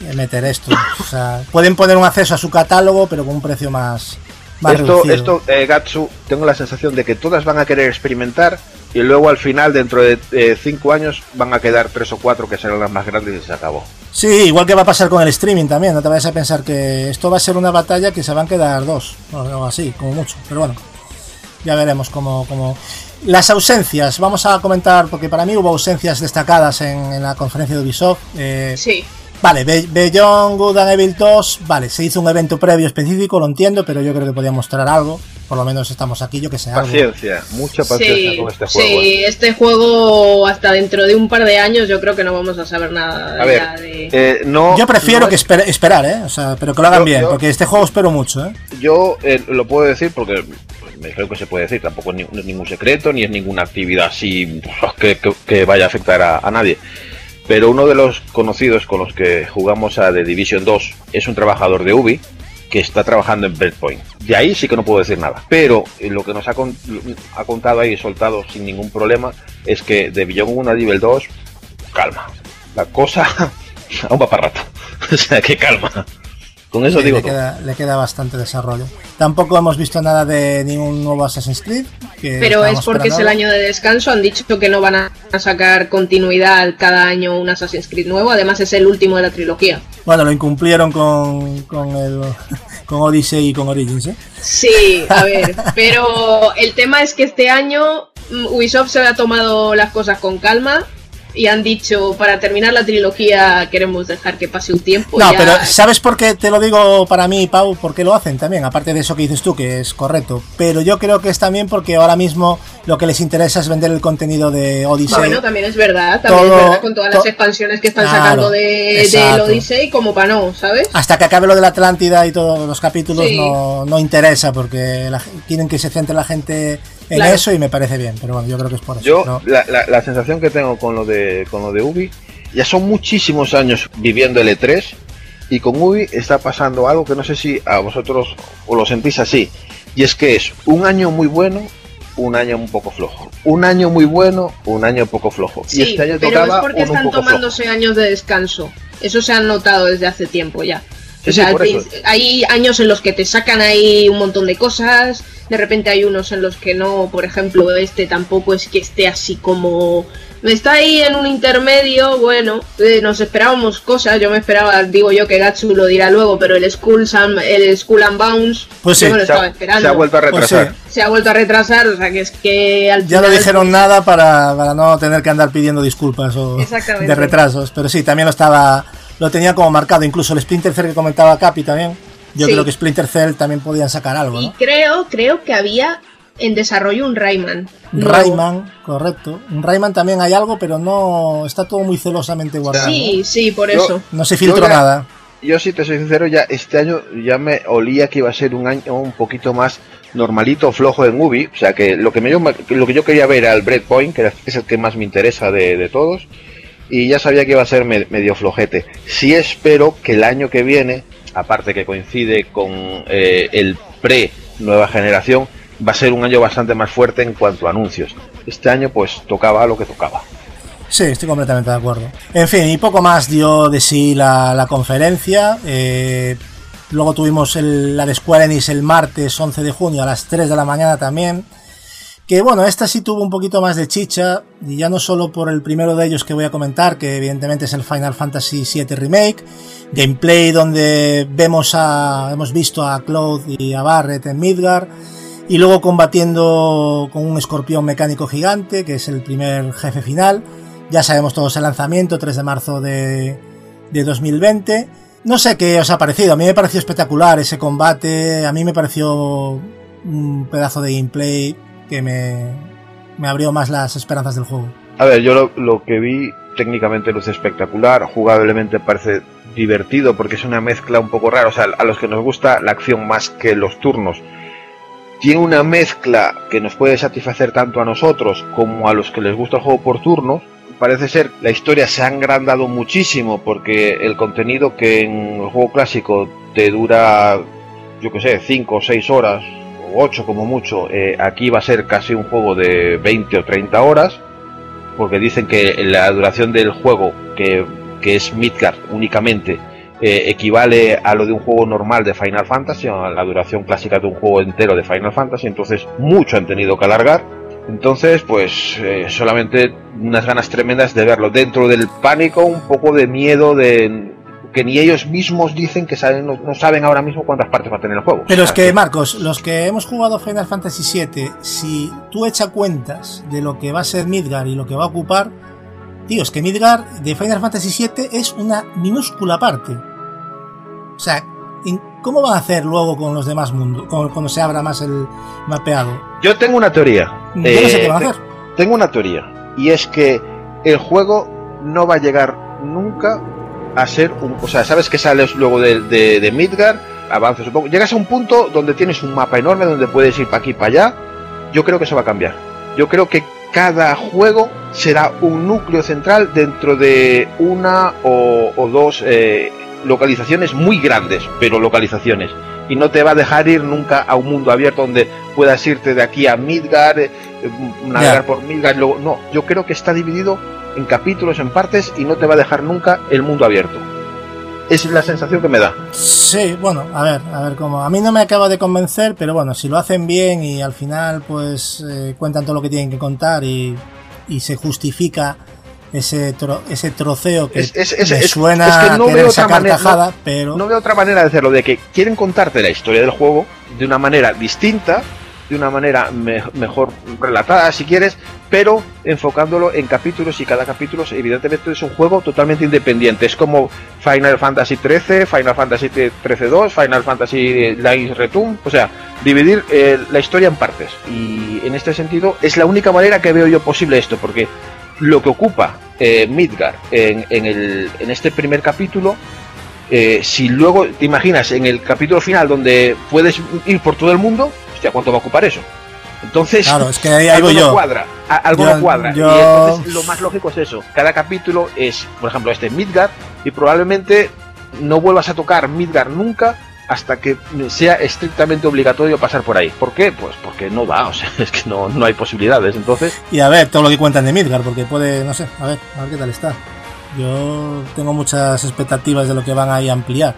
eh, meter esto. O sea, pueden poner un acceso a su catálogo, pero con un precio más, más Esto, reducido. esto eh, Gatsu, tengo la sensación de que todas van a querer experimentar y luego al final, dentro de 5 años, van a quedar tres o cuatro que serán las más grandes y se acabó. Sí, igual que va a pasar con el streaming también. No te vayas a pensar que esto va a ser una batalla que se van a quedar dos, o algo así, como mucho. Pero bueno, ya veremos cómo. cómo... Las ausencias, vamos a comentar, porque para mí hubo ausencias destacadas en, en la conferencia de Ubisoft. Eh, Sí. Vale, Be- Beyond Good and Evil 2, vale, se hizo un evento previo específico, lo entiendo, pero yo creo que podía mostrar algo. Por lo menos estamos aquí, yo que sé, algo. Paciencia, mucha paciencia Sí, con este juego. sí, eh. este juego hasta dentro de un par de años yo creo que no vamos a saber nada A ver, de... eh, no, Yo prefiero no que es- esper- esperar, ¿eh? O sea, pero que lo hagan Yo- bien, yo- porque este juego espero mucho, ¿eh? Yo eh, lo puedo decir porque creo que se puede decir, tampoco es ningún secreto ni es ninguna actividad así que, que- vaya a afectar a, a nadie. Pero uno de los conocidos con los que jugamos a The Division 2 es un trabajador de Ubi que está trabajando en Breadpoint. De ahí sí que no puedo decir nada. Pero eh, lo que nos ha, ha contado ahí, soltado sin ningún problema, es que de Beyond 1 a Nivel 2, calma. La cosa aún va para rato. o sea, que calma. Con eso Sí, digo le todo. queda, le queda bastante desarrollo. Tampoco hemos visto nada de ningún nuevo Assassin's Creed. que Pero es porque es el año de descanso. Han dicho que no van a sacar continuidad cada año un Assassin's Creed nuevo. Además, es el último de la trilogía. Bueno, lo incumplieron con, con, el, con Odyssey y con Origins, ¿eh? Sí, a ver. pero el tema es que este año mm, Ubisoft se ha tomado las cosas con calma. Y han dicho, para terminar la trilogía queremos dejar que pase un tiempo. No, ya- pero ¿sabes por qué te lo digo para mí, Pau? ¿Por qué lo hacen también? Aparte de eso que dices tú, que es correcto. Pero yo creo que es también porque ahora mismo lo que les interesa es vender el contenido de Odyssey. Bueno, también es verdad, también Todo- es verdad con todas las expansiones que están Claro, sacando de, del. Odyssey como para no, ¿sabes? Hasta que acabe lo de la Atlántida y todos los capítulos Sí. no, no interesa porque la quieren que se centre la gente en Claro. eso y me parece bien. Pero bueno, yo creo que es por eso. Yo, ¿no? la, la- la sensación que tengo con lo de con lo de Ubi, ya son muchísimos años viviendo el E3 y con Ubi está pasando algo que no sé si a vosotros os lo sentís así. Y es que es un año muy bueno, un año un poco flojo. Un año muy bueno, un año poco flojo. Sí, y este año pero tocaba es porque un están flojo. tomándose años de descanso. Eso se ha notado desde hace tiempo ya. Sí, o sí, sea, por eso. te- hay años en los que te sacan ahí un montón de cosas, de repente hay unos en los que no, por ejemplo, este tampoco es que esté así como... Está ahí en un intermedio, bueno, eh, nos esperábamos cosas, yo me esperaba, digo yo que Gatsu lo dirá luego, pero el School, Sam- el School and Bounce, Pues yo sí, me lo se, estaba ha, esperando. se ha vuelto a Pues retrasar. sí. Se ha vuelto a retrasar, o sea que es que al Ya no dijeron nada para, para no tener que andar pidiendo disculpas o de retrasos. Pero sí, también lo estaba lo tenía como marcado. Incluso el Splinter Cell que comentaba Capi también. Yo Sí. creo que Splinter Cell también podían sacar algo, Y creo, creo que había en desarrollo un Rayman. nuevo. Rayman, correcto. Un Rayman también hay algo, pero no está todo muy celosamente guardado. Sí, sí, por Yo- eso. No se filtró nada. Yo si te soy sincero, ya este año ya me olía que iba a ser un año un poquito más normalito, flojo en Ubi. O sea que lo que, me, lo que yo quería ver era el Breakpoint, que es el que más me interesa de, de todos. Y ya sabía que iba a ser me- medio flojete. Sí espero que el año que viene, aparte que coincide con eh, el pre nueva generación, va a ser un año bastante más fuerte en cuanto a anuncios. Este año pues tocaba lo que tocaba. Sí, estoy completamente de acuerdo. En fin, y poco más dio de sí la, la conferencia. Eh, luego tuvimos el- la de Square el martes 11 de junio a las 3 de la mañana también. Que bueno, esta sí tuvo un poquito más de chicha, y ya no solo por el primero de ellos que voy a comentar, que evidentemente es el Final Fantasy VII Remake, gameplay donde vemos a, hemos visto a Cloud y a Barret en Midgar, y luego combatiendo con un escorpión mecánico gigante, que es el primer jefe final. Ya sabemos todos el lanzamiento, 3 de marzo de, de 2020. No sé qué os ha parecido, a mí me pareció espectacular ese combate, a mí me pareció un pedazo de gameplay que me, abrió más las esperanzas del juego. A ver, yo lo, lo que vi técnicamente luce espectacular, jugablemente parece divertido porque es una mezcla un poco rara, o sea, a los que nos gusta la acción más que los turnos, tiene una mezcla que nos puede satisfacer tanto a nosotros como a los que les gusta el juego por turnos. Parece ser la historia se ha agrandado muchísimo porque el contenido que en el juego clásico te dura, yo que sé, 5 o 6 horas, 8 como mucho, eh, aquí va a ser casi un juego de 20 o 30 horas porque dicen que la duración del juego, que, que es Midgard únicamente, eh, equivale a lo de un juego normal de Final Fantasy, a la duración clásica de un juego entero de Final Fantasy, entonces mucho han tenido que alargar. Entonces, pues eh, solamente unas ganas tremendas de verlo. Dentro del pánico, un poco de miedo de que ni ellos mismos dicen que saben, no, no saben ahora mismo cuántas partes va a tener el juego. Pero es sea, que, Marcos, los que hemos jugado Final Fantasy VII, si tú echas cuentas de lo que va a ser Midgar y lo que va a ocupar, tío, es que Midgar de Final Fantasy VII es una minúscula parte. O sea, ¿en- ¿cómo van a hacer luego con los demás mundos, con- cuando se abra más el mapeado? Yo tengo una teoría. Yo no sé Eh, qué van a hacer. Tengo una teoría. Y es que el juego no va a llegar nunca a ser un. O sea, sabes que sales luego de, de, de Midgar, avanzas un poco. Llegas a un punto donde tienes un mapa enorme donde puedes ir para aquí y para allá. Yo creo que eso va a cambiar. Yo creo que cada juego será un núcleo central dentro de una o, o dos eh, localizaciones muy grandes, pero localizaciones. Y no te va a dejar ir nunca a un mundo abierto donde puedas irte de aquí a Midgar, eh, navegar Ya. por Midgar. Luego, no, yo creo que está dividido en capítulos, en partes, y no te va a dejar nunca el mundo abierto. es la sensación que me da. Sí, bueno, a ver, a ver cómo. A mí no me acaba de convencer, pero bueno, si lo hacen bien y al final pues eh, cuentan todo lo que tienen que contar y, y se justifica ese tro- ese troceo que Es- es- es- me es- suena es que no a veo otra sacar manera- tajada, no- pero No veo otra manera de hacerlo, de que quieren contarte la historia del juego de una manera distinta, de una manera me- mejor relatada, si quieres, pero enfocándolo en capítulos y cada capítulo, evidentemente, es un juego totalmente independiente. Es como Final Fantasy XIII, Final Fantasy XIII 2, Final Fantasy Lines Return, o sea, dividir eh, la historia en partes. Y en este sentido, es la única manera que veo yo posible esto, porque lo que ocupa eh, Midgar en, en, el, en este primer capítulo eh, si luego te imaginas en el capítulo final donde puedes ir por todo el mundo, hostia, ¿cuánto va a ocupar eso? Entonces, claro, es que ahí, algo voy no yo. cuadra, algo Yo- no cuadra. yo- Y entonces lo más lógico es eso. Cada capítulo es, por ejemplo, este Midgard y probablemente no vuelvas a tocar Midgard nunca hasta que sea estrictamente obligatorio pasar por ahí. ¿Por qué? Pues porque no da, o sea, es que no, no hay posibilidades. Entonces, Y a ver todo lo que cuentan de Midgar, porque puede, no sé, a ver, a ver qué tal está. Yo tengo muchas expectativas de lo que van ahí a ampliar.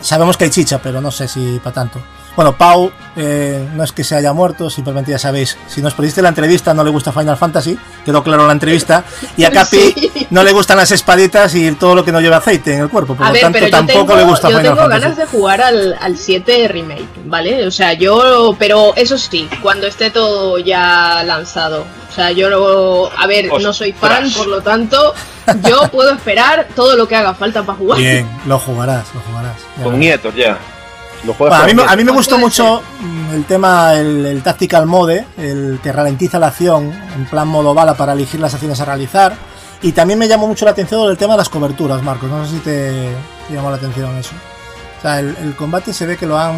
Sabemos que hay chicha, pero no sé si para tanto. Bueno, Pau eh, no es que se haya muerto, simplemente ya sabéis, si nos perdiste la entrevista no le gusta Final Fantasy, quedó claro la entrevista, y a Capi Sí. no le gustan las espaditas y todo lo que no lleva aceite en el cuerpo, por A lo ver, tanto pero yo tampoco tengo, le gusta yo Final tengo Fantasy. ganas de jugar al, al 7 remake, ¿vale? O sea, yo, pero eso sí, cuando esté todo ya lanzado. O sea, yo no, a ver, no soy fan, por lo tanto, yo puedo esperar todo lo que haga falta para jugar. Bien, lo jugarás, lo jugarás. con nietos ya. Lo juegas Bueno, a, mí, me- a nietos. mí me gustó mucho el tema, el, el tactical mode, el que ralentiza la acción en plan modo bala para elegir las acciones a realizar. Y también me llamó mucho la atención el tema de las coberturas, Marcos. No sé si te, te llamó la atención eso. O sea, el, el combate se ve que lo han,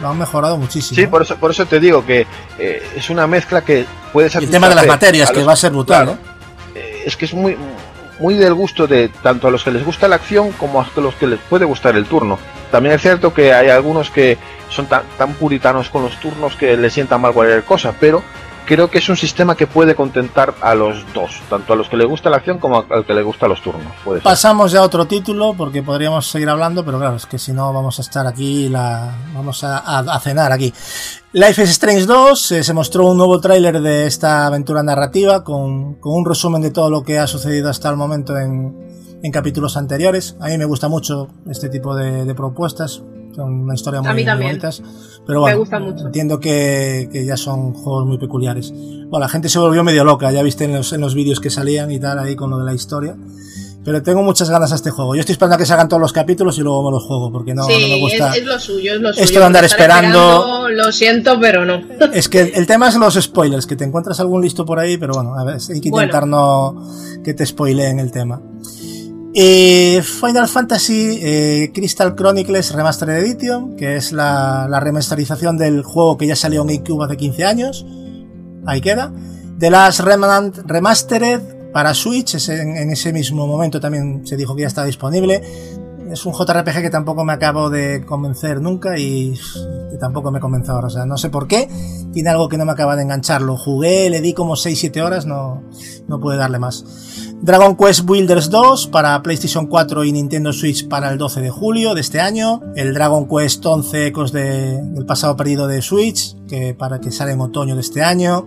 lo han mejorado muchísimo. Sí, por eso, por eso te digo que eh, es una mezcla que puede y el tema de las materias, que los- va a ser brutal, claro, eh, es que es muy muy del gusto de tanto a los que les gusta la acción como a los que les puede gustar el turno. También es cierto que hay algunos que son tan, tan puritanos con los turnos que les sienta mal cualquier cosa, pero creo que es un sistema que puede contentar a los dos, tanto a los que les gusta la acción como al que les gusta los turnos. Pasamos ya a otro título porque podríamos seguir hablando, pero claro, es que si no vamos a estar aquí, la, vamos a, cenar aquí. Life is Strange 2 eh, se mostró un nuevo tráiler de esta aventura narrativa con, con un resumen de todo lo que ha sucedido hasta el momento en, en capítulos anteriores. A mí me gusta mucho este tipo de propuestas, son una historia muy, muy bonitas. Pero Me bueno, gusta mucho. entiendo que, que ya son juegos muy peculiares. Bueno, la gente se volvió medio loca, ya viste en los, en los vídeos que salían y tal, ahí con lo de la historia. Pero tengo muchas ganas a este juego. Yo estoy esperando a que salgan todos los capítulos y luego me los juego, porque no, sí, no me gusta. es, es lo suyo, es lo suyo. Esto de andar Estar esperando- Lo siento, pero no. Es que el tema es los spoilers, que te encuentras algún listo por ahí, pero bueno, a ver, hay que Bueno. intentar no que te spoileen el tema. Eh, Final Fantasy eh, Crystal Chronicles Remastered Edition, que es la, remasterización del juego que ya salió en GameCube hace 15 años. Ahí queda. The Last Remnant Remastered para Switch, en, en ese mismo momento también se dijo que ya estaba disponible. Es un JRPG que tampoco me acabo de convencer nunca y que tampoco me convence ahora. O sea, no sé por qué. Tiene algo que no me acaba de enganchar. Lo jugué, le di como 6-7 horas, no, no pude darle más. Dragon Quest Builders 2 para PlayStation 4 y Nintendo Switch para el 12 de julio de este año. El Dragon Quest 11 Ecos de- del pasado perdido de Switch, que para que sale en otoño de este año.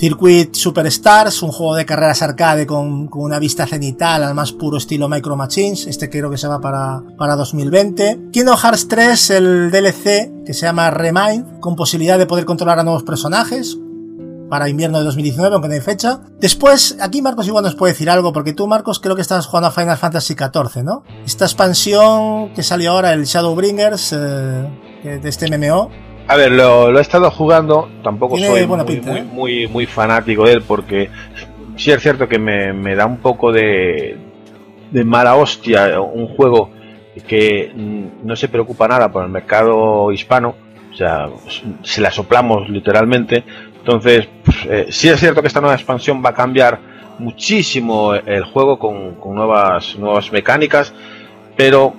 Circuit Superstars, un juego de carreras arcade con, con una vista cenital al más puro estilo Micro Machines. Este creo que se va para, para 2020. Kingdom Hearts 3, el DLC que se llama Remind, con posibilidad de poder controlar a nuevos personajes. Para invierno de 2019, aunque no hay fecha. Después, aquí Marcos igual nos puede decir algo, porque tú, Marcos, creo que estabas jugando a Final Fantasy XIV, ¿no? Esta expansión que salió ahora, el Shadowbringers, eh, de este MMO, A ver, lo, lo he estado jugando, tampoco Tiene soy muy, pinta, muy, ¿eh? muy, muy fanático de él porque sí es cierto que me, me da un poco de, de mala hostia un juego que mm, no se preocupa nada por el mercado hispano, o sea, se la soplamos literalmente. Entonces, pues, eh, sí es cierto que esta nueva expansión va a cambiar muchísimo el juego con, con nuevas, nuevas mecánicas, pero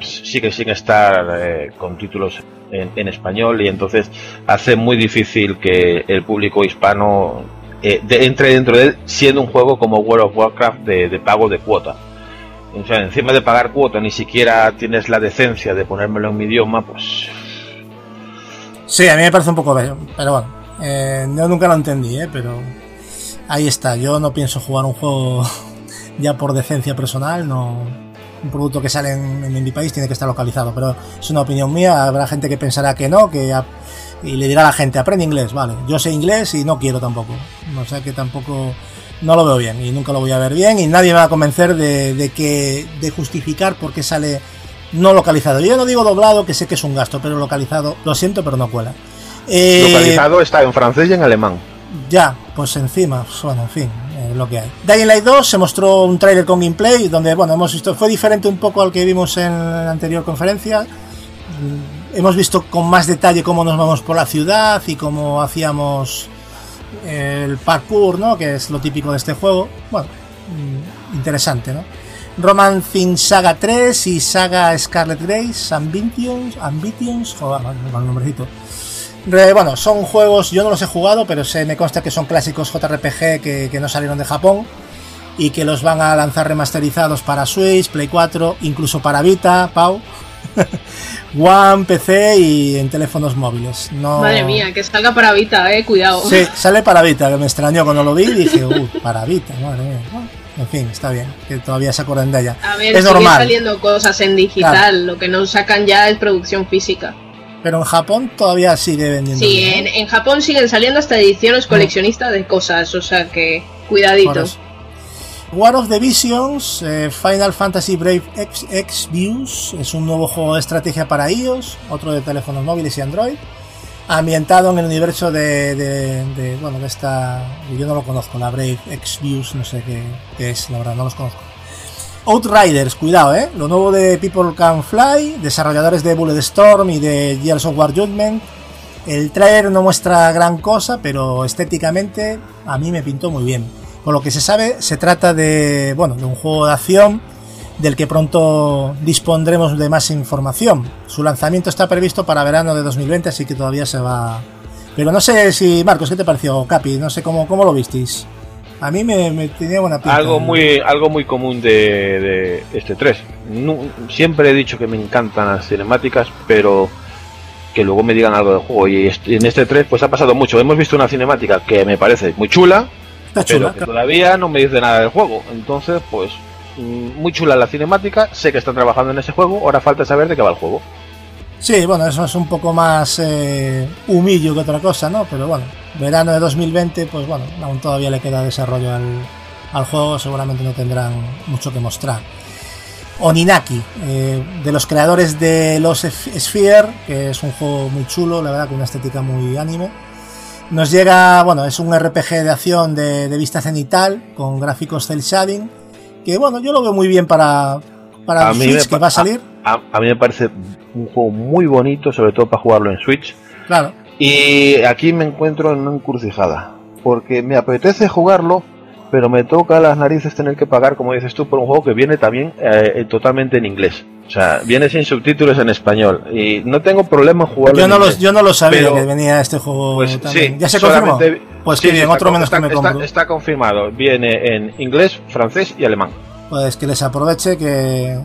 sigue sin estar eh, con títulos en, español y entonces hace muy difícil que el público hispano eh, de- entre dentro de él siendo un juego como World of Warcraft de, de pago de cuota. o sea, encima de pagar cuota, ni siquiera tienes la decencia de ponérmelo en mi idioma, pues. Sí, a mí me parece un poco bello, pero bueno, eh, yo nunca lo entendí, ¿eh? pero ahí está. Yo no pienso jugar un juego ya por decencia personal, no. Un producto que sale en, en mi país tiene que estar localizado, pero es una opinión mía. Habrá gente que pensará que no, que a- y le dirá a la gente aprende inglés, vale. Yo sé inglés y no quiero tampoco, o sea que tampoco no lo veo bien y nunca lo voy a ver bien y nadie me va a convencer de, de que de justificar por qué sale no localizado. Yo no digo doblado, que sé que es un gasto, pero localizado, lo siento, pero no cuela. Eh, Localizado está en francés y en alemán. ya, pues encima, bueno, en fin, eh, lo que hay. Dying Light 2 se mostró un tráiler con gameplay donde, bueno, hemos visto, fue diferente un poco al que vimos en la anterior conferencia. Mm, Hemos visto con más detalle cómo nos vamos por la ciudad y cómo hacíamos el parkour, ¿no? Que es lo típico de este juego. Bueno, mm, interesante, ¿no? Romancing Saga 3 y Saga Scarlet Grace, Ambitions, Ambitions, joder, mal nombrecito. Bueno, son juegos, yo no los he jugado, pero se me consta que son clásicos JRPG que, que no salieron de Japón y que los van a lanzar remasterizados para Switch, Play 4, incluso para Vita, Pau, One, PC y en teléfonos móviles. No... Madre mía, que salga para Vita, eh, cuidado. Sí, sale para Vita, que me extrañó cuando lo vi y dije, uh, para Vita, madre mía. En fin, está bien, que todavía se acuerden de ella. A ver, es normal, saliendo cosas en digital, lo que no sacan ya es producción física. Pero en Japón todavía sigue vendiendo. Sí, en, en Japón siguen saliendo hasta ediciones coleccionistas de cosas, o sea que cuidadito. War of the Visions, eh, Final Fantasy Brave X, X Views, es un nuevo juego de estrategia para iOS, otro de teléfonos móviles y Android, ambientado en el universo de, de- de, bueno, de esta, yo no lo conozco, la Brave X Views, no sé qué, qué es, la verdad, no los conozco. Outriders, cuidado, eh, lo nuevo de People Can Fly, desarrolladores de Bulletstorm y de Gears of War Judgment. El trailer no muestra gran cosa, pero estéticamente a mí me pintó muy bien. Por lo que se sabe, se trata de, bueno, de un juego de acción del que pronto dispondremos de más información. Su lanzamiento está previsto para verano de 2020, así que todavía se va. Pero no sé si, Marcos, ¿qué te pareció, Capi? No sé cómo, cómo lo visteis. A mí me, me tenía buena pinta. Algo muy, algo muy común de, de este 3. Nu- siempre he dicho que me encantan las cinemáticas, pero que luego me digan algo del juego. Y en este 3 pues ha pasado mucho. Hemos visto una cinemática que me parece muy chula, Está pero chula. que todavía no me dice nada del juego. Entonces, pues mm, muy chula la cinemática. Sé que están trabajando en ese juego. Ahora falta saber de qué va el juego. Sí, bueno, eso es un poco más eh, humillo que otra cosa, ¿no? Pero bueno, verano de 2020, pues bueno, aún todavía le queda desarrollo al, al juego, seguramente no tendrán mucho que mostrar. Oninaki, eh, de los creadores de Los Sphere, que es un juego muy chulo, la verdad, con una estética muy anime. Nos llega, bueno, es un RPG de acción de, de vista cenital, con gráficos cel shading, que bueno, yo lo veo muy bien para, para el Switch me que va a salir. A, a mí me parece un juego muy bonito, sobre todo para jugarlo en Switch. Claro. Y aquí me encuentro en una encrucijada. Porque me apetece jugarlo, pero me toca las narices tener que pagar, como dices tú, por un juego que viene también eh, totalmente en inglés. O sea, viene sin subtítulos en español. Y no tengo problema en jugarlo Yo en no, inglés. los, yo no lo sabía Pero, que venía este juego Pues también. sí, ¿Ya se confirmó? Pues sí, que bien, está otro menos está, que me está- compro. está confirmado. Viene en inglés, francés y alemán. Pues que les aproveche que...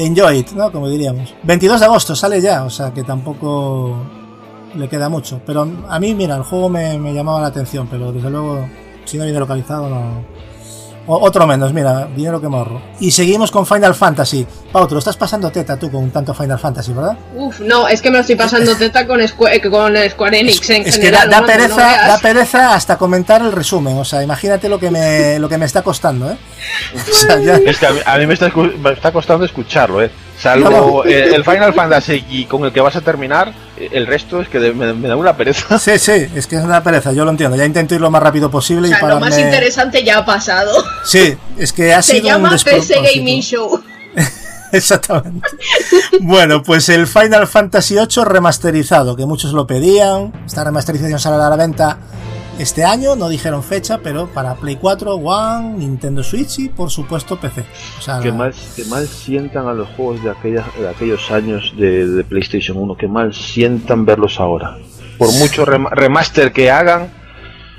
Enjoy it, ¿no? Como diríamos. 22 de agosto sale ya, o sea que tampoco le queda mucho. Pero a mí, mira, el juego me, me llamaba la atención, pero desde luego, si no viene localizado, no... O- otro menos, mira, dinero que morro. Y seguimos con Final Fantasy. Pau, te lo estás pasando teta tú con tanto Final Fantasy, ¿verdad? Uf, no, es que me lo estoy pasando teta con, Square, eh, con Square Enix en Es que da, da no pereza, veas. da pereza hasta comentar el resumen. O sea, imagínate lo que me, lo que me está costando, ¿eh? O sea, ya- Es que a mí, a mí me, está, me está costando escucharlo, ¿eh? Salvo No. el, el Final Fantasy y con el que vas a terminar, eh, el resto es que me, me da una pereza. Sí, sí, es que es una pereza, yo lo entiendo. Ya intento ir lo más rápido posible O sea, y lo pararme... más interesante ya ha pasado. Sí, es que ha Se sido llama un PC. Gaming Show. Exactamente. bueno, pues el Final Fantasy VIII remasterizado, que muchos lo pedían. Esta remasterización sale a la venta este año, no dijeron fecha, pero para Play 4, One, Nintendo Switch y por supuesto PC. O sea, Que mal, que mal sientan a los juegos de, aquellas, de aquellos años de, de PlayStation 1, que mal sientan verlos ahora. Por mucho rem- remaster que hagan,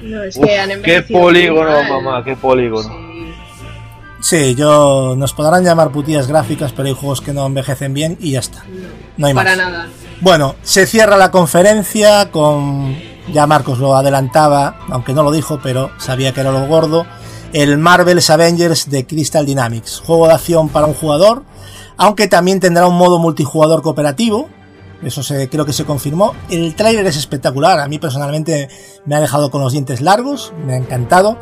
No, es uf, que han qué polígono, mamá, qué polígono. Sí. Sí, yo nos podrán llamar putillas gráficas, pero hay juegos que no envejecen bien y ya está. No hay Para más. nada. Bueno, se cierra la conferencia con. Ya Marcos lo adelantaba, aunque no lo dijo, pero sabía que era lo gordo. El Marvel's Avengers de Crystal Dynamics. Juego de acción para un jugador, aunque también tendrá un modo multijugador cooperativo. Eso se, creo que se confirmó. El tráiler es espectacular. A mí personalmente me ha dejado con los dientes largos. Me ha encantado.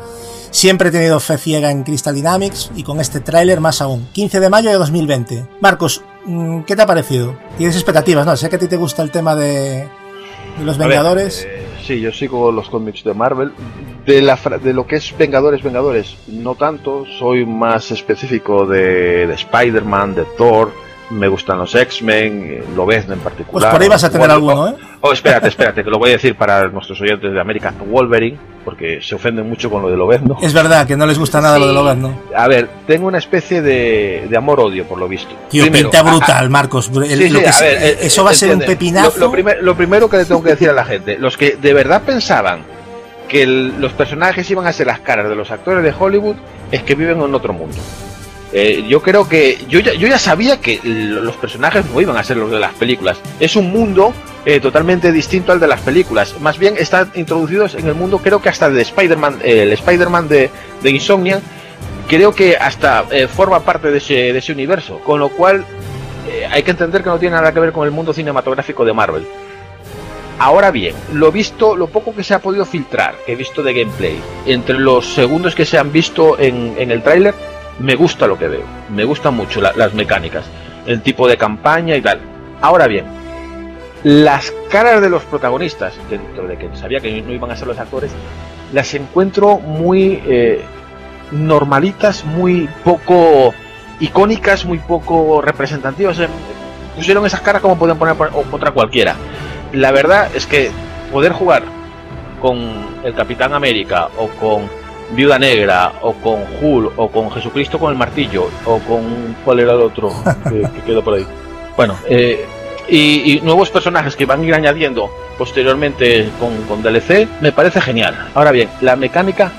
Siempre he tenido fe ciega en Crystal Dynamics y con este tráiler más aún. 15 de mayo de 2020. Marcos, mm, ¿qué te ha parecido? Tienes expectativas, ¿no? Sé que a ti te gusta el tema de, de los A ver, Vengadores. eh, sí, yo sigo los cómics de Marvel. De, la, de lo que es Vengadores, Vengadores, no tanto. Soy más específico de, de Spider-Man, de Thor. Me gustan los X-Men, eh, Lobezno en particular. Pues por ahí vas a tener alguno, ¿eh? Oh, espérate, espérate, que lo voy a decir para nuestros oyentes de América. Wolverine, porque se ofenden mucho con lo de Lobezno. Es verdad que no les gusta nada lo de. Lobezno. A ver, tengo una especie de, de amor-odio, por lo visto. Tío, Primero, pinta a- brutal, Marcos. El- Sí, lo sí, que a ver, eh, eso va a ser un pepinazo. Lo, lo primer- lo primero que le tengo que decir a la gente, los que de verdad pensaban que el- los personajes iban a ser las caras de los actores de Hollywood, es que viven en otro mundo. Eh, yo creo que yo ya, yo ya sabía que los personajes no iban a ser los de las películas. Es un mundo eh, totalmente distinto al de las películas. Más bien están introducidos en el mundo, creo que hasta de Spider-Man, eh, el Spider-Man de, de Insomniac, creo que hasta forma parte de ese, de ese universo. Con lo cual hay que entender que no tiene nada que ver con el mundo cinematográfico de Marvel. Ahora bien, lo visto, lo poco que se ha podido filtrar, que he visto de gameplay, entre los segundos que se han visto en, en el tráiler, me gusta lo que veo. Me gustan mucho la- las mecánicas, el tipo de campaña y tal. Ahora bien, las caras de los protagonistas, dentro de que sabía que no iban a ser los actores, las encuentro muy eh, normalitas, muy poco icónicas, muy poco representativas. Eh, Pusieron esas caras como pueden poner por- o contra cualquiera. La verdad es que poder jugar con el Capitán América o con Viuda Negra o con Hulk o con Jesucristo con el martillo o con cuál era el otro que, que quedó por ahí. Bueno, eh, y, y nuevos personajes que van a ir añadiendo posteriormente con, con DLC me parece genial. Ahora bien, la mecánica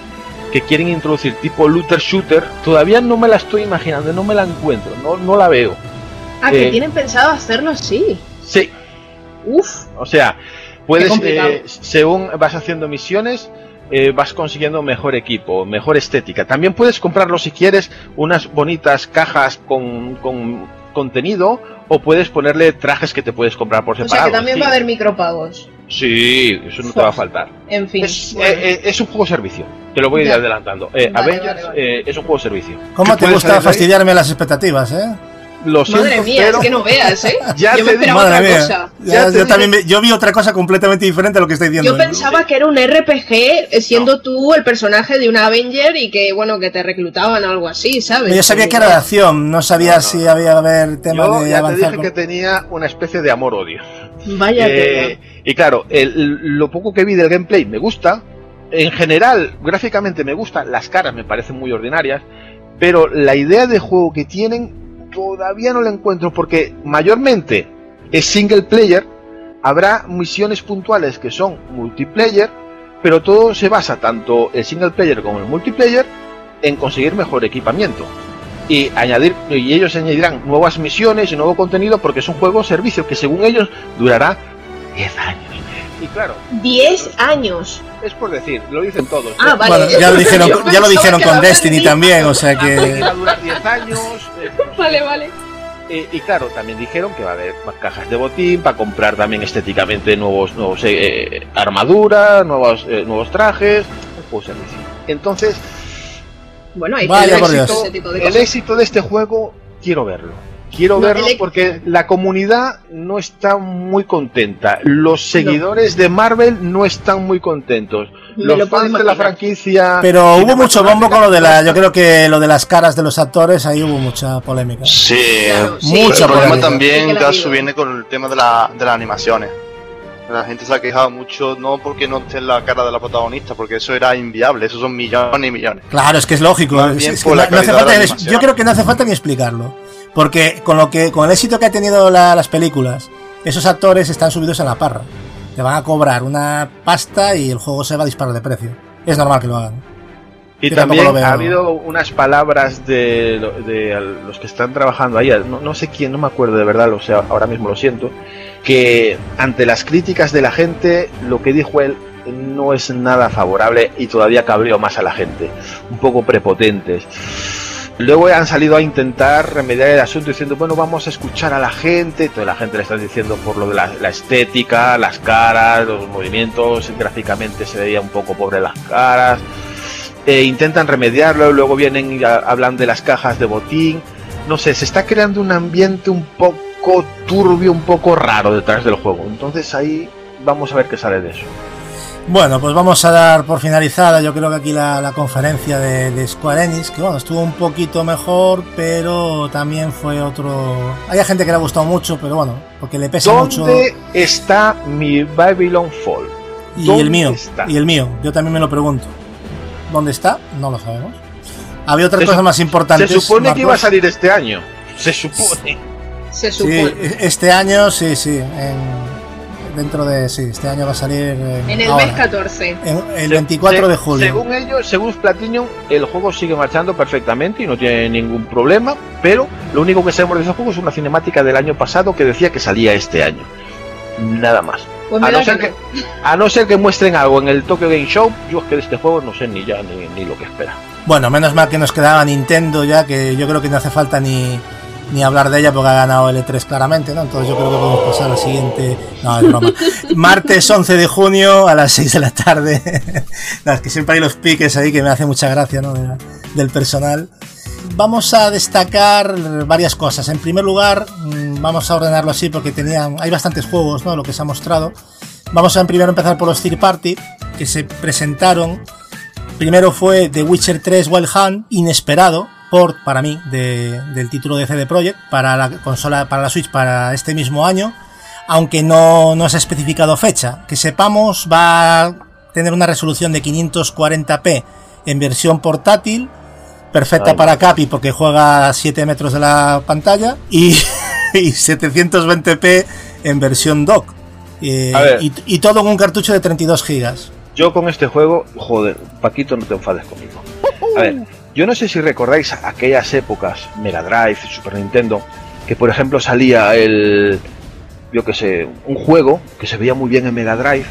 que quieren introducir tipo looter shooter todavía no me la estoy imaginando, no me la encuentro, no, no la veo. Ah, que Eh. tienen pensado hacerlo así. Sí, Uf. o sea, puedes, eh, según vas haciendo misiones, eh, vas consiguiendo mejor equipo, mejor estética. También puedes comprarlo si quieres, unas bonitas cajas con, con contenido, o puedes ponerle trajes que te puedes comprar por O sea separado. que también sí. va a haber micropagos. Sí, eso no te va a faltar. En fin. Es, bueno. eh, eh, es un juego servicio, te lo voy a ir Ya. adelantando. Eh, Vale, Avengers vale, vale. eh, es un juego servicio. ¿Cómo ¿Qué te gusta fastidiarme las expectativas, eh? Lo siento, Madre mía, pero es que no veas, ¿eh? Ya yo te me esperaba Madre otra mía. cosa. Ya- Ya te yo también me- yo vi otra cosa completamente diferente a lo que está diciendo. Yo pensaba que era un RPG eh, siendo tú el personaje de un Avenger y que, bueno, que te reclutaban o algo así, ¿sabes? Yo sabía que era de acción, no sabía No, no. si había haber tema yo de ya te avanzar. dije con- que tenía una especie de amor-odio. Vaya Eh, y claro, el- lo poco que vi del gameplay me gusta. En general, gráficamente me gusta. Las caras me parecen muy ordinarias. Pero la idea de juego que tienen todavía no la encuentro porque mayormente es single player. Habrá misiones puntuales que son multiplayer. Pero todo se basa, tanto el single player como el multiplayer, en conseguir mejor equipamiento. Y añadir, y ellos añadirán nuevas misiones y nuevo contenido porque es un juego servicio que según ellos durará 10 años. Y claro, 10 años. es por decir, lo dicen todos. Ah, vale. Bueno, ya lo dijeron, ya lo dijeron con Destiny también, o sea que. va a durar 10 años. eh, Vale, vale. eh, y claro, también dijeron que va a haber más cajas de botín para comprar también estéticamente nuevos, nuevos eh, eh, armadura, nuevos, eh, nuevos trajes, servicio. Entonces, Bueno, hay ese tipo de el éxito de este juego quiero verlo. Quiero No, verlo el- porque la comunidad no está muy contenta. Los seguidores de Marvel no están muy contentos. Me Los lo fans de la franquicia. Pero hubo mucho bombo con lo de la. Yo creo que lo de las caras de los actores, ahí hubo mucha polémica. Sí, Claro, sí, Mucha el problema polémica. Sí también, digo. viene con el tema de, la, de las animaciones. La gente se ha quejado mucho, no porque no esté en la cara de la protagonista, porque eso era inviable, esos son millones y millones. Claro, es que es lógico. Es- es que no- no hace falta yo creo que no hace falta ni explicarlo. Porque con lo que con el éxito que ha tenido la- las películas, esos actores están subidos en la parra. Te van a cobrar una pasta y el juego se va a disparar de precio. Es normal que lo hagan. Y Yo también ha habido unas palabras de, los que están trabajando ahí, no, no sé quién, no me acuerdo de verdad, o sea, ahora mismo lo siento, que ante las críticas de la gente, lo que dijo él no es nada favorable y todavía cabreó más a la gente, un poco prepotentes. Luego han salido a intentar remediar el asunto diciendo, bueno, vamos a escuchar a la gente. Toda la gente le está diciendo por lo de la, estética, las caras, los movimientos, gráficamente se veía un poco pobre las caras. Eh, intentan remediarlo, luego vienen y hablan de las cajas de botín. No sé, se está creando un ambiente un poco turbio, un poco raro detrás del juego. Entonces ahí vamos a ver qué sale de eso. Bueno, pues vamos a dar por finalizada, yo creo que aquí la, la conferencia de, de Square Enix, que bueno, estuvo un poquito mejor, pero también fue otro... Hay gente que le ha gustado mucho, pero bueno, porque le pesa mucho... ¿Dónde está mi Babylon Fall? Y ¿Dónde el mío, está? y el mío, yo también me lo pregunto. ¿Dónde está? No lo sabemos. Había otras Se cosas más importantes. Se supone que iba a salir este año. Se supone. Se Sí, supone. este año, sí, sí. en- dentro de. Sí, este año va a salir. En, En el ahora, mes 14. en- el Se- 24 se- de julio. Según ellos, según Platinum, el juego sigue marchando perfectamente y no tiene ningún problema, pero lo único que sabemos de ese juego es una cinemática del año pasado que decía que salía este año. Nada más. Pues A no, ser que que, a no ser que muestren algo en el Tokyo Game Show, yo es que de este juego no sé ni ya ni, ni lo que espera. Bueno, menos mal que nos quedaba Nintendo ya, que yo creo que no hace falta ni, ni hablar de ella porque ha ganado el E3 claramente, ¿no? Entonces yo creo que podemos pasar a la siguiente. No, es broma. Martes 11 de junio a las 6 de la tarde. No, es que siempre hay los piques ahí que me hace mucha gracia, ¿no? De- del personal. Vamos a destacar varias cosas. En primer lugar, mm, vamos a ordenarlo así porque tenían, hay bastantes juegos, ¿no? Lo que se ha mostrado. Vamos a primero empezar por los Third Party que se presentaron Primero fue The Witcher 3 Wild Hunt, inesperado, port para mí de- del título de CD Projekt para la consola, para la Switch para este mismo año, aunque no, no se ha especificado fecha. Que sepamos va a tener una resolución de 540p en versión portátil, perfecta Ay. para Capi porque juega a 7 metros de la pantalla y, y 720p en versión dock. Eh, y, y todo en un cartucho de 32 gigas. Yo con este juego, joder, Paquito, no te enfades conmigo. A ver, yo no sé si recordáis aquellas épocas, Mega Drive, Super Nintendo, que por ejemplo salía el, yo que sé, un juego que se veía muy bien en Mega Drive,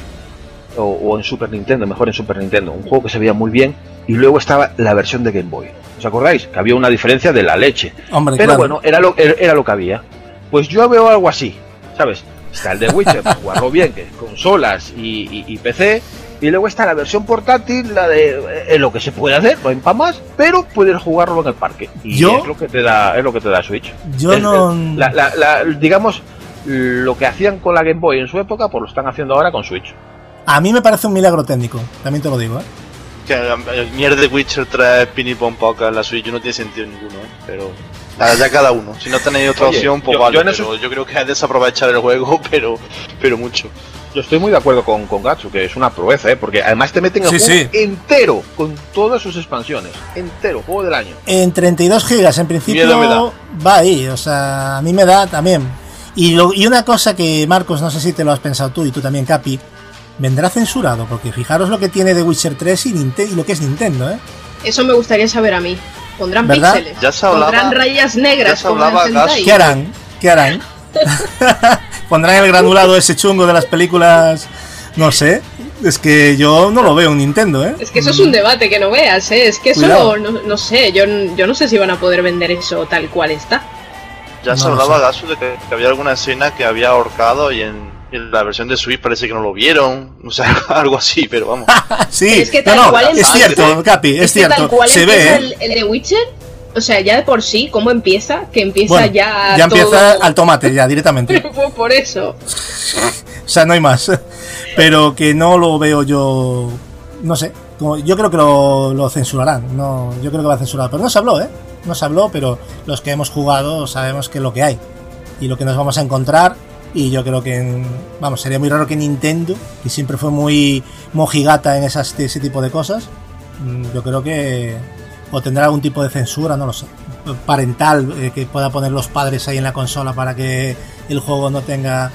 o, o en Super Nintendo, mejor en Super Nintendo, un juego que se veía muy bien, y luego estaba la versión de Game Boy. ¿Os acordáis? Que había una diferencia de la leche. Hombre, Pero claro. bueno, era lo, era era lo que había. Pues yo veo algo así, ¿sabes? Está el de Witcher, para jugarlo bien, que es consolas y, y- y PC. Y luego está la versión portátil, la de eh, lo que se puede hacer, no hay para más, pero puedes jugarlo en el parque. Y ¿Yo? es lo que te da, es lo que te da Switch. Yo Es- no. es- la- la- la- digamos, lo que hacían con la Game Boy en su época, pues lo están haciendo ahora con Switch. A mí me parece un milagro técnico, también te lo digo, ¿eh? Que eh, mierda de Witcher 3 Pini Pon Poca en la Switch no tiene sentido ninguno, ¿eh? Pero. Nada, ya cada uno. Si no tenéis otra Oye, opción, pues yo- vale. yo pero eso- yo creo que es desaprovechar el juego, pero, pero mucho. Yo estoy muy de acuerdo con, con Gatsu, que es una proeza, ¿eh? porque además te meten el Sí, juego sí. entero, con todas sus expansiones. Entero, juego del año. En 32 gigas, en principio, Miedo me da. va ahí, o sea, a mí me da también. Y, lo- y una cosa que, Marcos, no sé si te lo has pensado tú y tú también, Capi, vendrá censurado, porque fijaros lo que tiene de Witcher 3 y, Ninte- y lo que es Nintendo, ¿eh? Eso me gustaría saber a mí. ¿Pondrán ¿Verdad? píxeles? Ya se hablaba- ¿Pondrán rayas negras ya se como en hablaba ¿Qué harán? ¿Qué harán? ¿Pondrán el granulado ese chungo de las películas? No sé. Es que yo no lo veo en Nintendo, ¿eh? Es que eso es un debate que no veas, ¿eh? Es que eso no, no sé, yo, yo no sé si van a poder vender eso tal cual está. Ya se No lo hablaba. Gasu, de que, que había alguna escena que había ahorcado y en, en la versión de Switch parece que no lo vieron. O sea, algo así, pero vamos. sí, Es que tal no, cual es cierto, Capi, es, que tal cierto. cual Se ve, ¿eh? el, el de Witcher, o sea, ya de por sí, ¿cómo empieza? Que empieza Bueno, ya ya todo... empieza al tomate, ya directamente. Por eso. O sea, no hay más. Pero que no lo veo yo. No sé. Yo creo que lo, lo censurarán. No, yo creo que va a censurar. Pero no se habló, ¿eh? No se habló, pero los que hemos jugado sabemos que es lo que hay. Y lo que nos vamos a encontrar. Y yo creo que. en- Vamos, sería muy raro que Nintendo, que siempre fue muy mojigata en esas, ese tipo de cosas. mm, Yo creo que. O tendrá algún tipo de censura, no lo sé. Parental, eh, que pueda poner los padres ahí en la consola para que el juego no tenga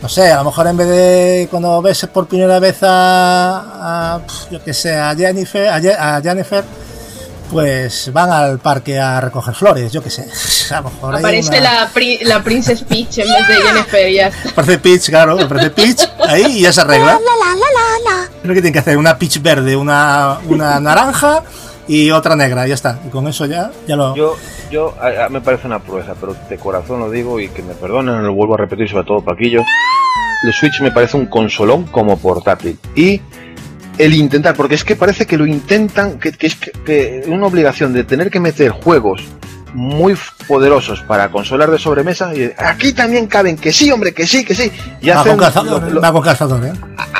no sé, a lo mejor en vez de cuando ves por primera vez a, a, yo que sé, a Jennifer, a, Jennifer pues van al parque a recoger flores, yo qué sé. A lo mejor hay Aparece una- la, pri- la Princess Peach en vez de Jennifer y ya está. Aparece Peach, claro, aparece Peach ahí y ya se arregla. Es lo que tienen que hacer, una Peach verde, una, una naranja y otra negra, ya está. Y con eso ya, ya lo... Yo, yo a- a- me parece una proeza, pero de corazón lo digo y que me perdonen, lo vuelvo a repetir, sobre todo Paquillo. El Switch me parece un consolón como portátil. Y el intentar, porque es que parece que lo intentan, que, que es que, que una obligación de tener que meter juegos muy poderosos para consolas de sobremesa y aquí también caben que sí, hombre, que sí, que sí. Y Va hacen con calzador, lo- lo- va con calzador, ¿eh?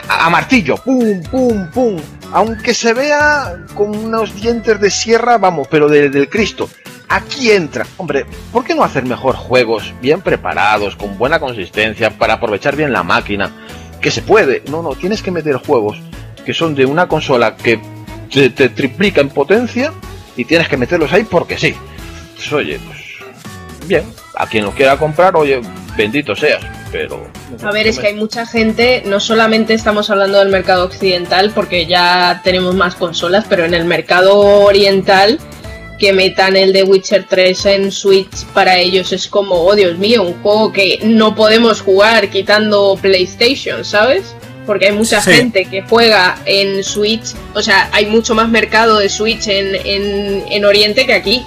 a, a martillo, pum, pum, pum. Aunque se vea con unos dientes de sierra, vamos, pero de- del Cristo. Aquí entra, hombre, ¿por qué no hacer mejor juegos bien preparados, con buena consistencia, para aprovechar bien la máquina? Que se puede, no, no, tienes que meter juegos que son de una consola que te, triplica en potencia y tienes que meterlos ahí porque sí. Pues, oye, pues bien, a quien lo quiera comprar, oye, bendito seas, pero... A ver, es que hay mucha gente, no solamente estamos hablando del mercado occidental, porque ya tenemos más consolas, pero en el mercado oriental, que metan el de Witcher 3 en Switch para ellos es como, oh Dios mío, un juego que no podemos jugar quitando PlayStation, ¿sabes? Porque hay mucha Sí. gente que juega en Switch, o sea, hay mucho más mercado de Switch en, en, en Oriente que aquí.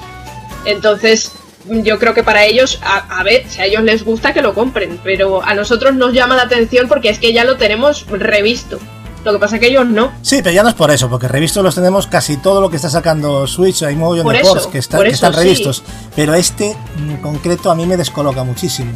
Entonces, yo creo que para ellos, a, a ver, si a ellos les gusta que lo compren, pero a nosotros nos llama la atención porque es que ya lo tenemos revisto. Lo que pasa es que ellos no. Sí, pero ya no es por eso, porque revistos los tenemos casi todo lo que está sacando Switch, hay un montón Por de eso, ports que, están- por que eso, están sí. revistos, pero este en concreto a mí me descoloca muchísimo.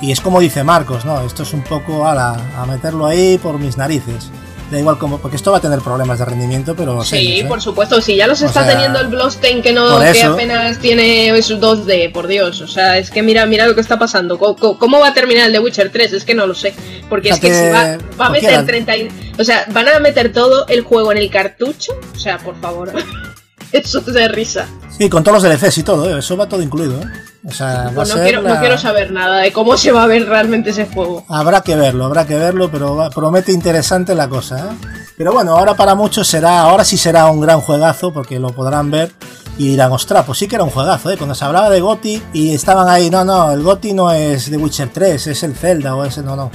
Y es como dice Marcos, ¿no? Esto es un poco a, la, a meterlo ahí por mis narices. Da igual como, porque esto va a tener problemas de rendimiento, pero Sí, serios, ¿eh? por supuesto, si ya los O está sea, teniendo el Bloodstained que no que apenas tiene su 2D, por Dios, o sea, es que mira, mira lo que está pasando. ¿Cómo, cómo- cómo va a terminar el de Witcher 3? Es que no lo sé, porque es que si va, va a meter 30 y- o sea, van a meter todo el juego en el cartucho, o sea, por favor. Eso es de risa. Sí, con todos los DLCs y todo, ¿eh? eso va todo incluido. ¿eh? O sea, va Pues no quiero, no quiero saber nada de cómo se va a ver realmente ese juego. Habrá que verlo, habrá que verlo, pero va- promete interesante la cosa. ¿eh? Pero bueno, ahora para muchos será, ahora sí será un gran juegazo, porque lo podrán ver y dirán, ostras, pues sí que era un juegazo, ¿eh? Cuando se hablaba de GOTI y estaban ahí, no, no, el GOTI no es de Witcher 3, es el Zelda o ese, no, no.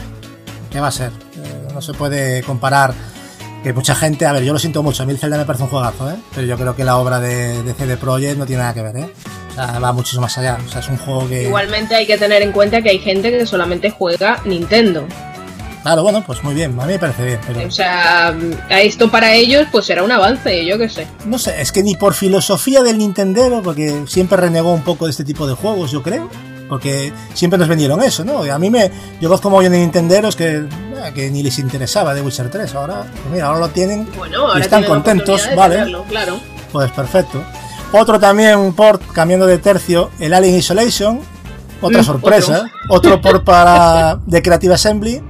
¿Qué va a ser? Eh, no se puede comparar. Que mucha gente, a ver, yo lo siento mucho, a mí el Zelda me parece un juegazo, ¿eh? Pero yo creo que la obra de, de CD Projekt no tiene nada que ver, ¿eh? O sea, va muchísimo más allá. O sea, es un juego que. Igualmente hay que tener en cuenta que hay gente que solamente juega Nintendo. Claro, bueno, pues muy bien, a mí me parece bien, pero. O sea, esto para ellos pues será un avance, yo qué sé. No sé, es que ni por filosofía del Nintendero, porque siempre renegó un poco de este tipo de juegos, yo creo. Porque siempre nos vendieron eso, ¿no? Y a mí me. Yo conozco como yo de Nintenderos que, eh, que ni les interesaba de Witcher 3. Ahora, pues mira, ahora lo tienen Bueno, ahora y están contentos, ¿vale? tenerlo, claro. Pues perfecto. Otro también, un port, cambiando de tercio, el Alien Isolation. Otra Mm, sorpresa. Otro. port para de Creative Assembly,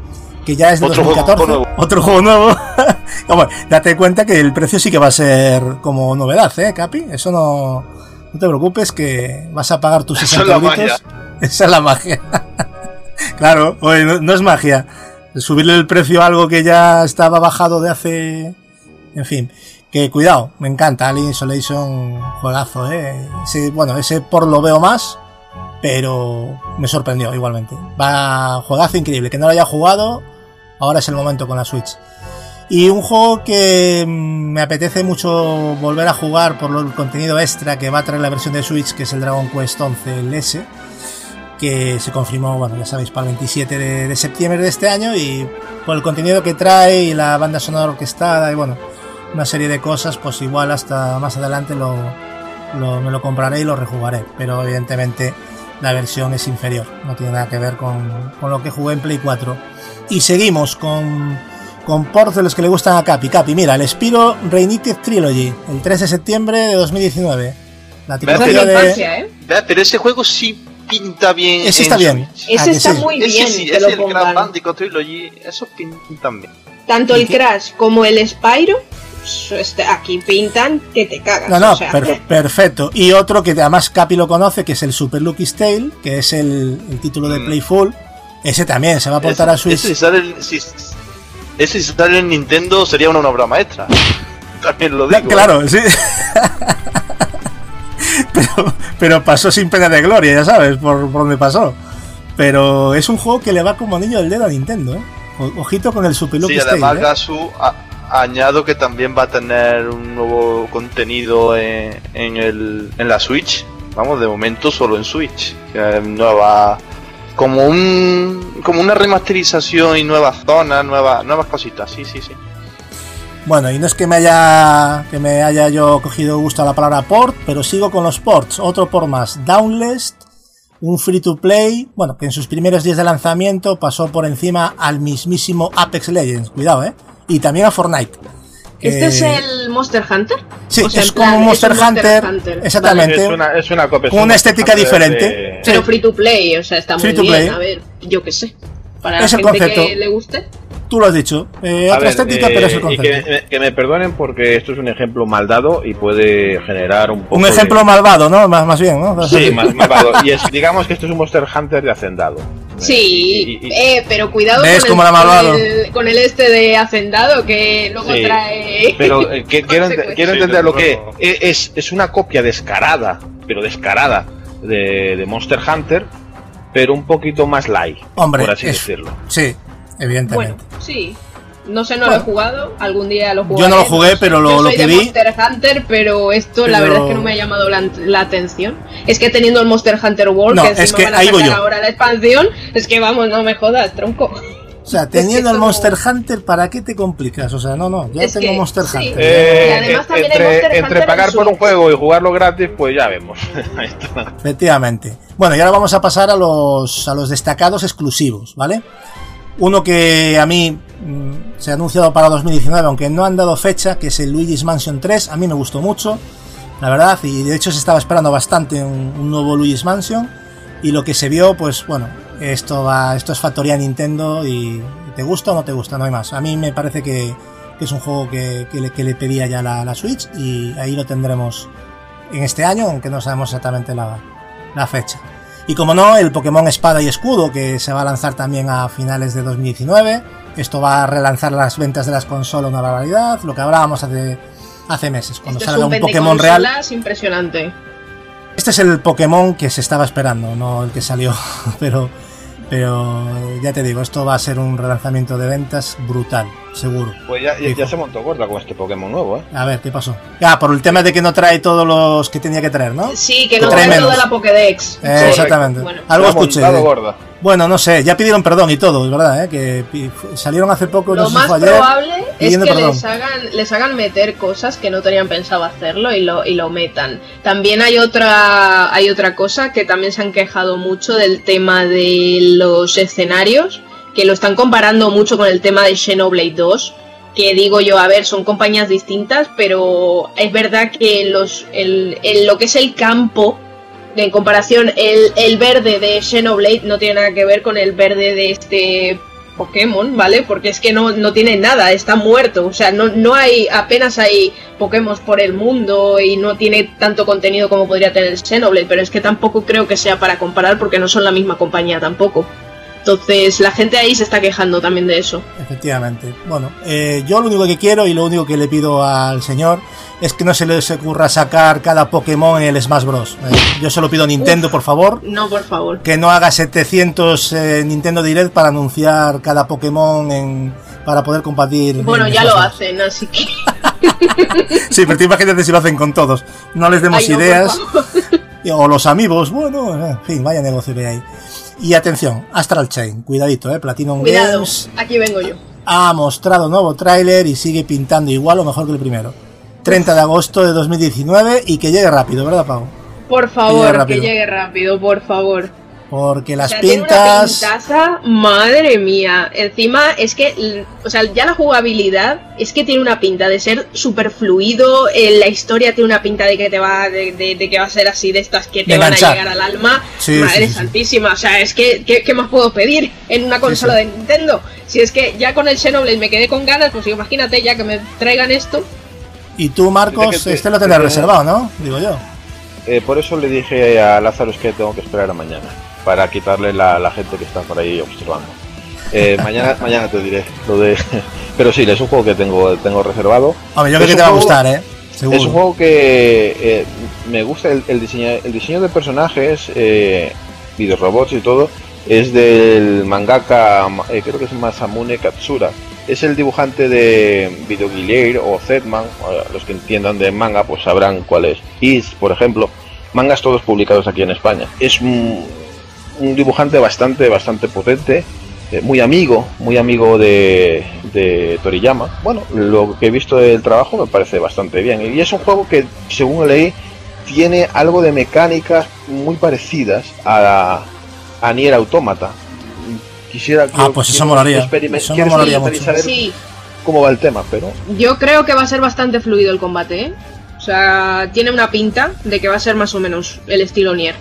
que ya es de Otro juego 2014. nuevo. Otro juego nuevo. Hombre, date cuenta que el precio sí que va a ser como novedad, ¿eh, Capi? Eso no, no te preocupes que vas a pagar tus Eso 60 es la euritos. Esa es la magia. claro, no, es magia. Subirle el precio a algo que ya estaba bajado de hace... En fin, que cuidado, me encanta. Alien Isolation, juegazo, ¿eh? Bueno, ese por lo veo más, pero me sorprendió igualmente. Va, juegazo increíble. Que no lo haya jugado, ahora es el momento con la Switch. Y un juego que mm, me apetece mucho volver a jugar por el contenido extra que va a traer la versión de Switch, que es el Dragon Quest 11 el S, que se confirmó, bueno, ya sabéis, para el 27 de, de septiembre de este año y por el contenido que trae y la banda sonora orquestada y bueno, una serie de cosas, pues igual hasta más adelante lo, lo- me lo compraré y lo rejugaré, pero evidentemente la versión es inferior, no tiene nada que ver con, con lo que jugué en Play 4. Y seguimos con, con ports de los que le gustan a Capi. Capi, mira, el Spiro Reignited Trilogy, el 3 de septiembre de 2019. La mi de... infancia, ¿eh? Pero ese juego sí pinta bien. Ese en está bien. Switch. Ah, Ese está sí. muy Ese bien sí, ese lo el pongan. Bandicoot Trilogy, eso pintan bien. Tanto ¿Y el? Crash como el Spyro, pues, este, aquí pintan que te cagas. No, no, o sea, per- perfecto. Y otro que además Capi lo conoce, que es el Super Lucky's Tale, que es el, el título de Mm. Playful. Ese también se va a portar a Switch. Ese si sale, en- si, ese si sale en Nintendo sería una obra maestra. También lo digo. ¿eh? Claro, sí. pero, pero pasó sin pena de gloria, ya sabes, por, por donde pasó. Pero es un juego que le va como anillo al dedo a Nintendo, ¿eh? O- Ojito con el Super Lucky Sí, además ¿eh? Gasu a- añado que también va a tener un nuevo contenido en, en el, en la Switch. Vamos, de momento solo en Switch. Nueva, como un como una remasterización y nuevas zonas, nuevas nuevas cositas. Sí, sí, sí. Bueno, y no es que me haya que me haya yo cogido gusto a la palabra port, pero sigo con los ports. Otro por más, Downless, un free to play, bueno, que en sus primeros días de lanzamiento pasó por encima al mismísimo Apex Legends, cuidado, ¿eh? Y también a Fortnite. ¿Este Eh, es el Monster Hunter? Sí, O sea, es como un Monster, Hunter, Hunter. exactamente. Es una, es una copia. Con es un una estética diferente. de- Pero free to play, o sea, está muy Free bien. play. A ver, yo qué sé. Para Es la el gente concepto. que le guste. Tú lo has dicho. Eh, A otra ver, estética, eh, pero es el y que, me- que me perdonen porque esto es un ejemplo mal dado y puede generar un poco Un de- ejemplo malvado, ¿no? Más, más bien, ¿no? Sí, más malvado. Y es, digamos que esto es un Monster Hunter de hacendado. Sí, Y- y- y- eh, pero cuidado ¿Ves con, el, con, el, con el este de Hacendado que luego Sí, trae. Pero eh, que- quiero, quiero Sí, entender lo que e- es, es una copia descarada, pero descarada, de, de Monster Hunter, pero un poquito más light, Hombre, por así es- decirlo. Sí, evidentemente. Bueno, sí. No sé, no Bueno. lo he jugado. Algún día lo jugaré. Yo no lo jugué, sé. pero lo- Yo lo soy que de vi- Monster Hunter, pero esto la Pero- verdad es que no me ha llamado la, la atención. Es que teniendo el Monster Hunter World, No, que es que van a ahí voy yo. ahora la expansión, es que vamos, no me jodas, tronco. O sea, teniendo el como- Monster Hunter, ¿para qué te complicas? O sea, no, no, ya Es tengo que, Monster sí. Hunter. Eh, Y además también hay entre Monster entre Hunter en pagar por un juego y jugarlo gratis, pues ya vemos. Ahí está. Efectivamente. Bueno, y ahora vamos a pasar a los, a los destacados exclusivos, ¿vale? Uno que a mí mm, se ha anunciado para 2019, aunque no han dado fecha, que es el Luigi's Mansion 3. A mí me gustó mucho, la verdad, y de hecho se estaba esperando bastante un, nuevo Luigi's Mansion. Y lo que se vio, pues bueno, esto va, esto es factoría Nintendo y, te gusta o no te gusta, no hay más. A mí me parece que, es un juego que, le, pedía ya la, Switch y ahí lo tendremos en este año, aunque no sabemos exactamente la fecha. Y como no, el Pokémon Espada y Escudo, que se va a lanzar también a finales de 2019. Esto va a relanzar las ventas de las consolas una barbaridad, lo que hablábamos hace, hace meses, cuando Esto es salga un un Pokémon real. impresionante. Este es el Pokémon que se estaba esperando, no el que salió, pero, pero ya te digo, esto va a ser un relanzamiento de ventas brutal, seguro. Pues ya, ya- se montó gorda con este Pokémon nuevo, ¿eh? A ver, ¿qué pasó? Ah, por el tema de que no trae todos los que tenía que traer, ¿no? Sí, que Que no trae trae toda la Pokédex. Eh, exactamente. Bueno. Algo escuché. montado de- gorda. Bueno, no sé, ya pidieron perdón y todo, es verdad, ¿eh? que salieron hace poco, Lo más ayer, probable es que perdón. les hagan, les hagan meter cosas que no tenían pensado hacerlo y lo, y lo metan. También hay otra, hay otra cosa que también se han quejado mucho del tema de los escenarios, que lo están comparando mucho con el tema de Xenoblade 2. Que digo yo, a ver, son compañías distintas, pero es verdad que los, el, el- lo que es el campo en comparación, el, el verde de Xenoblade no tiene nada que ver con el verde de este Pokémon, ¿vale? Porque es que no, no tiene nada, está muerto. O sea, no, no hay, apenas hay Pokémon por el mundo y no tiene tanto contenido como podría tener Xenoblade, pero es que tampoco creo que sea para comparar porque no son la misma compañía tampoco. Entonces, la gente ahí se está quejando también de eso. Efectivamente. Bueno, eh, yo lo único que quiero y lo único que le pido al señor es que no se les ocurra sacar cada Pokémon en el Smash Bros. Eh, yo se lo pido a Nintendo, por favor, No, por favor. que no haga 700 eh, Nintendo Direct para anunciar cada Pokémon en, para poder compartir. Bueno, en ya lo hacen, así que. Sí, pero tú imagínate si lo hacen con todos. No les demos Ay, no, por ideas. O los amigos, bueno, en fin, vaya negocio que hay ahí. Y atención, Astral Chain, cuidadito, eh, Platinum Cuidado, Games aquí vengo yo. ha mostrado nuevo tráiler y sigue pintando igual o mejor que el primero. 30 de agosto de 2019 y que llegue rápido, ¿verdad, Pau? Por favor, que rápido. llegue rápido, por favor. Porque O las sea, tiene una pintas... pintaza, madre mía. Encima es que, o sea, ya la jugabilidad es que tiene una pinta de ser súper fluido. eh, la historia tiene una pinta de que te va, de, de- de que va a ser así de estas que te De van a llegar al alma. Sí, madre sí, sí, sí. santísima. O sea, es que, ¿qué, qué más puedo pedir en una consola sí. de Nintendo? Si es que ya con el Xenoblade me quedé con ganas, pues imagínate ya que me traigan esto. Y tú, Marcos, te- este lo tendrás te- reservado, ¿no? Digo yo. Eh, por eso le dije a Lázaro es que tengo que esperar a mañana, para quitarle la, la gente que está por ahí observando. Eh, mañana, mañana te diré lo de... Pero sí, es un juego que tengo, tengo reservado. Hombre, yo Es creo que te va a gustar, ¿eh? Seguro. Es un juego que eh, me gusta el, el diseño, el diseño de personajes, eh, videorobots y todo, es del mangaka, eh, creo que es Masamune Katsura. Es el dibujante de Video Guillier o Zedman, a los que entiendan de manga pues sabrán cuál es. Is, por ejemplo, mangas todos publicados aquí en España. Es un, un dibujante bastante, bastante potente, eh, muy amigo, muy amigo de, de Toriyama. Bueno, lo que he visto del trabajo me parece bastante bien. Y es un juego que, según leí, tiene algo de mecánicas muy parecidas a, a Nier Automata. Quisiera Ah, pues eso molaría. experiment- Eso molaría mucho. saber Sí, cómo va el tema, pero yo creo que va a ser bastante fluido el combate, ¿eh? O sea, tiene una pinta de que va a ser más o menos el estilo Nier.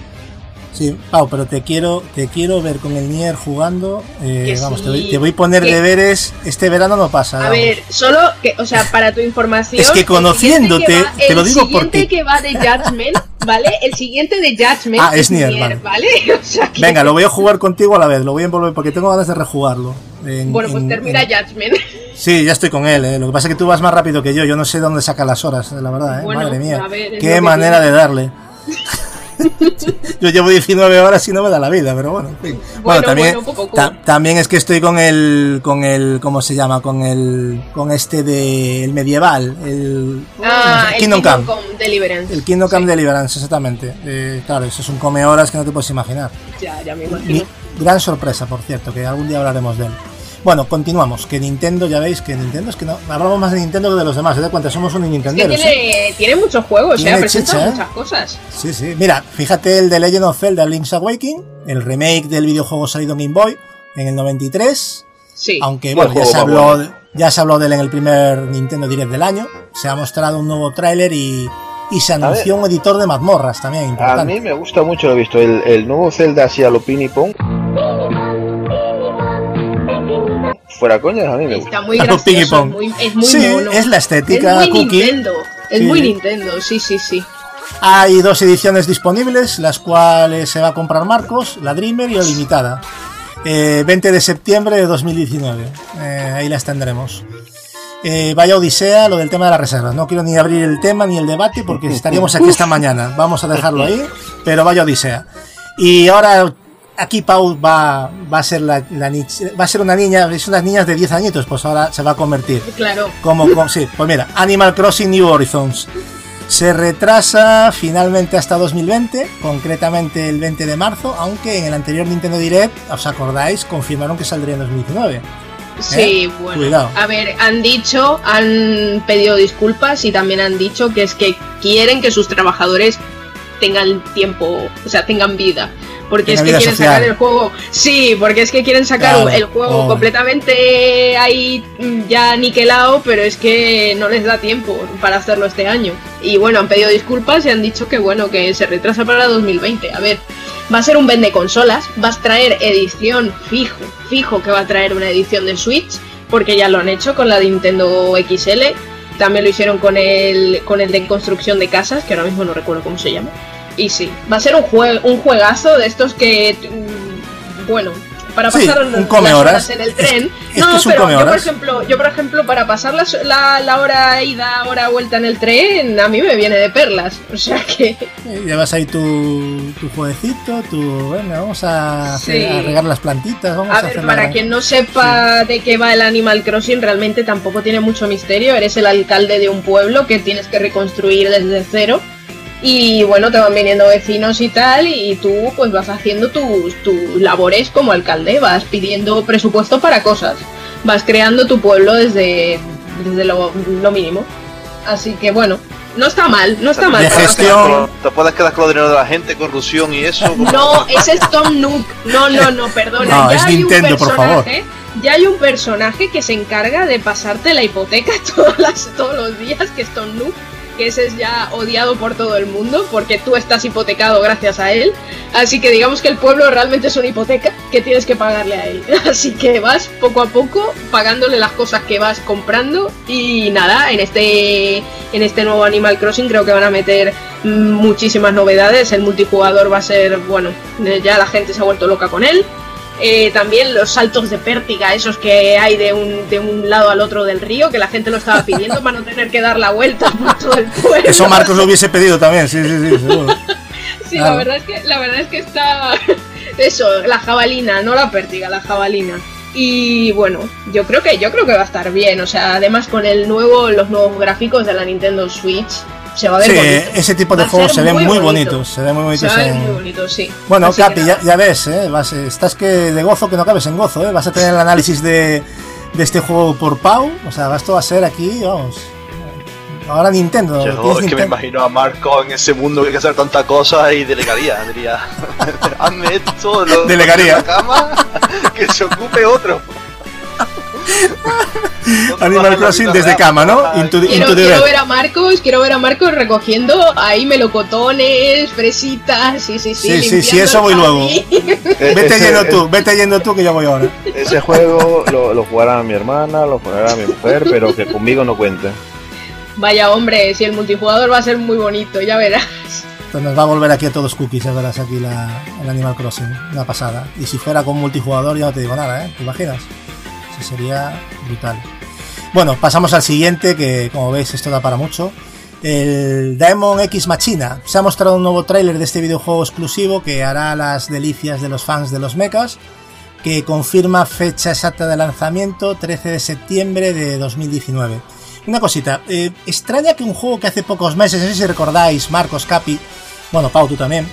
Sí, Pau, pero te quiero, te quiero ver con el Nier jugando. eh, vamos, sí, te, voy, te voy a poner que- deberes. Este verano no pasa. A vamos. ver, solo que, o sea, para tu información. Es que conociéndote, que va- te lo digo El siguiente porque- que va de Judgment, ¿vale? El siguiente de Judgment Ah, es Nier, vale. ¿vale? O sea que- Venga, lo voy a jugar contigo a la vez. Lo voy a envolver porque tengo ganas de rejugarlo. En- Bueno, pues en- termina en- Judgment. Sí, ya estoy con él. eh. Lo que pasa es que tú vas más rápido que yo. Yo no sé dónde saca las horas, la verdad. eh. Bueno, Madre mía. ver, Qué manera de darle. yo llevo 19 horas y no me da la vida, pero bueno. en fin. Bueno, también, bueno, poco ta- también es que estoy con el, con el, ¿cómo se llama? Con el, con este de el medieval, el Ah, el Kingdom Come. Deliverance. El Kingdom Come Sí, Deliverance, exactamente. Eh, claro, eso es un come horas que no te puedes imaginar. Ya, ya me Mi- imagino. gran sorpresa, por cierto, que algún día hablaremos de él. Bueno, continuamos. Que Nintendo, ya veis que Nintendo es que no hablamos más de Nintendo que de los demás. ¿Se da cuenta? Somos un Es que Nintendo. tiene, tiene muchos juegos, Tiene ¿eh? Presenta chicha, ¿eh? muchas cosas. Sí, sí. Mira, fíjate el de Legend of Zelda Link's Awakening, el remake del videojuego salido en Game Boy en el 93. Sí. Aunque Buen bueno, ya se habló, bueno. ya se habló de él en el primer Nintendo Direct del año. Se ha mostrado un nuevo tráiler y, y se anunció un editor de mazmorras también a mí me gusta mucho, lo he visto, el, el nuevo Zelda así a lo ping pong. Fuera coñas, a mí me gusta. Está muy gracioso, pong. muy- es muy Sí, mono. es la estética Es muy cookie. Nintendo. Es Sí. muy Nintendo, sí, sí, sí. Hay dos ediciones disponibles, las cuales se va a comprar Marcos, la Dreamer y la Limitada. Eh, 20 de septiembre de 2019. Eh, ahí las tendremos. Eh, vaya odisea lo del tema de las reservas. No quiero ni abrir el tema ni el debate porque estaríamos aquí esta mañana. Vamos a dejarlo ahí, pero vaya odisea. Y ahora aquí Pau va, va a ser la, la va a ser una niña, es unas niñas de 10 añitos, pues ahora se va a convertir. Claro. Como, como- sí, pues mira, Animal Crossing New Horizons. Se retrasa finalmente hasta 2020, concretamente el 20 de marzo, aunque en el anterior Nintendo Direct, ¿os acordáis? Confirmaron que saldría en 2019. Sí, bueno. ¿Eh? Cuidado. A ver, han dicho, han pedido disculpas y también han dicho que es que quieren que sus trabajadores tengan tiempo, o sea, tengan vida. Porque es que quieren social. sacar el juego. Sí, porque es que quieren sacar Claro, el juego completamente ahí mm, ya niquelado, pero es que no les da tiempo para hacerlo este año. Y bueno, han pedido disculpas y han dicho que bueno, que se retrasa para 2020. A ver, va a ser un vende consolas, vas a traer edición fijo, fijo que va a traer una edición de Switch, porque ya lo han hecho con la de Nintendo XL, también lo hicieron con el con el de construcción de casas, que ahora mismo no recuerdo cómo se llama. Y sí, va a ser un jue- un juegazo de estos que mm, bueno, para Sí, pasar un come las horas. en el tren. Es que no, es un pero yo por ejemplo, yo por ejemplo para pasar la, la, la hora ida, hora vuelta en el tren, a mí me viene de perlas, o sea que Eh, Llevas ahí tu, tu jueguecito, tu. Venga, vamos a, hacer- Sí. a regar las plantitas. Vamos a, A ver, hacer para la- quien no sepa de qué va el Animal Crossing, realmente tampoco tiene mucho misterio. Eres el alcalde de un pueblo que tienes que reconstruir desde cero. Y bueno, te van viniendo vecinos y tal, y tú pues vas haciendo tus, tus labores como alcalde, vas pidiendo presupuesto para cosas, vas creando tu pueblo desde, desde lo, lo mínimo. Así que bueno, no está mal, no está mal. De gestión. Te puedes quedar con el dinero de la gente, corrupción y eso. no, ese es Tom Nook. No, no, no, perdona. No, ya es hay un Nintendo, por favor. personaje- Ya hay un personaje que se encarga de pasarte la hipoteca todas las, todos los días, que es Tom Nook. Que ese es ya odiado por todo el mundo, porque tú estás hipotecado gracias a él. Así que digamos que el pueblo realmente es una hipoteca que tienes que pagarle a él. Así que vas poco a poco pagándole las cosas que vas comprando. Y nada, en este, en este nuevo Animal Crossing creo que van a meter muchísimas novedades. El multijugador va a ser, bueno, ya la gente se ha vuelto loca con él. Eh, también los saltos de pértiga, esos que hay de un, de un lado al otro del río, que la gente lo estaba pidiendo para no tener que dar la vuelta por todo el pueblo. Eso Marcos lo hubiese pedido también, sí, sí, sí, seguro. Sí, Claro. la verdad es que la verdad es que está eso, la jabalina, no la pértiga, la jabalina. Y bueno, yo creo que yo creo que va a estar bien, o sea, además con el nuevo los nuevos gráficos de la Nintendo Switch se va a ver Sí, bonito. ese tipo de juegos se ven muy, bonito. bonitos, se ven muy Se bonitos va en- muy bonito, sí. Bueno, Así Capi, ya, ya ves, ¿eh? Vas, estás que de gozo que no cabes en gozo, ¿eh? Vas a tener el análisis de, de este juego por Pau, o sea, esto va a ser aquí, vamos. Ahora Nintendo. Yo, es que me Nintendo. imagino a Marco en ese mundo que hay que hacer tantas cosas y delegaría, diría, hazme esto, lo Delegaría. en la cama, que se ocupe otro. Animal Crossing desde cama, ¿no? Into Quiero, into the quiero bed. ver a Marcos, quiero ver a Marcos recogiendo ahí melocotones, fresitas, sí, sí, sí. Sí, sí, sí, eso voy luego. Eh, Vete yendo tú, vete yendo tú que yo voy ahora. Ese juego lo, lo jugará mi hermana, lo jugará mi mujer, pero que conmigo no cuente. Vaya hombre, si el multijugador va a ser muy bonito, ya verás. Pues nos va a volver aquí a todos cookies, ya verás aquí la, el Animal Crossing, una pasada. Y si fuera con multijugador ya no te digo nada, ¿eh? ¿Te imaginas? Eso sería brutal. Bueno, pasamos al siguiente, que como veis esto da para mucho. El Demon X Machina. Se ha mostrado un nuevo tráiler de este videojuego exclusivo que hará las delicias de los fans de los mechas, que confirma fecha exacta de lanzamiento 13 de septiembre de 2019. Una cosita, eh, extraña que un juego que hace pocos meses, no sé si recordáis, Marcos, Capi, bueno, Pau, tú también,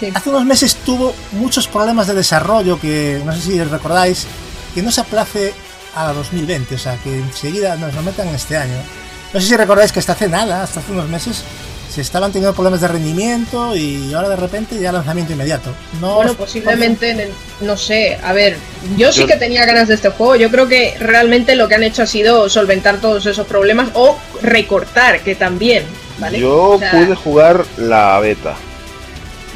Sí. hace unos meses tuvo muchos problemas de desarrollo que no sé si recordáis, que no se aplace a 2020, o sea, que enseguida nos lo metan en este año. No sé si recordáis que hasta hace nada, hasta hace unos meses, se estaban teniendo problemas de rendimiento y ahora de repente ya lanzamiento inmediato. No Bueno, os- posiblemente, en el- no sé, a ver, yo sí que tenía ganas de este juego, yo creo que realmente lo que han hecho ha sido solventar todos esos problemas o recortar, que también, ¿vale? Yo O sea, pude jugar la beta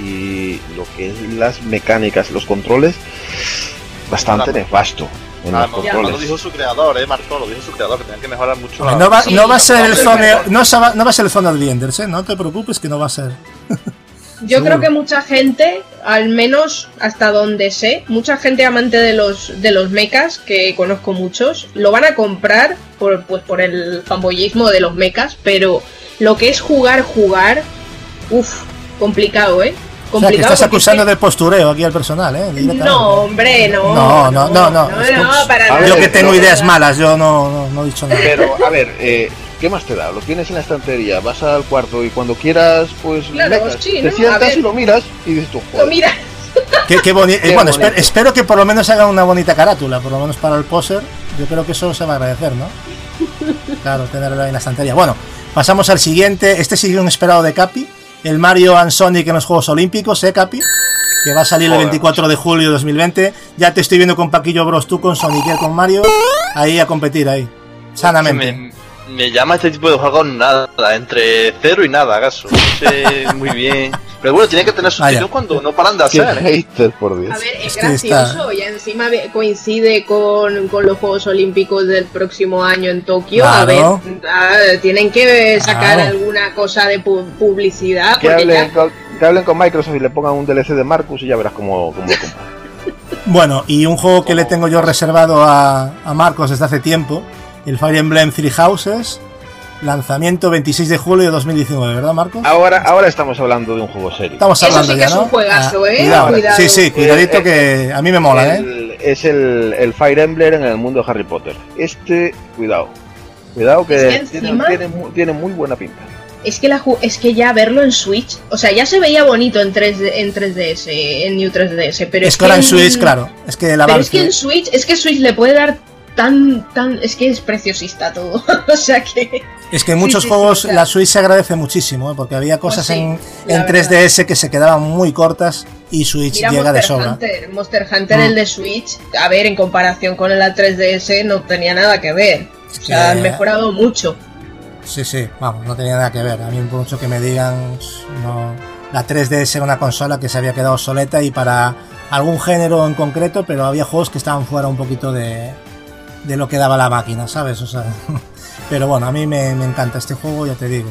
y lo que es las mecánicas, los controles, bastante nefasto Ah, lo dijo su creador, eh, Marco, lo dijo su creador, que tenían que mejorar mucho. la- no, va, Sí, no va a ser el Zone, no, se va- no va a ser el Zone of the Enders, ¿eh? no te preocupes que no va a ser. Yo Seguro. creo que mucha gente, al menos hasta donde sé, mucha gente amante de los de los mechas, que conozco muchos, lo van a comprar por pues por el fanboyismo de los mechas, pero lo que es jugar, jugar, uff, complicado, ¿eh? O sea, que estás acusando de postureo aquí al personal, ¿eh? No, hombre, no. No, no, no, no. Yo que tengo ideas malas, yo no, no, no he dicho nada. Pero, a ver, eh, ¿qué más te da? Lo tienes en la estantería, vas al cuarto y cuando quieras, pues Claro, mecas. sí, te sientas y lo miras y dices tú, Lo joder, mira. Qué, qué boni- eh, Qué bueno, bonito. esper- espero que por lo menos hagan una bonita carátula, por lo menos para el poser. Yo creo que eso se va a agradecer, ¿no? Claro, tenerlo ahí en la estantería. Bueno, pasamos al siguiente. Este sigue un esperado de Capi. El Mario and Sonic en los Juegos Olímpicos, ¿eh, Capi? Que va a salir el Joder, 24 de julio de 2020. Ya te estoy viendo con Paquillo Bros, tú con Sonic y él con Mario. Ahí a competir, ahí. Sanamente. me, me llama este tipo de juegos nada, entre cero y nada, acaso. No sé muy bien. Pero bueno, tiene que tener su Vaya. sitio cuando no paran de hacer. ¿eh? hater, por Dios. A ver, es Es que está- gracioso y encima coincide con, con los Juegos Olímpicos del próximo año en Tokio. Claro. A ver, ah, tienen que sacar Claro. alguna cosa de pu- publicidad Que hablen, ya con, que hablen con Microsoft y le pongan un DLC de Marcus y ya verás cómo, cómo lo compran. Bueno, y un juego que le tengo yo reservado a, a Marcos desde hace tiempo, el Fire Emblem Three Houses, lanzamiento 26 de julio de 2019, ¿verdad Marcos? Ahora, ahora estamos hablando de un juego serio. Estamos Eso hablando sí que ya, es ¿no? un juegazo, ¿eh? Cuidado. Cuidado. Sí, sí, cuidadito Eh, que a mí me mola, ¿eh? El- es el, el Fire Emblem en el mundo de Harry Potter. Este, cuidado. Cuidado que, Es que tiene, encima- tiene mu- tiene muy buena pinta. es que la ju- es que ya verlo en Switch, o sea, ya se veía bonito en 3D, en 3DS, en New 3DS, pero Es es, que ahora en Switch, claro, es que el Pero es que en Switch, es que Switch le puede dar tan tan es que es preciosista todo. o sea que Es que en muchos sí, sí, juegos la Switch se agradece muchísimo, ¿eh? porque había cosas Pues en, en verdad. 3DS que se quedaban muy cortas y Switch Mira llega de sobra. Hunter, Monster Hunter Mm. el de Switch, a ver, en comparación con el 3DS no tenía nada que ver. O sea, han mejorado mucho. Sí, sí, vamos, no tenía nada que ver. A mí por mucho que me digan, no, la 3DS era una consola que se había quedado obsoleta y para algún género en concreto, pero había juegos que estaban fuera un poquito de, de lo que daba la máquina, ¿sabes? O sea, pero bueno, a mí me, me encanta este juego, ya te digo.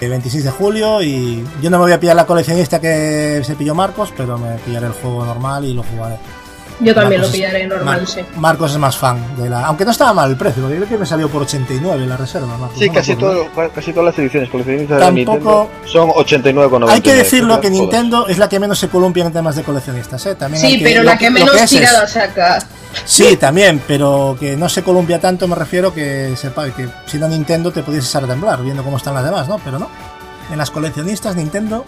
El 26 de julio y yo no me voy a pillar la coleccionista que se pilló Marcos, pero me pillaré el juego normal y lo jugaré. Yo también Marcos lo es- pillaré normal, Mar- sí. Marcos es más fan de la. Aunque no estaba mal el precio, porque creo que me salió por 89 la reserva. Marcos, Sí, no casi, todo, casi todas las ediciones coleccionistas de Tampoco- Nintendo son 89,99. Hay que decirlo que. Nintendo es la que menos se columpia en temas de coleccionistas, ¿eh? También hay Sí, pero lo la que menos es- tirada saca. Sí, también, pero que no se columpia tanto, me refiero que sepa que siendo Nintendo te pudiese echar a temblar viendo cómo están las demás, ¿no? Pero no. En las coleccionistas, Nintendo,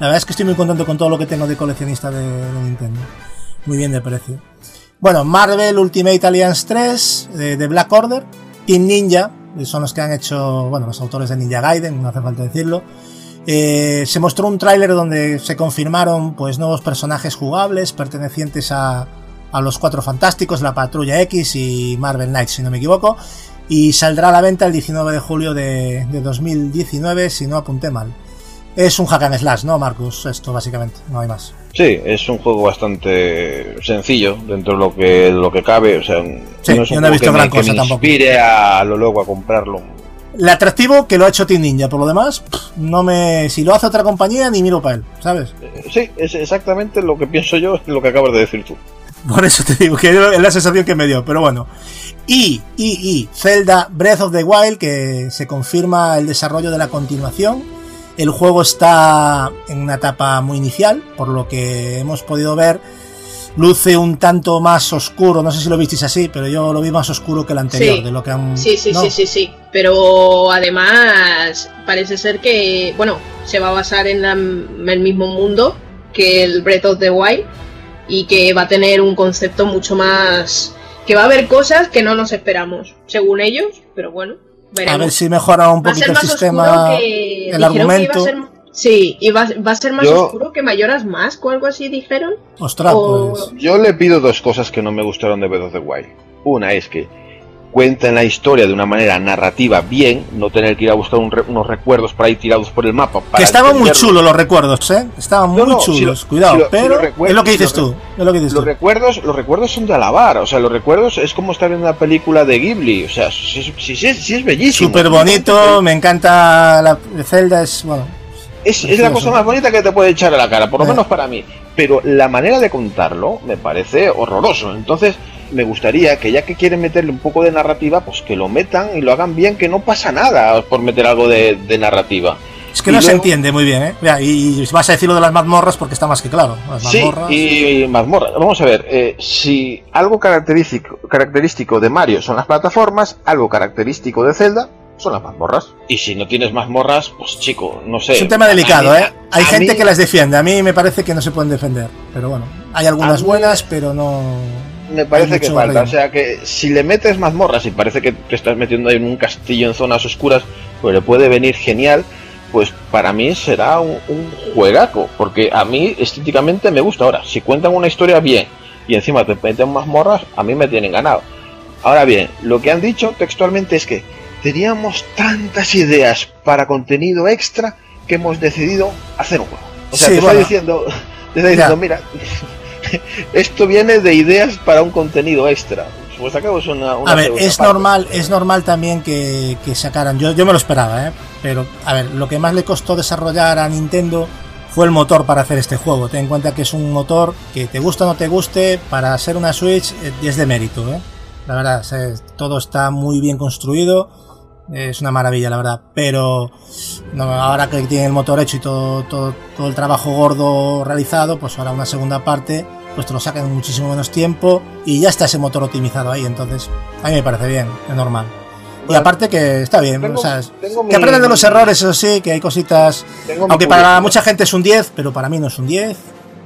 la verdad es que estoy muy contento con todo lo que tengo de coleccionista de, de Nintendo. Muy bien de precio. Bueno, Marvel Ultimate Alliance 3 de, de Black Order, Team Ninja, que son los que han hecho, bueno, los autores de Ninja Gaiden, no hace falta decirlo. Eh, se mostró un tráiler donde se confirmaron pues nuevos personajes jugables pertenecientes a, a los Cuatro Fantásticos, la Patrulla X y Marvel Knights, si no me equivoco. Y saldrá a la venta el 19 de julio de, de 2019, si no apunté mal. Es un hack and slash, ¿no, Marcus? Esto básicamente, no hay más. Sí, es un juego bastante sencillo dentro de lo que, lo que cabe. O sea, Sí, no es un yo no he visto que me- gran que cosa me tampoco. inspire a lo luego a comprarlo. El atractivo que lo ha hecho Team Ninja, por lo demás, no me. Si lo hace otra compañía, ni miro para él, ¿sabes? Eh, Sí, es exactamente lo que pienso yo, lo que acabas de decir tú. Por eso te digo que es la sensación que me dio, pero bueno. Y, y, y, Zelda Breath of the Wild, que se confirma el desarrollo de la continuación. El juego está en una etapa muy inicial, por lo que hemos podido ver. Luce un tanto más oscuro, no sé si lo visteis así, pero yo lo vi más oscuro que el anterior, Sí. de lo que han. Sí, sí, ¿no? sí, sí, sí. Pero además parece ser que, bueno, se va a basar en, la- en el mismo mundo que el Breath of the Wild y que va a tener un concepto mucho más... que va a haber cosas que no nos esperamos, según ellos, pero bueno, A veremos. ver si mejora un a poquito el más sistema, que... el iba a argumento. ser- Sí, y va, va a ser más Yo- oscuro que Mayoras Mask o algo así, dijeron. Ostras, o- pues. Yo le pido dos cosas que no me gustaron de Breath of the Wild. Una es que cuenten la historia de una manera narrativa bien, no tener que ir a buscar un re- unos recuerdos para ir tirados por el mapa. Para Que estaban muy chulos los recuerdos, ¿eh? Estaban muy No, no, chulos, si lo- cuidado, si lo- si pero lo recuerdo- es lo que si dices tú, es lo que dices Los tú. recuerdos, los recuerdos son de alabar, o sea, los recuerdos es como estar viendo una película de Ghibli, o sea, sí, sí, sí, es, bellísimo. Súper bonito, me encanta la Zelda, es, bueno, Es, es la cosa más bonita que te puede echar a la cara, por lo Eh. menos para mí. Pero la manera de contarlo me parece horroroso. Entonces, me gustaría que ya que quieren meterle un poco de narrativa, pues que lo metan y lo hagan bien, que no pasa nada por meter algo de, de narrativa. es que Y no se entiende muy bien, ¿eh? Mira, y, y vas a decir lo de las mazmorras porque está más que claro. Las Sí, mazmorras. y mazmorra. Vamos a ver, eh, si algo característico, característico de Mario son las plataformas, algo característico de Zelda son las mazmorras. Y si no tienes mazmorras, pues chico, no sé. Es un tema delicado, mí- ¿eh? Hay gente mí- que las defiende, a mí me parece que no se pueden defender, pero bueno, hay algunas mí- buenas, pero no... Me parece que falta, o sea que si le metes mazmorras y parece que te estás metiendo ahí en un castillo en zonas oscuras, pues le puede venir genial, pues para mí será un, un juegaco, porque a mí estéticamente me gusta. Ahora, si cuentan una historia bien y encima te meten mazmorras, a mí me tienen ganado. Ahora bien, lo que han dicho textualmente es que teníamos tantas ideas para contenido extra que hemos decidido hacer un juego. O sea, Sí, te bueno. está diciendo, te está diciendo, mira, esto viene de ideas para un contenido extra. Pues acabo es una, una A ver, es parte. normal, es normal también que, que sacaran. Yo, yo me lo esperaba, ¿eh? Pero, a ver, lo que más le costó desarrollar a Nintendo fue el motor para hacer este juego. Ten en cuenta que es un motor que te gusta o no te guste, para ser una Switch eh, es de mérito, ¿eh? La verdad, todo está muy bien construido. Es una maravilla, la verdad. Pero no, ahora que tiene el motor hecho y todo, todo, todo el trabajo gordo realizado, pues ahora una segunda parte, pues te lo sacan en muchísimo menos tiempo y ya está ese motor optimizado ahí. Entonces, a mí me parece bien, es normal. Y aparte que está bien, tengo- o sea, tengo que aprendan de los errores, eso sí, que hay cositas. Aunque para mucha gente es un 10, pero para mí no es un 10,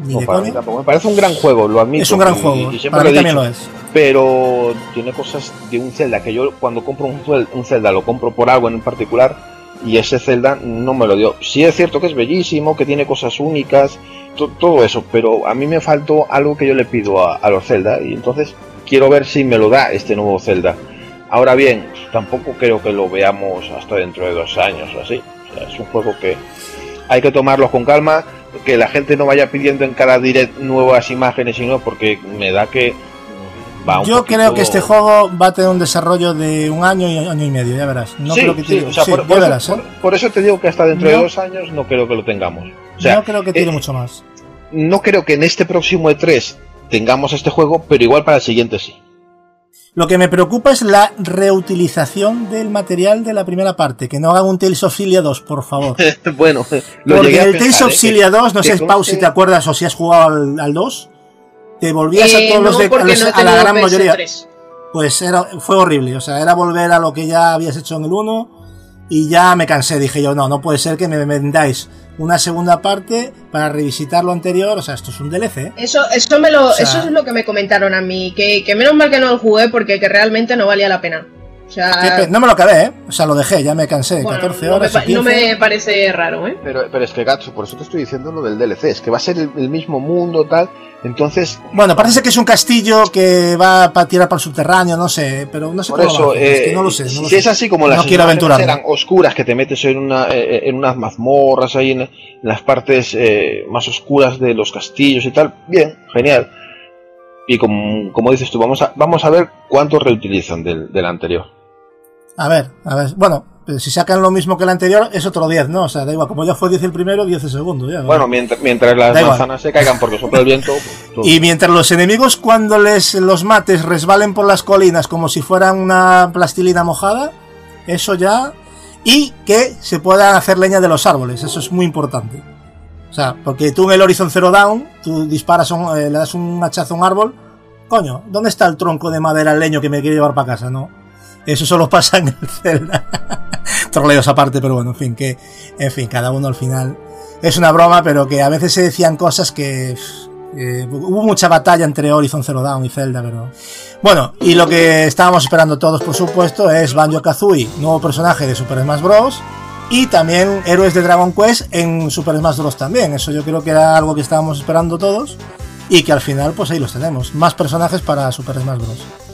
ni No, de para coña. mí tampoco. Me parece un gran juego, lo admito. Es un gran y- juego, y para mí también dicho. lo es. pero tiene cosas de un Zelda que yo cuando compro un, un Zelda lo compro por algo en particular y ese Zelda no me lo dio. Sí es cierto que es bellísimo, que tiene cosas únicas, todo eso, pero a mí me faltó algo que yo le pido a, los Zelda y entonces quiero ver si me lo da este nuevo Zelda. Ahora bien, tampoco creo que lo veamos hasta dentro de dos años o así. Es un juego que hay que tomarlo con calma, que la gente no vaya pidiendo en cada direct nuevas imágenes y no, porque me da que va un Yo poquito- creo que este juego va a tener un desarrollo de un año y año y medio, ya verás. No sí, creo que sí, o sea, sí, por, ya por verás, eso, ¿eh? por- por eso te digo que hasta dentro No. de dos años no creo que lo tengamos. O sea, no creo que tire eh, mucho más. no creo que en este próximo E3 tengamos este juego, pero igual para el siguiente sí. Lo que me preocupa es la reutilización del material de la primera parte. Que no hagan un Tales of Cilia 2, por favor. bueno, lo Porque llegué a el Tales pensar, of ¿eh? Cilia 2, no sé, Pau, si conste- te acuerdas o si has jugado al, al 2, te volvías a Eh, todos los de, a, porque los- no he a la gran mayoría. PS3. Pues era, fue horrible, o sea, era volver a lo que ya habías hecho en el 1 y ya me cansé. Dije yo, no, no puede ser que me vendáis una segunda parte para revisitar lo anterior, o sea, esto es un DLC. ¿eh? Eso, eso, me lo, O sea- eso es lo que me comentaron a mí, que, que menos mal que no lo jugué porque que realmente no valía la pena. O sea, No me lo acabé, ¿eh? O sea, lo dejé, ya me cansé, bueno, 14 no, me, horas. pa- o 15. no me parece raro, ¿eh? Pero, pero es que Gatsu, por eso te estoy diciendo lo del DLC, es que va a ser el, el mismo mundo tal, entonces Bueno, parece que es un castillo que va para tirar para el subterráneo, no sé, pero no sé por cómo lo eso, es que eh, no lo sé. no si lo es sé. así como No las quiero aventurarme. eran oscuras, que te metes en, una, eh, en unas mazmorras ahí en, en las partes eh, más oscuras de los castillos y tal, bien, genial. Y como, como dices tú, vamos a, vamos a ver cuánto reutilizan del, del anterior. A ver, a ver, bueno, eh, si sacan lo mismo que el anterior, es otro 10, ¿no? O sea, da igual, como ya fue 10 el primero, 10 el segundo, ya. Bueno, mientras, mientras las Da igual. manzanas se caigan porque sopla el viento, pues. Y mientras los enemigos cuando les los mates resbalen por las colinas como si fueran una plastilina mojada, eso ya... Y que se puedan hacer leña de los árboles, eso es muy importante. O sea, porque tú en el Horizon Zero Dawn, tú disparas, un- eh, le das un hachazo a un árbol, coño, ¿dónde está el tronco de madera el leño que me quiero llevar para casa? No. Eso solo pasa en el Zelda. Troleos aparte, pero bueno, en fin, que, en fin, cada uno al final es una broma, pero que a veces se decían cosas que eh, hubo mucha batalla entre Horizon Zero Dawn y Zelda, pero bueno, y lo que estábamos esperando todos, por supuesto, es Banjo Kazooie, nuevo personaje de Super Smash Bros. Y también héroes de Dragon Quest en Super Smash Bros. también. Eso yo creo que era algo que estábamos esperando todos. Y que al final, pues ahí los tenemos. Más personajes para Super Smash Bros.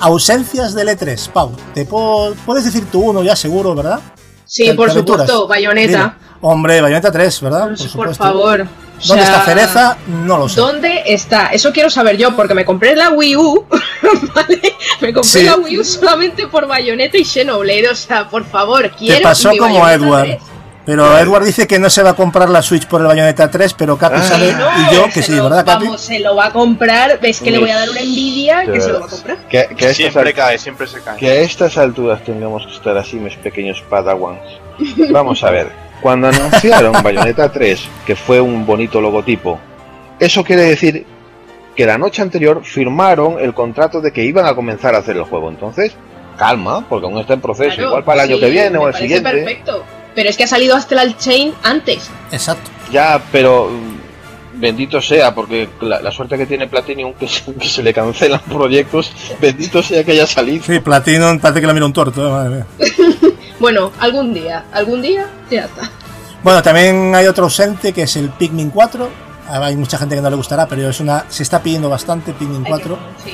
Ausencias del E3, Pau. Te puedo- puedes decir tú uno ya seguro, ¿verdad? Sí, ¿Te- por aventuras? supuesto, Bayonetta. Dime. Hombre, Bayonetta 3, ¿verdad? Por, supuesto. favor. O ¿Dónde sea, está Cereza? No lo sé. ¿Dónde está? Eso quiero saber yo, porque me compré la Wii U, ¿vale? Me compré Sí. la Wii U solamente por Bayonetta y Xenoblade, o sea, por favor, quiero Te pasó mi como Bayonetta Edward. 3. Pero Edward dice que no se va a comprar la Switch por el Bayonetta 3, pero Capi Ah. sale No, y yo que se sí, lo- ¿verdad, Capi? Vamos, se lo va a comprar, ves que le voy a dar una envidia que se lo va a comprar. Que, que a Siempre cae, siempre se cae. que a estas alturas tengamos que estar así, mis pequeños padawans. Vamos a ver, cuando anunciaron Bayonetta 3, que fue un bonito logotipo, eso quiere decir que la noche anterior firmaron el contrato de que iban a comenzar a hacer el juego. Entonces, calma, porque aún está en proceso, Claro, igual para el año sí, que viene o el siguiente. perfecto. Pero es que ha salido Astral Chain antes. Exacto. Ya, pero mm, bendito sea, porque la, la suerte que tiene Platinum que se, que se le cancelan proyectos, bendito sea que haya salido. Sí, Platinum parece que la mira un tuerto, eh, madre mía. Bueno, algún día, algún día, ya está. Bueno, también hay otro ausente que es el Pikmin 4. Ah, Hay mucha gente que no le gustará, pero es una se está pidiendo bastante Pikmin 4. Sí.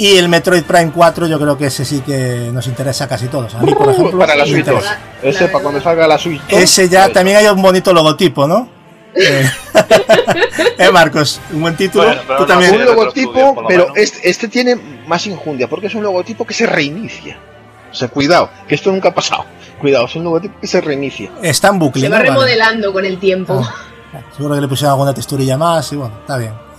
Y el Metroid Prime 4, yo creo que ese sí que nos interesa a casi todos. A mí, por ejemplo, para la Switch 2. interesa. Ese para cuando salga la Switch 2. Ese ya pues, también hay un bonito logotipo, ¿no? Eh, eh, Marcos, un buen título. Bueno, Tú no también. un logotipo, pero este, este tiene más injundia, porque es un logotipo que se reinicia. O sea, cuidado, que esto nunca ha pasado. Cuidado, es un logotipo que se reinicia. Está en bucle. Se ¿no? va Vale. remodelando con el tiempo. Ah, Seguro que le pusieron alguna texturilla más y bueno, está bien.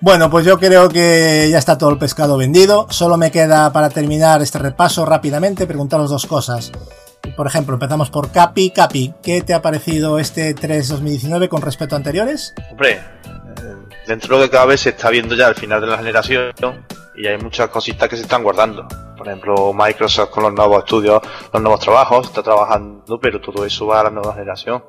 Bueno, pues yo creo que ya está todo el pescado vendido. Solo me queda para terminar este repaso rápidamente preguntaros dos cosas. Por ejemplo, empezamos por Capi. Capi, ¿qué te ha parecido este 3 2019 con respecto a anteriores? Hombre, dentro de lo que cabe se está viendo ya el final de la generación y hay muchas cositas que se están guardando. Por ejemplo, Microsoft con los nuevos estudios, los nuevos trabajos, está trabajando, pero todo eso va a la nueva generación.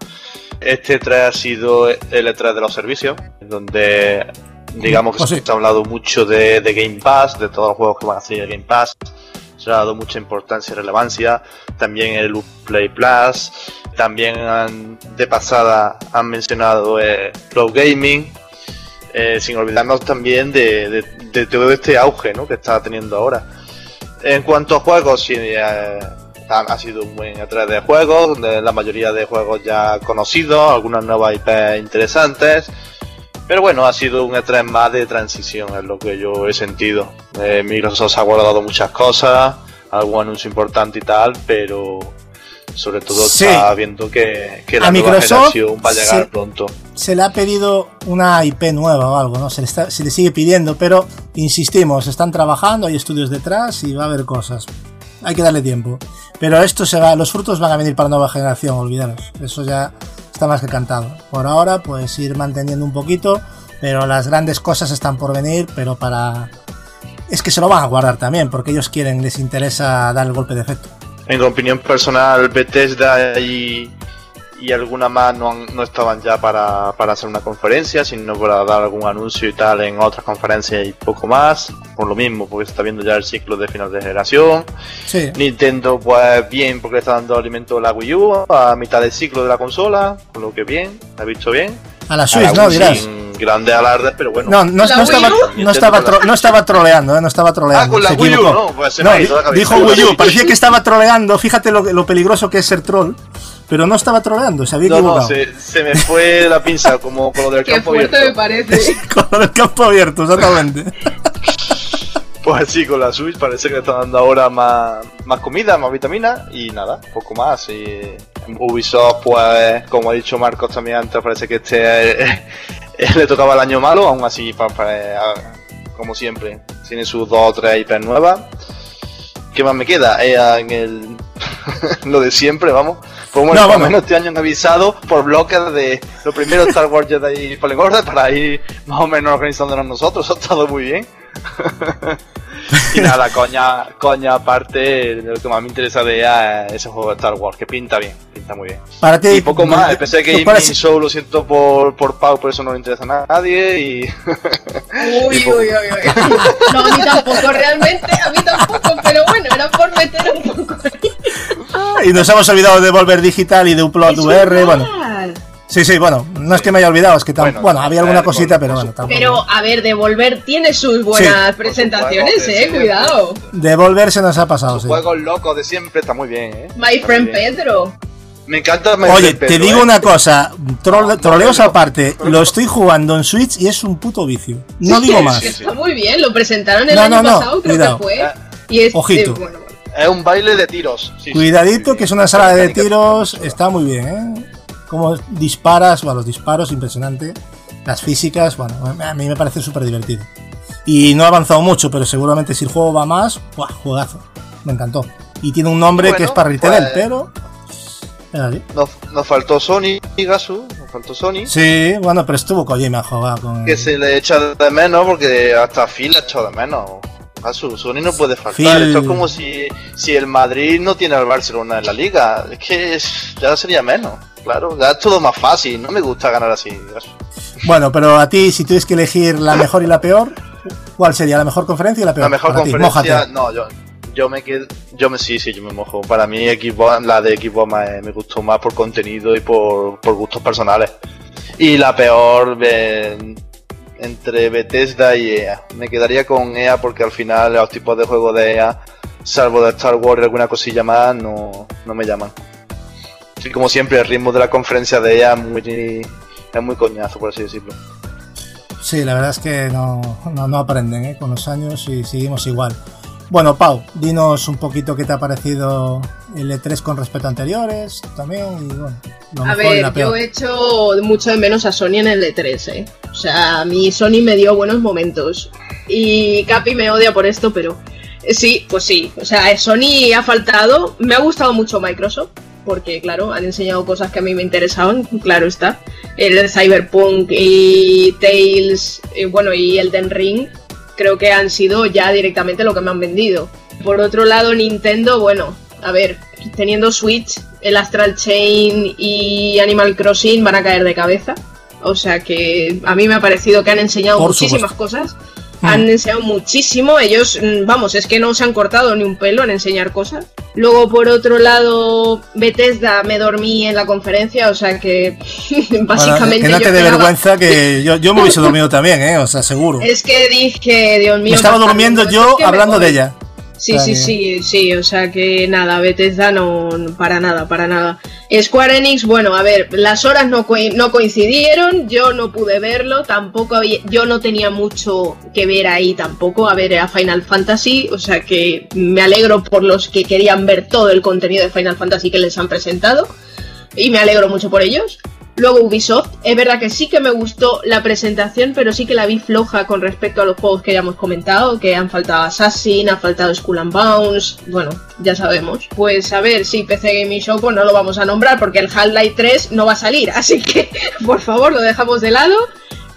Este 3 ha sido el E3 de los servicios, donde digamos que sí. se ha hablado mucho de, de Game Pass, de todos los juegos que van a hacer Game Pass. Se ha dado mucha importancia y relevancia. También el Play Plus. También han- de pasada han mencionado eh, Cloud Gaming. Eh, sin olvidarnos también de, de- de todo este auge ¿no? que está teniendo ahora. En cuanto a juegos, sí, eh, ha, ha sido un buen E3 de juegos, donde la mayoría de juegos ya conocidos, algunas nuevas IP interesantes. Pero bueno, ha sido un E3 más de transición, es lo que yo he sentido. Eh, Microsoft ha guardado muchas cosas, algún anuncio importante y tal, pero Sobre todo Sí. está viendo que, que A la nueva Microsoft generación va a llegar sí. pronto. Se le ha pedido una IP nueva o algo, ¿no? Se le, está- se le sigue pidiendo, pero insistimos, están trabajando, hay estudios detrás y va a haber cosas. Hay que darle tiempo. Pero esto se va, los frutos van a venir para nueva generación, olvidaros. Eso ya está más que cantado. Por ahora, pues ir manteniendo un poquito, pero las grandes cosas están por venir, pero para... Es que se lo van a guardar también, porque ellos quieren, les interesa dar el golpe de efecto. En opinión personal, Bethesda y, y alguna más no, han- no estaban ya para, para hacer una conferencia, sino para dar algún anuncio y tal en otras conferencias y poco más. Por lo mismo, porque se está viendo ya el ciclo de final de generación. Sí. Nintendo, pues bien, porque le está dando alimento a la Wii U a mitad del ciclo de la consola, con lo que bien, la ha visto bien. A la A Switch, la ¿no? Dirás. Alardes, pero bueno. No, no, ¿La no estaba, no, estaba tro- no estaba troleando, ¿eh? no estaba troleando. Ah, con la Wii U, no, pues se No, me ha ido la cabeza. dijo Wii U, parecía que estaba troleando, fíjate lo, lo peligroso que es ser troll, pero no estaba troleando, se había No, no, se, se me fue la pinza, como con lo del Qué campo fuerte abierto. me parece. Con lo del campo abierto, exactamente. Pues sí, con la Switch parece que le están dando ahora más, más comida, más vitamina y nada, poco más. Y Ubisoft, pues, como ha dicho Marcos también antes, parece que este eh, eh, le tocaba el año malo, aún así, eh, como siempre, tiene sus dos o tres IP nuevas. ¿Qué más me queda? Eh, en el... lo de siempre, vamos. Pues bueno, No, por menos este año han avisado por bloques de lo primero Star Wars Jedi Fallen Order para ir más o menos organizándonos nosotros, ha estado muy bien. y nada, coña, coña aparte, lo que más me interesa de ella es ese juego de Star Wars, que pinta bien, pinta muy bien. Para ti, Y poco más, pensé que ¿qué Gaming parece? Show lo siento por, por Pau, por eso no le interesa a nadie y... Uy, uy, uy, uy. No, a mí tampoco, realmente, a mí tampoco, pero bueno, era por meter un poco ahí. Y nos hemos olvidado de Volver Digital y de Upload Es VR, bueno. Sí, sí, bueno, no es que me haya olvidado, es que tam- bueno, Bueno, había alguna eh, cosita, pero por bueno, tampoco. Pero, a ver, Devolver tiene sus buenas presentaciones, eh, cuidado. De Volver se nos ha pasado, sí. Juegos locos de siempre, está muy bien, ¿eh? My Está friend. Pedro. Me encanta My Oye, te Pedro, digo ¿eh? una cosa, tro- No, troleos no, no. aparte, lo estoy jugando en Switch y es un puto vicio. No digo más. Está muy bien, lo presentaron el No, año no, no, pasado, creo cuidado. que fue. Y es, Ojito. eh, bueno, bueno. Es un baile de tiros. sí, Cuidadito, que es una sala de tiros, está muy bien, ¿eh? Como disparas, bueno, los disparos, impresionante. Las físicas, bueno, a mí me parece súper divertido. Y no ha avanzado mucho, pero seguramente si el juego va más, ¡buah! Juegazo. Me encantó. Y tiene un nombre que es para retail, pues- pero... Nos, nos faltó Sony, Gasu, nos faltó Sony. Sí, bueno, pero estuvo Kojima jugado con... Que se le echa de menos porque hasta Phil la echa de menos. Gasu, Sony no puede faltar. Phil- Esto es como si, si el Madrid no tiene al Barcelona en la liga. Es que es- ya sería menos. Claro, ya es todo más fácil. No me gusta ganar así. Bueno, pero a ti, si tuvieses que elegir la mejor y la peor, ¿cuál sería? ¿La mejor conferencia y la peor? La mejor Para conferencia, no, yo, yo me quedo, yo me sí, sí, yo me mojo. Para mí equipo, la de equipo me, me gustó más por contenido y por, por gustos personales. Y la peor eh, entre Bethesda y EA. Me quedaría con EA porque al final los tipos de juegos de EA, salvo de Star Wars y alguna cosilla más, no, no me llaman. Sí, como siempre, el ritmo de la conferencia de EA es muy, coñazo, por así decirlo. Sí, la verdad es que no, no, no aprenden ¿eh? con los años y seguimos igual. Bueno, Pau, dinos un poquito qué te ha parecido el E3 con respecto a anteriores también y bueno, lo A y ver, la peor. yo he hecho mucho de menos a Sony en el E3, ¿eh? O sea, a mí Sony me dio buenos momentos. Y Capi me odia por esto, pero eh, sí, pues sí. O sea, Sony ha faltado. Me ha gustado mucho Microsoft, porque claro, han enseñado cosas que a mí me interesaban, claro está. El Cyberpunk y Tales, y bueno, y Elden Ring, creo que han sido ya directamente lo que me han vendido. Por otro lado, Nintendo, bueno, a ver, teniendo Switch, el Astral Chain y Animal Crossing van a caer de cabeza. O sea que a mí me ha parecido que han enseñado Por muchísimas supuesto. cosas. Han enseñado muchísimo. Ellos, mm, vamos, es que no se han cortado ni un pelo en enseñar cosas. Luego, por otro lado, Bethesda me dormí en la conferencia, o sea que Bueno, básicamente. que no te dé vergüenza que yo, yo me hubiese dormido también, ¿eh? O sea, seguro. Es que dije, Dios mío. Me estaba durmiendo yo hablando de ella. Sí, sí, sí, sí, o sea que nada, Bethesda no, no- para nada, para nada. Square Enix, bueno, a ver, las horas no, coi- no coincidieron, yo no pude verlo, tampoco había, yo no tenía mucho que ver ahí tampoco, a ver, a Final Fantasy, o sea que me alegro por los que querían ver todo el contenido de Final Fantasy que les han presentado, y me alegro mucho por ellos. Luego Ubisoft, es verdad que sí que me gustó la presentación, pero sí que la vi floja con respecto a los juegos que ya hemos comentado, que han faltado Assassin, ha faltado Skull and Bones, bueno, ya sabemos. Pues a ver, sí, PC Gaming Show pues no lo vamos a nombrar porque el Half-Life 3 no va a salir, así que por favor lo dejamos de lado.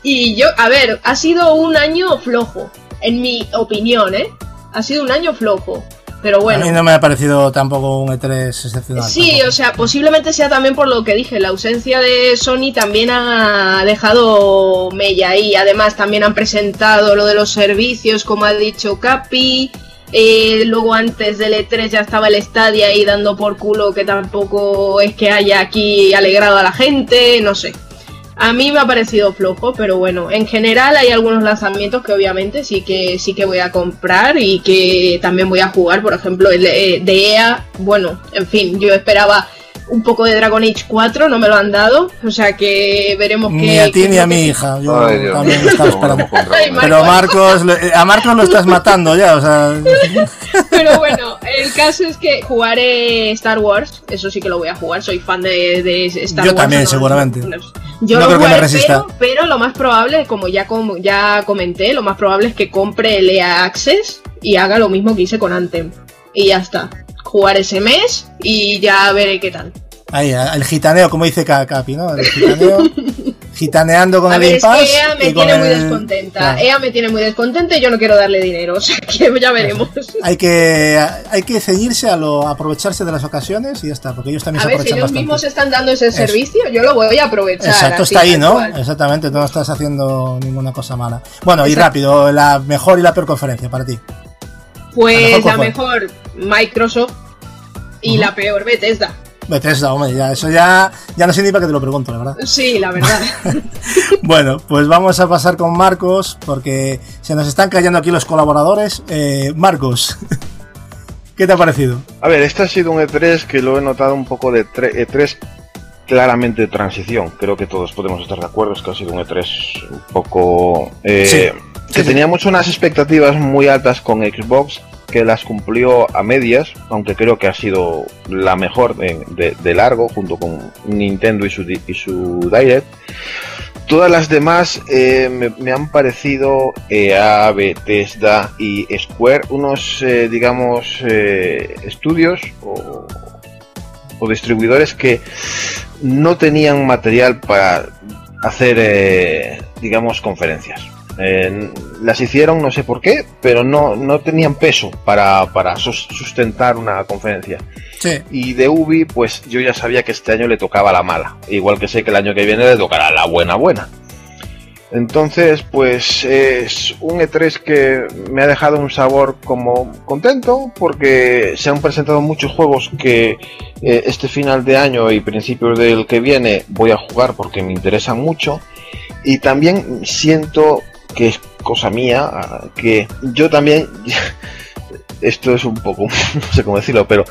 Y yo, a ver, ha sido un año flojo, en mi opinión, ¿eh? Ha sido un año flojo, pero bueno. A mí no me ha parecido tampoco un E3 excepcional. Sí, tampoco. o sea, posiblemente sea también por lo que dije, la ausencia de Sony también ha dejado mella ahí. Además, también han presentado lo de los servicios, como ha dicho Capi. Eh, luego antes del E3 ya estaba el Stadia ahí dando por culo que tampoco es que haya aquí alegrado a la gente, no sé. A mí me ha parecido flojo, pero bueno, en general hay algunos lanzamientos que obviamente sí que sí que voy a comprar y que también voy a jugar, por ejemplo, el de de EA, bueno, en fin, yo esperaba un poco de Dragon Age 4, no me lo han dado, o sea que veremos Ni qué- a ti ni a mi hija. Yo Ay, Dios también estaba esperando. Ay. Pero Marcos, eh, a Marcos lo estás matando ya, o sea. Pero bueno, el caso es que jugaré Star Wars, eso sí que lo voy a jugar, soy fan de, de Star Yo Wars. también, no- seguramente. no- yo No lo creo que me jugaré, resista. Pero, pero lo más probable, como ya, como ya comenté, lo más probable es que compre el EA Access y haga lo mismo que hice con Anthem. Y ya está. Jugar ese mes y ya veré qué tal. Ahí, el gitaneo, como dice Ca- Capi, ¿no? El gitaneo. Gitaneando con A el ver, es que EA me tiene muy el- descontenta. Claro. EA me tiene muy descontenta y yo no quiero darle dinero. O sea que ya veremos. Hay que, hay que ceñirse a lo, aprovecharse de las ocasiones y ya está, porque ellos también A se ver, si ellos bastante. mismos están dando ese Eso. servicio, yo lo voy a aprovechar. Exacto, está ahí, ¿no? cual. Exactamente, tú no estás haciendo ninguna cosa mala. Bueno, y rápido, la mejor y la peor conferencia para ti. Pues ¿La la mejor Microsoft y la peor Bethesda. Bethesda, hombre, ya, eso ya, ya no sé ni para qué te lo pregunto, la verdad. Sí, la verdad. Bueno, pues vamos a pasar con Marcos, porque se nos están cayendo aquí los colaboradores. Eh, Marcos, ¿qué te ha parecido? A ver, este ha sido un E3 que lo he notado un poco de tre- E3 claramente de transición. Creo que todos podemos estar de acuerdo, es que ha sido un E3 un poco... eh, Sí, que sí. teníamos unas expectativas muy altas con Xbox, que las cumplió a medias, aunque creo que ha sido la mejor de, de- de largo, junto con Nintendo y su, y su Direct. Todas las demás eh, me, me han parecido EA, Bethesda y Square unos, eh, digamos, eh, estudios o, o distribuidores que no tenían material para hacer, eh, digamos, conferencias. Eh, las hicieron, no sé por qué, pero no, no tenían peso para, para sus- sustentar una conferencia. Sí, Y de Ubi, pues yo ya sabía que este año le tocaba la mala. Igual que sé que el año que viene le tocará la buena buena. Entonces, pues es un E3 que me ha dejado un sabor como contento porque se han presentado muchos juegos que eh, este final de año y principios del que viene voy a jugar porque me interesan mucho. Y también siento que es cosa mía, ah, que yo también, esto es un poco, no sé cómo decirlo, pero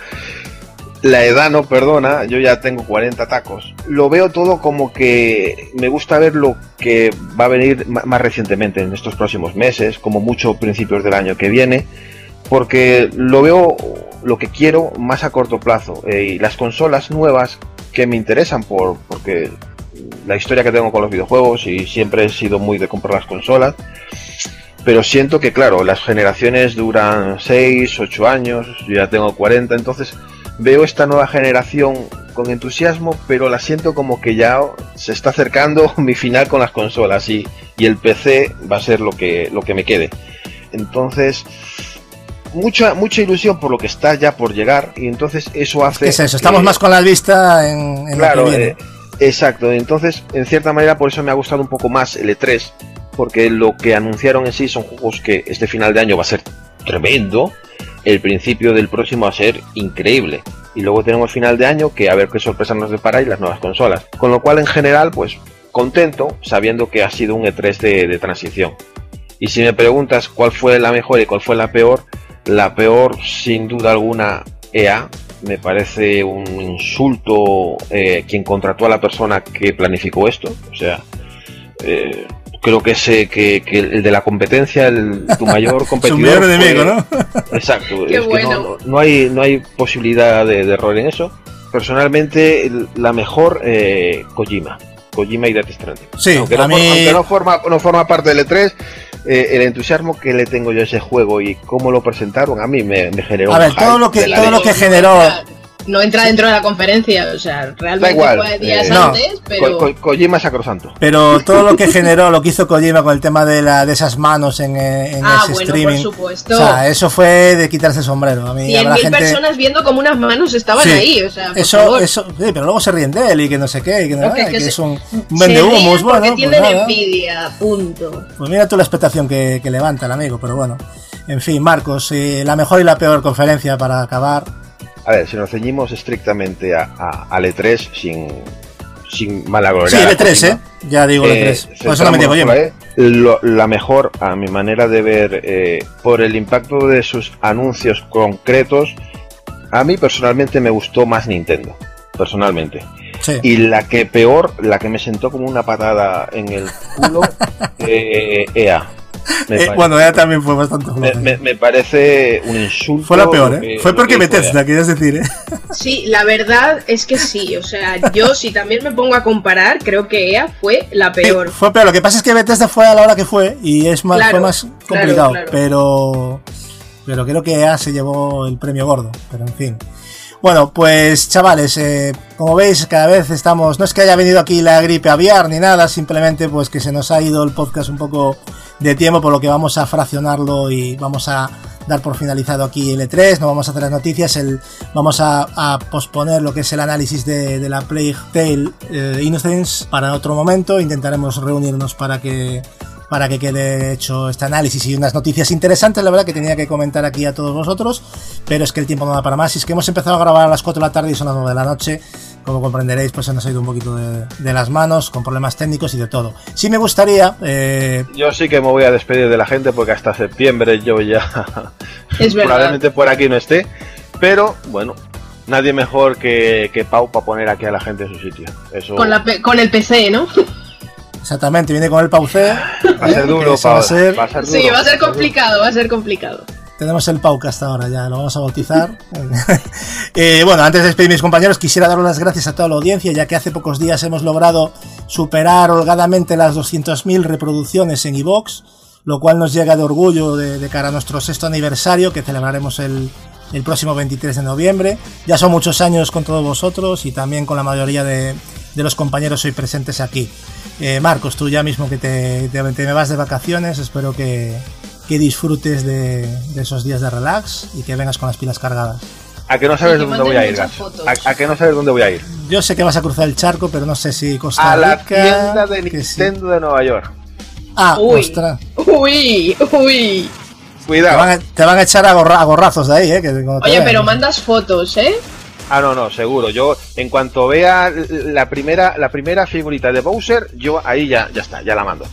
la edad no perdona, yo ya tengo 40 tacos. Lo veo todo como que me gusta ver lo que va a venir más recientemente en estos próximos meses, como mucho principios del año que viene, porque lo veo lo que quiero más a corto plazo. Eh, y las consolas nuevas que me interesan por porque la historia que tengo con los videojuegos y siempre he sido muy de comprar las consolas. Pero siento que, claro, las generaciones duran 6, 8 años, yo ya tengo 40, entonces veo esta nueva generación con entusiasmo, pero la siento como que ya se está acercando mi final con las consolas y, y el PC va a ser lo que, lo que me quede. Entonces, mucha, mucha ilusión por lo que está ya por llegar y entonces eso hace... ¿qué es eso? Estamos más con la vista en, en Claro, lo que viene. eh, exacto. Entonces, en cierta manera, por eso me ha gustado un poco más el E3, porque lo que anunciaron en sí son juegos que este final de año va a ser tremendo, el principio del próximo a ser increíble. Y luego tenemos final de año que a ver qué sorpresas nos depara y las nuevas consolas. Con lo cual, en general, pues contento sabiendo que ha sido un E3 de, de transición. Y si me preguntas cuál fue la mejor y cuál fue la peor, La peor, sin duda alguna, EA. Me parece un insulto eh, quien contrató a la persona que planificó esto. O sea, eh, creo que ese que, que el de la competencia, el, tu mayor competidor. mayor enemigo, fue- ¿no? Exacto. Qué es que no, no hay, no hay posibilidad de, de error en eso. Personalmente, la mejor, eh, Kojima. Kojima y Death Stranding. Sí, aunque, no, mí- for- aunque no forma, no forma parte del E3, eh, el entusiasmo que le tengo yo a ese juego y cómo lo presentaron, a mí me, me generó A ver, todo lo que- todo lo que generó. No entra dentro de la conferencia, o sea, realmente igual, fue días eh, no. antes, pero. Ko- Ko- Kojima sacrosanto. Pero todo lo que generó, lo que hizo Kojima con el tema de, la, de esas manos en, eh, en ah, ese bueno, por streaming. supuesto. O sea, eso fue de quitarse el sombrero. A mí habrá 100.000 gente. personas viendo como unas manos estaban Sí. ahí, o sea, por eso, favor. eso, sí, pero luego se ríen de él y que no sé qué, y que, no- Ok, ay, que que se- es un, porque bueno, pues tienen nada. envidia, punto. Pues mira tú la expectación que, que levanta el amigo, pero bueno. En fin, Marcos, eh, la mejor y la peor conferencia para acabar. A ver, si nos ceñimos estrictamente a, a- al E3 sin, sin mala gloria. Sí, el E3, ¿eh? Ya digo el E3. Por eso no me digo. Lo- la mejor, a mi manera de ver, eh, por el impacto de sus anuncios concretos, a mí personalmente me gustó más Nintendo. Personalmente. Sí. Y la que peor, la que me sentó como una patada en el culo, eh, EA. Eh, bueno, ya también fue bastante me, floja. me- me parece un insulto. Fue la peor, ¿eh? que- Fue porque Bethesda, querías decir, ¿eh? Sí, la verdad es que sí, o sea, yo si también me pongo a comparar, creo que EA fue la peor. Fue peor. Lo que pasa es que Bethesda fue a la hora que fue y es más, Claro, fue más claro, complicado. claro. Pero, pero creo que EA se llevó el premio gordo. Pero en fin. Bueno, pues chavales, eh, como veis, cada vez estamos. No es que haya venido aquí la gripe aviar ni nada, simplemente pues que se nos ha ido el podcast un poco de tiempo, por lo que vamos a fraccionarlo y vamos a dar por finalizado aquí el E3. No vamos a hacer las noticias, el, vamos a, posponer lo que es el análisis de, de la Plague Tale eh, Innocence para otro momento. Intentaremos reunirnos para que para que quede hecho este análisis y unas noticias interesantes, la verdad, que tenía que comentar aquí a todos vosotros, pero es que el tiempo no da para más. Y es que hemos empezado a grabar a las 4 de la tarde y son las 9 de la noche. Como comprenderéis, pues se nos ha ido un poquito de, de las manos, con problemas técnicos y de todo. Sí me gustaría, eh, Yo sí que me voy a despedir de la gente porque hasta septiembre yo ya Es verdad. probablemente por aquí no esté. Pero bueno, nadie mejor que, que Pau para poner aquí a la gente en su sitio. Eso Con, la con el PC, ¿no? exactamente, viene con el pauce. va a ser duro, va a ser- va a ser Sí, duro, va a ser complicado, va a ser complicado. Tenemos el Pauca hasta ahora, ya lo vamos a bautizar. Eh, bueno, antes de despedir mis compañeros, quisiera dar las gracias a toda la audiencia, ya que hace pocos días hemos logrado superar holgadamente las 200.000 reproducciones en iVoox, lo cual nos llega de orgullo de, de cara a nuestro sexto aniversario, que celebraremos el, el próximo 23 de noviembre. Ya son muchos años con todos vosotros y también con la mayoría de, de los compañeros hoy presentes aquí. Eh, Marcos, tú ya mismo que te, te- te me vas de vacaciones, espero que, que disfrutes de, de esos días de relax y que vengas con las pilas cargadas. A que no sabes que dónde voy a ir. A, a que no sabes dónde voy a ir. Yo sé que vas a cruzar el charco, pero no sé si Costa A la Rica, tienda de sí. Nintendo de Nueva York. Ah, Uy. ostras. Uy, uy. Te Cuidado. van, a, te van a echar a, gorra- a gorrazos de ahí, ¿eh? Que Oye, pero mandas fotos, ¿eh? Ah, no, no, seguro. Yo, en cuanto vea la primera, la primera figurita de Bowser, yo ahí ya, ya está, ya la mando.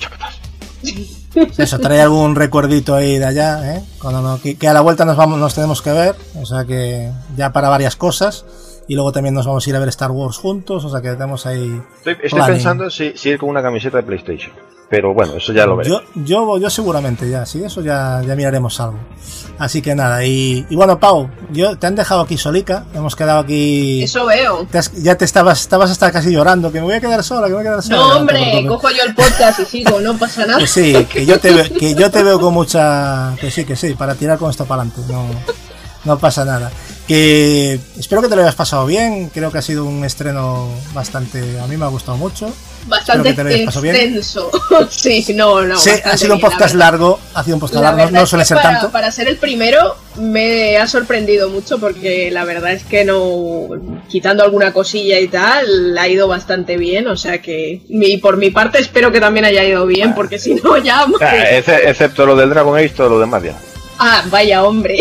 Eso, trae algún recuerdito ahí de allá, ¿eh? Cuando no- que, que a la vuelta nos vamos, nos tenemos que ver, o sea que ya para varias cosas. Y luego también nos vamos a ir a ver Star Wars juntos, o sea que tenemos ahí. Estoy, pensando si, si ir con una camiseta de PlayStation. Pero bueno, eso ya lo veré. Yo, yo, yo seguramente ya, sí, eso ya, ya miraremos algo. Así que nada, y, y bueno, Pau, yo te han dejado aquí solica, hemos quedado aquí. Eso veo. te has- ya te estabas, estabas hasta casi llorando, que me voy a quedar sola, que me voy a quedar sola. No, hombre, preocupes. cojo yo el podcast y sigo, no pasa nada. Que sí, que yo te veo, que yo te veo con mucha, que sí, que sí, para tirar con esto para adelante, no, no pasa nada. Que espero que te lo hayas pasado bien, creo que ha sido un estreno bastante, a mí me ha gustado mucho. Bastante extenso. sí, no, no. sí, ha sido un podcast largo, ha sido un podcast La largo, no- suele ser para, tanto. Para ser el primero me ha sorprendido mucho porque la verdad es que no, quitando alguna cosilla y tal, ha ido bastante bien. O sea que, y por mi parte espero que también haya ido bien porque si no ya... Ah, excepto lo del Dragon Age, todo lo demás ya. Ah, vaya hombre.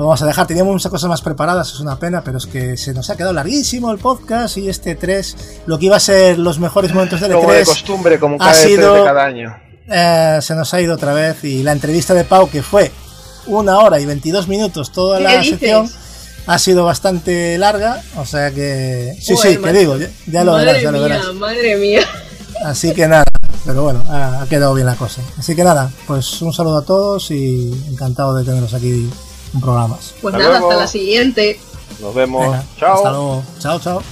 Lo vamos a dejar, teníamos muchas cosas más preparadas, es una pena, pero es que se nos ha quedado larguísimo el podcast y este 3, lo que iba a ser los mejores momentos del Como de E3, costumbre, como ha cada E3 sido- de cada año. eh, se nos ha ido otra vez y la entrevista de Pau que fue una hora y 22 minutos toda ¿Qué la dices? sección. Ha sido bastante larga, o sea que... Sí, sí, que macho. digo, ya, ya lo madre verás, ya lo mía, verás. madre mía. Así que nada, pero bueno, ha, ha quedado bien la cosa. Así que nada, pues un saludo a todos y encantado de teneros aquí programas. Pues Hasta nada, luego. hasta la siguiente. Nos vemos. Venga, Chao. Hasta luego. Chao, chao.